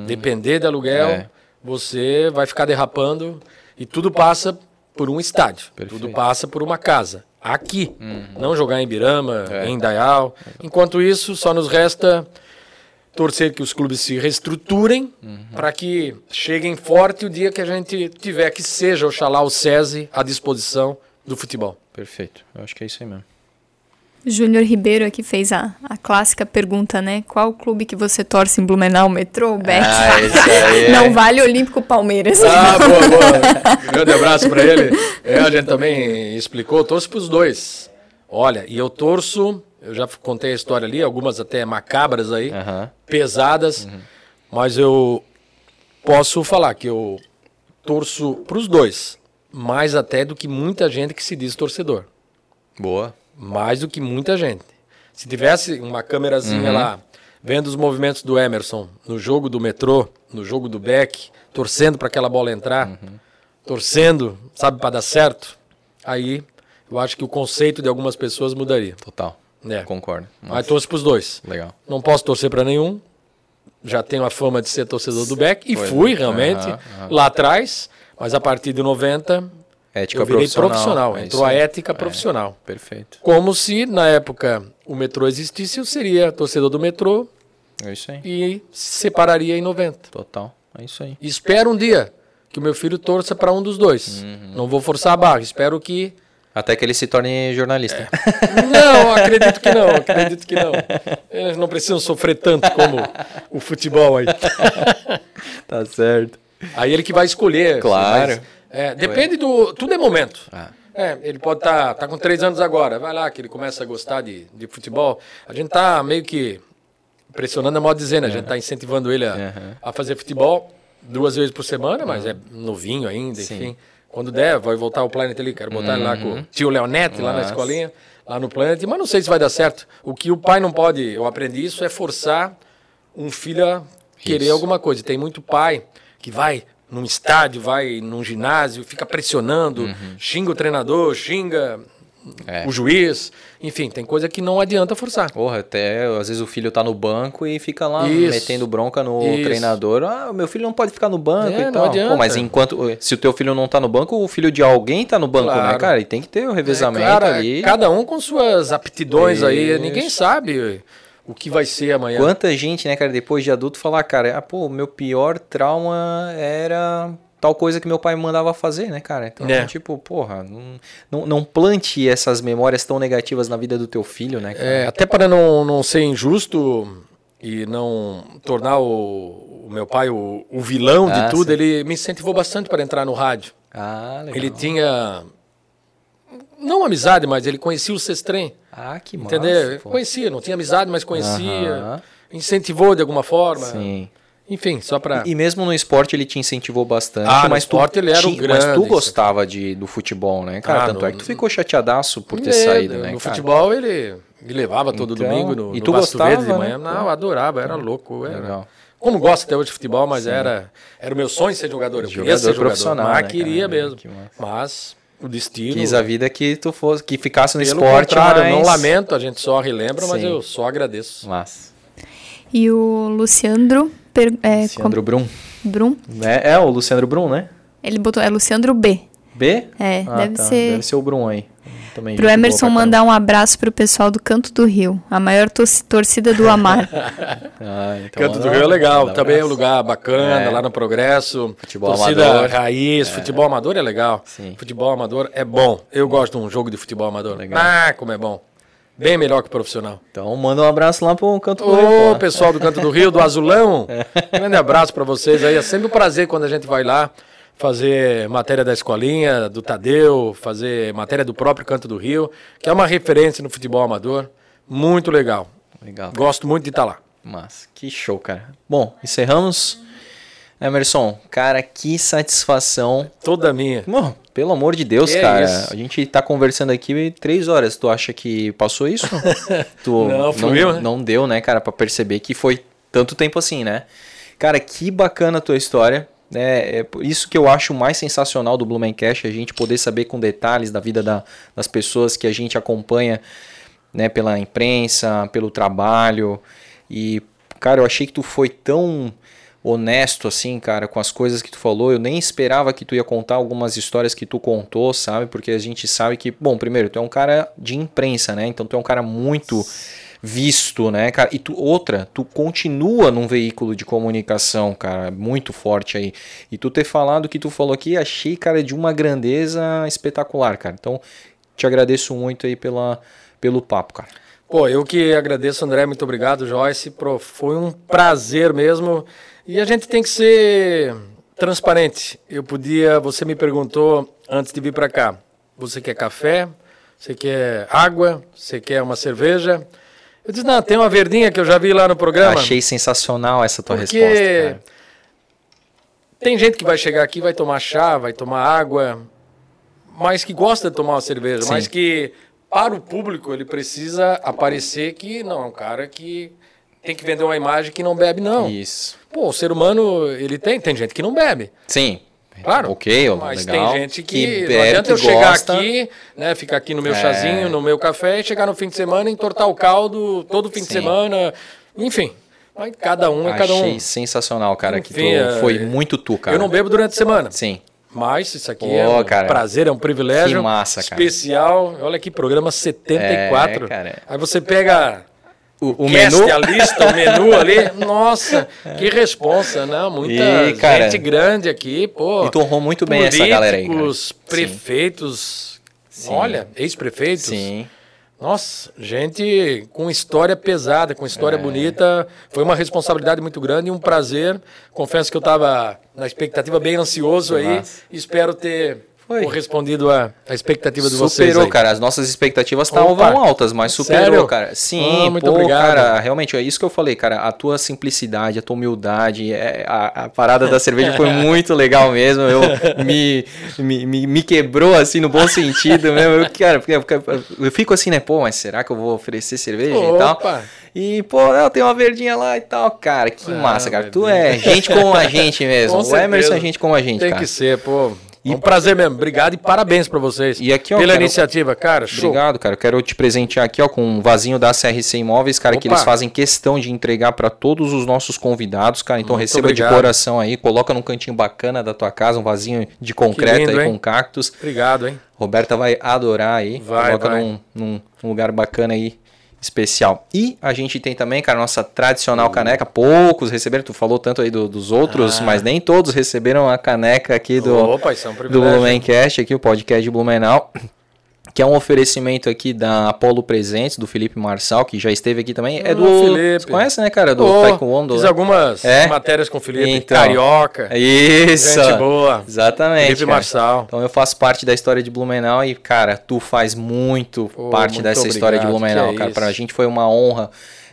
depender de aluguel, É. você vai ficar derrapando e tudo passa por um estádio, Perfeito. tudo passa por uma casa. Aqui, não jogar em Birama, É. em Dayal. Enquanto isso, só nos resta torcer que os clubes se reestruturem para que cheguem forte o dia que a gente tiver que seja, oxalá, o SESI à disposição do futebol. Perfeito. Eu acho que é isso aí mesmo. Júnior Ribeiro aqui fez a, a clássica pergunta, né? Qual clube que você torce em Blumenau, Metrô ou Beck? Ah, aí. Não vale Olímpico Palmeiras. Ah, boa, boa. Grande abraço para ele. É, a gente também explicou, torço para os dois. Olha, e eu torço, eu já contei a história ali, algumas até macabras aí, pesadas, mas eu posso falar que eu torço para os dois, mais até do que muita gente que se diz torcedor. Boa. Mais do que muita gente. Se tivesse uma câmerazinha lá, vendo os movimentos do Emerson no jogo do metrô, no jogo do Beck, torcendo para aquela bola entrar, torcendo, sabe, para dar certo, aí eu acho que o conceito de algumas pessoas mudaria. Total. É. Concordo. Aí torço para os dois. Legal. Não posso torcer para nenhum. Já tenho a fama de ser torcedor do Beck e Foi, fui né? realmente Aham, aham. lá atrás, mas a partir de 90 Ética eu virei profissional. profissional, É entrou a ética profissional. Perfeito. Como se na época o metrô existisse, eu seria torcedor do metrô É isso aí. e se separaria em 90. Total. É isso aí. Espero um dia que o meu filho torça para um dos dois. Uhum. Não vou forçar a barra, espero que. Até que ele se torne jornalista. Não, acredito que não, acredito que não. Eles não precisam sofrer tanto como o futebol aí. tá certo. Aí ele que vai escolher. Claro. mas, é, depende do. Tudo é momento. Ah. É, ele pode estar tá, com três anos agora. Vai lá que ele começa a gostar de, de futebol. A gente tá meio que pressionando a modo dizendo, a gente tá incentivando ele a, Uhum. a fazer futebol duas vezes por semana, mas é novinho ainda, Sim. enfim. Quando der, vai voltar o Planet ali. Quero botar ele lá com o tio Leonete, lá na escolinha, lá no Planet. Mas não sei se vai dar certo. O que o pai não pode, eu aprendi isso, é forçar um filho a querer Isso. alguma coisa. Tem muito pai que vai num estádio, vai num ginásio, fica pressionando, xinga o treinador, xinga Uhum. É. o juiz. Enfim, tem coisa que não adianta forçar. Porra, até às vezes o filho tá no banco e fica lá Isso. metendo bronca no Isso. treinador. Ah, meu filho não pode ficar no banco É, e não tal. adianta. Pô, mas enquanto. Se o teu filho não tá no banco, o filho de alguém tá no banco, né, Claro. cara? E tem que ter o revezamento É, cara, ali. Cada um com suas aptidões aí. Isso. Ninguém sabe o que vai ser amanhã. Quanta gente, né, cara, depois de adulto falar, cara, ah, pô, meu pior trauma era tal coisa que meu pai mandava fazer, né, cara? Então, É. tipo, porra, não, não, não plante essas memórias tão negativas na vida do teu filho, né, cara? É, até para não, não ser injusto e não tornar o, o meu pai o, o vilão Ah, de tudo, sim. ele me incentivou bastante para entrar no rádio. Ah, legal. Ele tinha. Não amizade, mas ele conhecia o Sestrem. Ah, que massa. Entendeu? pô. Conhecia, não tinha amizade, mas conhecia. Aham. Incentivou de alguma forma. Sim. Enfim, só para. E mesmo no esporte ele te incentivou bastante, Ah, no mas esporte tu ele era o ti- mas tu grande gostava de, do futebol, né, cara? Ah, Tanto no- é que tu ficou chateadaço por ter É, saído, no né, cara? futebol ele me levava todo Então, domingo no, e no tu Pasto gostava, Verde de né? manhã. Não, eu adorava, era louco. Era... Legal. Como gosto até hoje de futebol, mas era, era o meu sonho ser jogador. Eu queria Jogador ser jogador, profissional, mas né, queria cara? mesmo. Mas o destino... Quis a vida que tu fosse, que ficasse no Pelo esporte, contrário, mas... eu não lamento, a gente só relembra, mas Sim. eu só agradeço. Mas, E o Luciandro, per- é, Luciandro Brum. com- Brum, É, é o Luciandro Brum, né? ele botou, é Luciandro B. B? É, Ah, deve tá. ser. Deve ser o Brum aí. Também pro Emerson mandar um abraço pro pessoal do Canto do Rio, a maior torcida do Amar. ah, então Canto do Rio é legal, também é um lugar bacana, é. lá no Progresso. Futebol torcida amador. raiz, é. futebol amador é legal. Sim. Futebol amador é bom. Eu gosto de um jogo de futebol amador. Legal. Ah, como é bom. Bem melhor que profissional. Então manda um abraço lá pro Canto do Ô, Rio. Ô, pessoal do Canto do Rio, do Azulão. É. Grande abraço para vocês aí. É sempre um prazer quando a gente vai lá fazer matéria da escolinha, do Tadeu, fazer matéria do próprio Canto do Rio, que é uma referência no futebol amador. Muito legal. Legal. Gosto muito de estar tá lá. Mas que show, cara. Bom, encerramos. Emerson, cara, que satisfação. Toda minha. Bom, pelo amor de Deus, que cara. É a gente tá conversando aqui três horas. Tu acha que passou isso? tu não, fluiu, não, né? não deu, né, cara, para perceber que foi tanto tempo assim, né? Cara, que bacana a tua história. É, é isso que eu acho mais sensacional do Blumencast, a gente poder saber com detalhes da vida da, das pessoas que a gente acompanha né, pela imprensa, pelo trabalho. E, cara, eu achei que tu foi tão honesto assim, cara, com as coisas que tu falou. Eu nem esperava que tu ia contar algumas histórias que tu contou, sabe? Porque a gente sabe que, bom, primeiro, tu é um cara de imprensa, né? Então tu é um cara muito visto, né, cara? E tu, outra, tu continua num veículo de comunicação, cara, muito forte aí. E tu ter falado o que tu falou aqui, achei, cara, de uma grandeza espetacular, cara. Então, te agradeço muito aí pela, pelo papo, cara. Pô, eu que agradeço, André, muito obrigado, Joyce. Foi um prazer mesmo. E a gente tem que ser transparente. Eu podia, você me perguntou antes de vir para cá, você quer café? Você quer água? Você quer uma cerveja? Eu disse, não, tem uma verdinha que eu já vi lá no programa. Achei sensacional essa tua porque resposta. Cara. Tem gente que vai chegar aqui, vai tomar chá, vai tomar água, mas que gosta de tomar uma cerveja, Sim. mas que para o público ele precisa aparecer que não é um cara que tem que vender uma imagem que não bebe, não. Isso. Pô, o ser humano, ele tem, tem gente que não bebe. Sim. Claro. Ok, mas legal. tem gente que, que não adianta eu chegar gosta. aqui, né, ficar aqui no meu é. chazinho, no meu café, e chegar no fim de semana, entortar o caldo todo fim Sim. de semana, enfim. Mas cada um é Achei cada um. Achei sensacional, cara, enfim, que tu, é... foi muito tu, cara. Eu não bebo durante a semana. Sim. Mas isso aqui é um cara, prazer, é um privilégio. Que massa, cara. Especial. Olha aqui, programa 74. É, cara. Aí você pega o, o cast, menu? a lista, o menu ali. Nossa, que responsa, né? Muita e, cara, gente grande aqui, pô. E tu honrou muito bem essa galera aí. Os prefeitos, Sim. olha, ex-prefeitos. Sim. Nossa, gente com história pesada, com história é. bonita. Foi uma responsabilidade muito grande e um prazer. Confesso que eu estava na expectativa bem ansioso aí. Espero ter foi. correspondido à, à expectativa de vocês. Superou, cara. As nossas expectativas estavam altas, mas superou, Sério? cara. Sim, ah, muito pô, obrigado. cara. Realmente, é isso que eu falei, cara. A tua simplicidade, a tua humildade, é, a, a parada da cerveja foi muito legal mesmo. Eu me, me, me, me, quebrou assim no bom sentido mesmo. Eu, cara, eu fico assim, né? Pô, mas será que eu vou oferecer cerveja Opa. e tal? E, pô, eu tenho uma verdinha lá e tal, cara. Que ah, massa, cara. Tu é gente como a gente mesmo. o Emerson é gente como a gente, Tem cara. que ser, pô. E um prazer mesmo. Obrigado e parabéns para vocês. E aqui, ó, pela quero... iniciativa, cara. Show. Obrigado, cara. Eu quero te presentear aqui, ó, com um vasinho da CRC Imóveis, cara, Opa. que eles fazem questão de entregar para todos os nossos convidados, cara. Então Muito receba obrigado. de coração aí, coloca num cantinho bacana da tua casa, um vasinho de concreto lindo, aí hein? com cactos. Obrigado, hein? Roberta vai adorar aí. Vai, coloca vai. Num, num lugar bacana aí especial. E a gente tem também, cara, a nossa tradicional caneca. Poucos receberam, tu falou tanto aí do, dos outros, ah. mas nem todos receberam a caneca aqui do, Opa, é um do Blumencast, aqui, o podcast de Blumenau que é um oferecimento aqui da Apolo Presentes, do Felipe Marçal, que já esteve aqui também. É do. Felipe. Você conhece, né, cara? Do oh, Taekwondo. Fiz né? algumas é? matérias com o Felipe. Então, Carioca. Isso. Gente boa. Exatamente. Felipe cara. Marçal. Então eu faço parte da história de Blumenau e, cara, tu faz muito oh, parte muito dessa obrigado, história de Blumenau, é cara. Isso. Pra gente foi uma honra.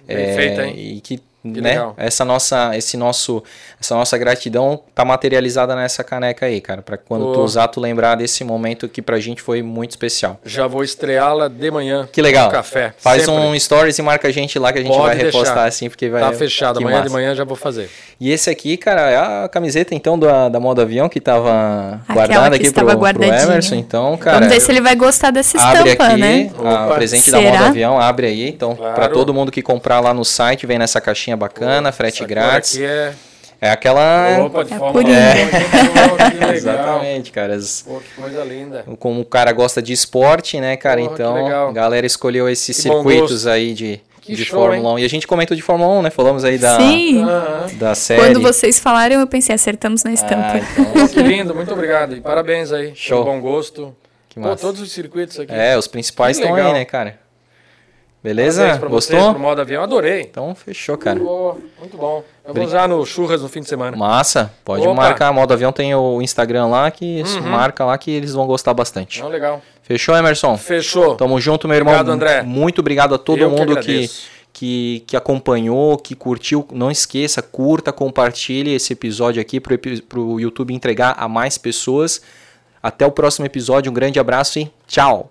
Bem é, feita, hein? E que que né? Legal. Essa nossa, esse nosso, essa nossa gratidão tá materializada nessa caneca aí, cara, para quando oh. tu usar tu lembrar desse momento que pra gente foi muito especial. Já vou estreá-la de manhã. Que legal. café. Faz sempre. um stories e marca a gente lá que a gente Pode vai deixar. repostar assim porque vai Tá fechado, amanhã massa. de manhã já vou fazer. E esse aqui, cara, é a camiseta então da, da moda avião que tava Aquela guardada que aqui pro, pro Emerson, então, cara. Vamos ver se ele vai gostar dessa estampa, aqui, né? O presente Será? da moda avião, abre aí, então, claro. para todo mundo que comprar lá no site, vem nessa caixinha bacana, frete frete grátis. É... É aquela. Opa, de É a Fórmula Coringa. 1, que legal. Exatamente, cara. As- Pô, que coisa linda. Como o cara gosta de esporte, né, cara? Porra, então, a galera escolheu esses Que circuitos aí de, Que de show, Fórmula 1. E a gente comentou de Fórmula 1, né? Falamos aí da, Sim. Da série. Quando vocês falaram, eu pensei, acertamos na estampa. Ah, então, Pô, que lindo, muito obrigado. E parabéns aí. Show. Pelo bom gosto. que Pô, massa. todos os circuitos aqui. É, os principais estão aí, né, cara? Beleza? Parabéns pra Gostou? Vocês, pro modo avião, adorei. Então, fechou, cara. Pô, muito bom. Eu vou usar no churras no fim de semana. Massa. Pode Opa. marcar. Modo avião tem o Instagram lá, que Uhum. marca lá que eles vão gostar bastante. Não, legal. Fechou, Emerson? Fechou. Tamo junto, meu irmão. Obrigado, André. Muito obrigado a todo Eu mundo que, que, que acompanhou, que curtiu. Não esqueça, curta, compartilhe esse episódio aqui pro, epi- pro YouTube entregar a mais pessoas. Até o próximo episódio. Um grande abraço e tchau!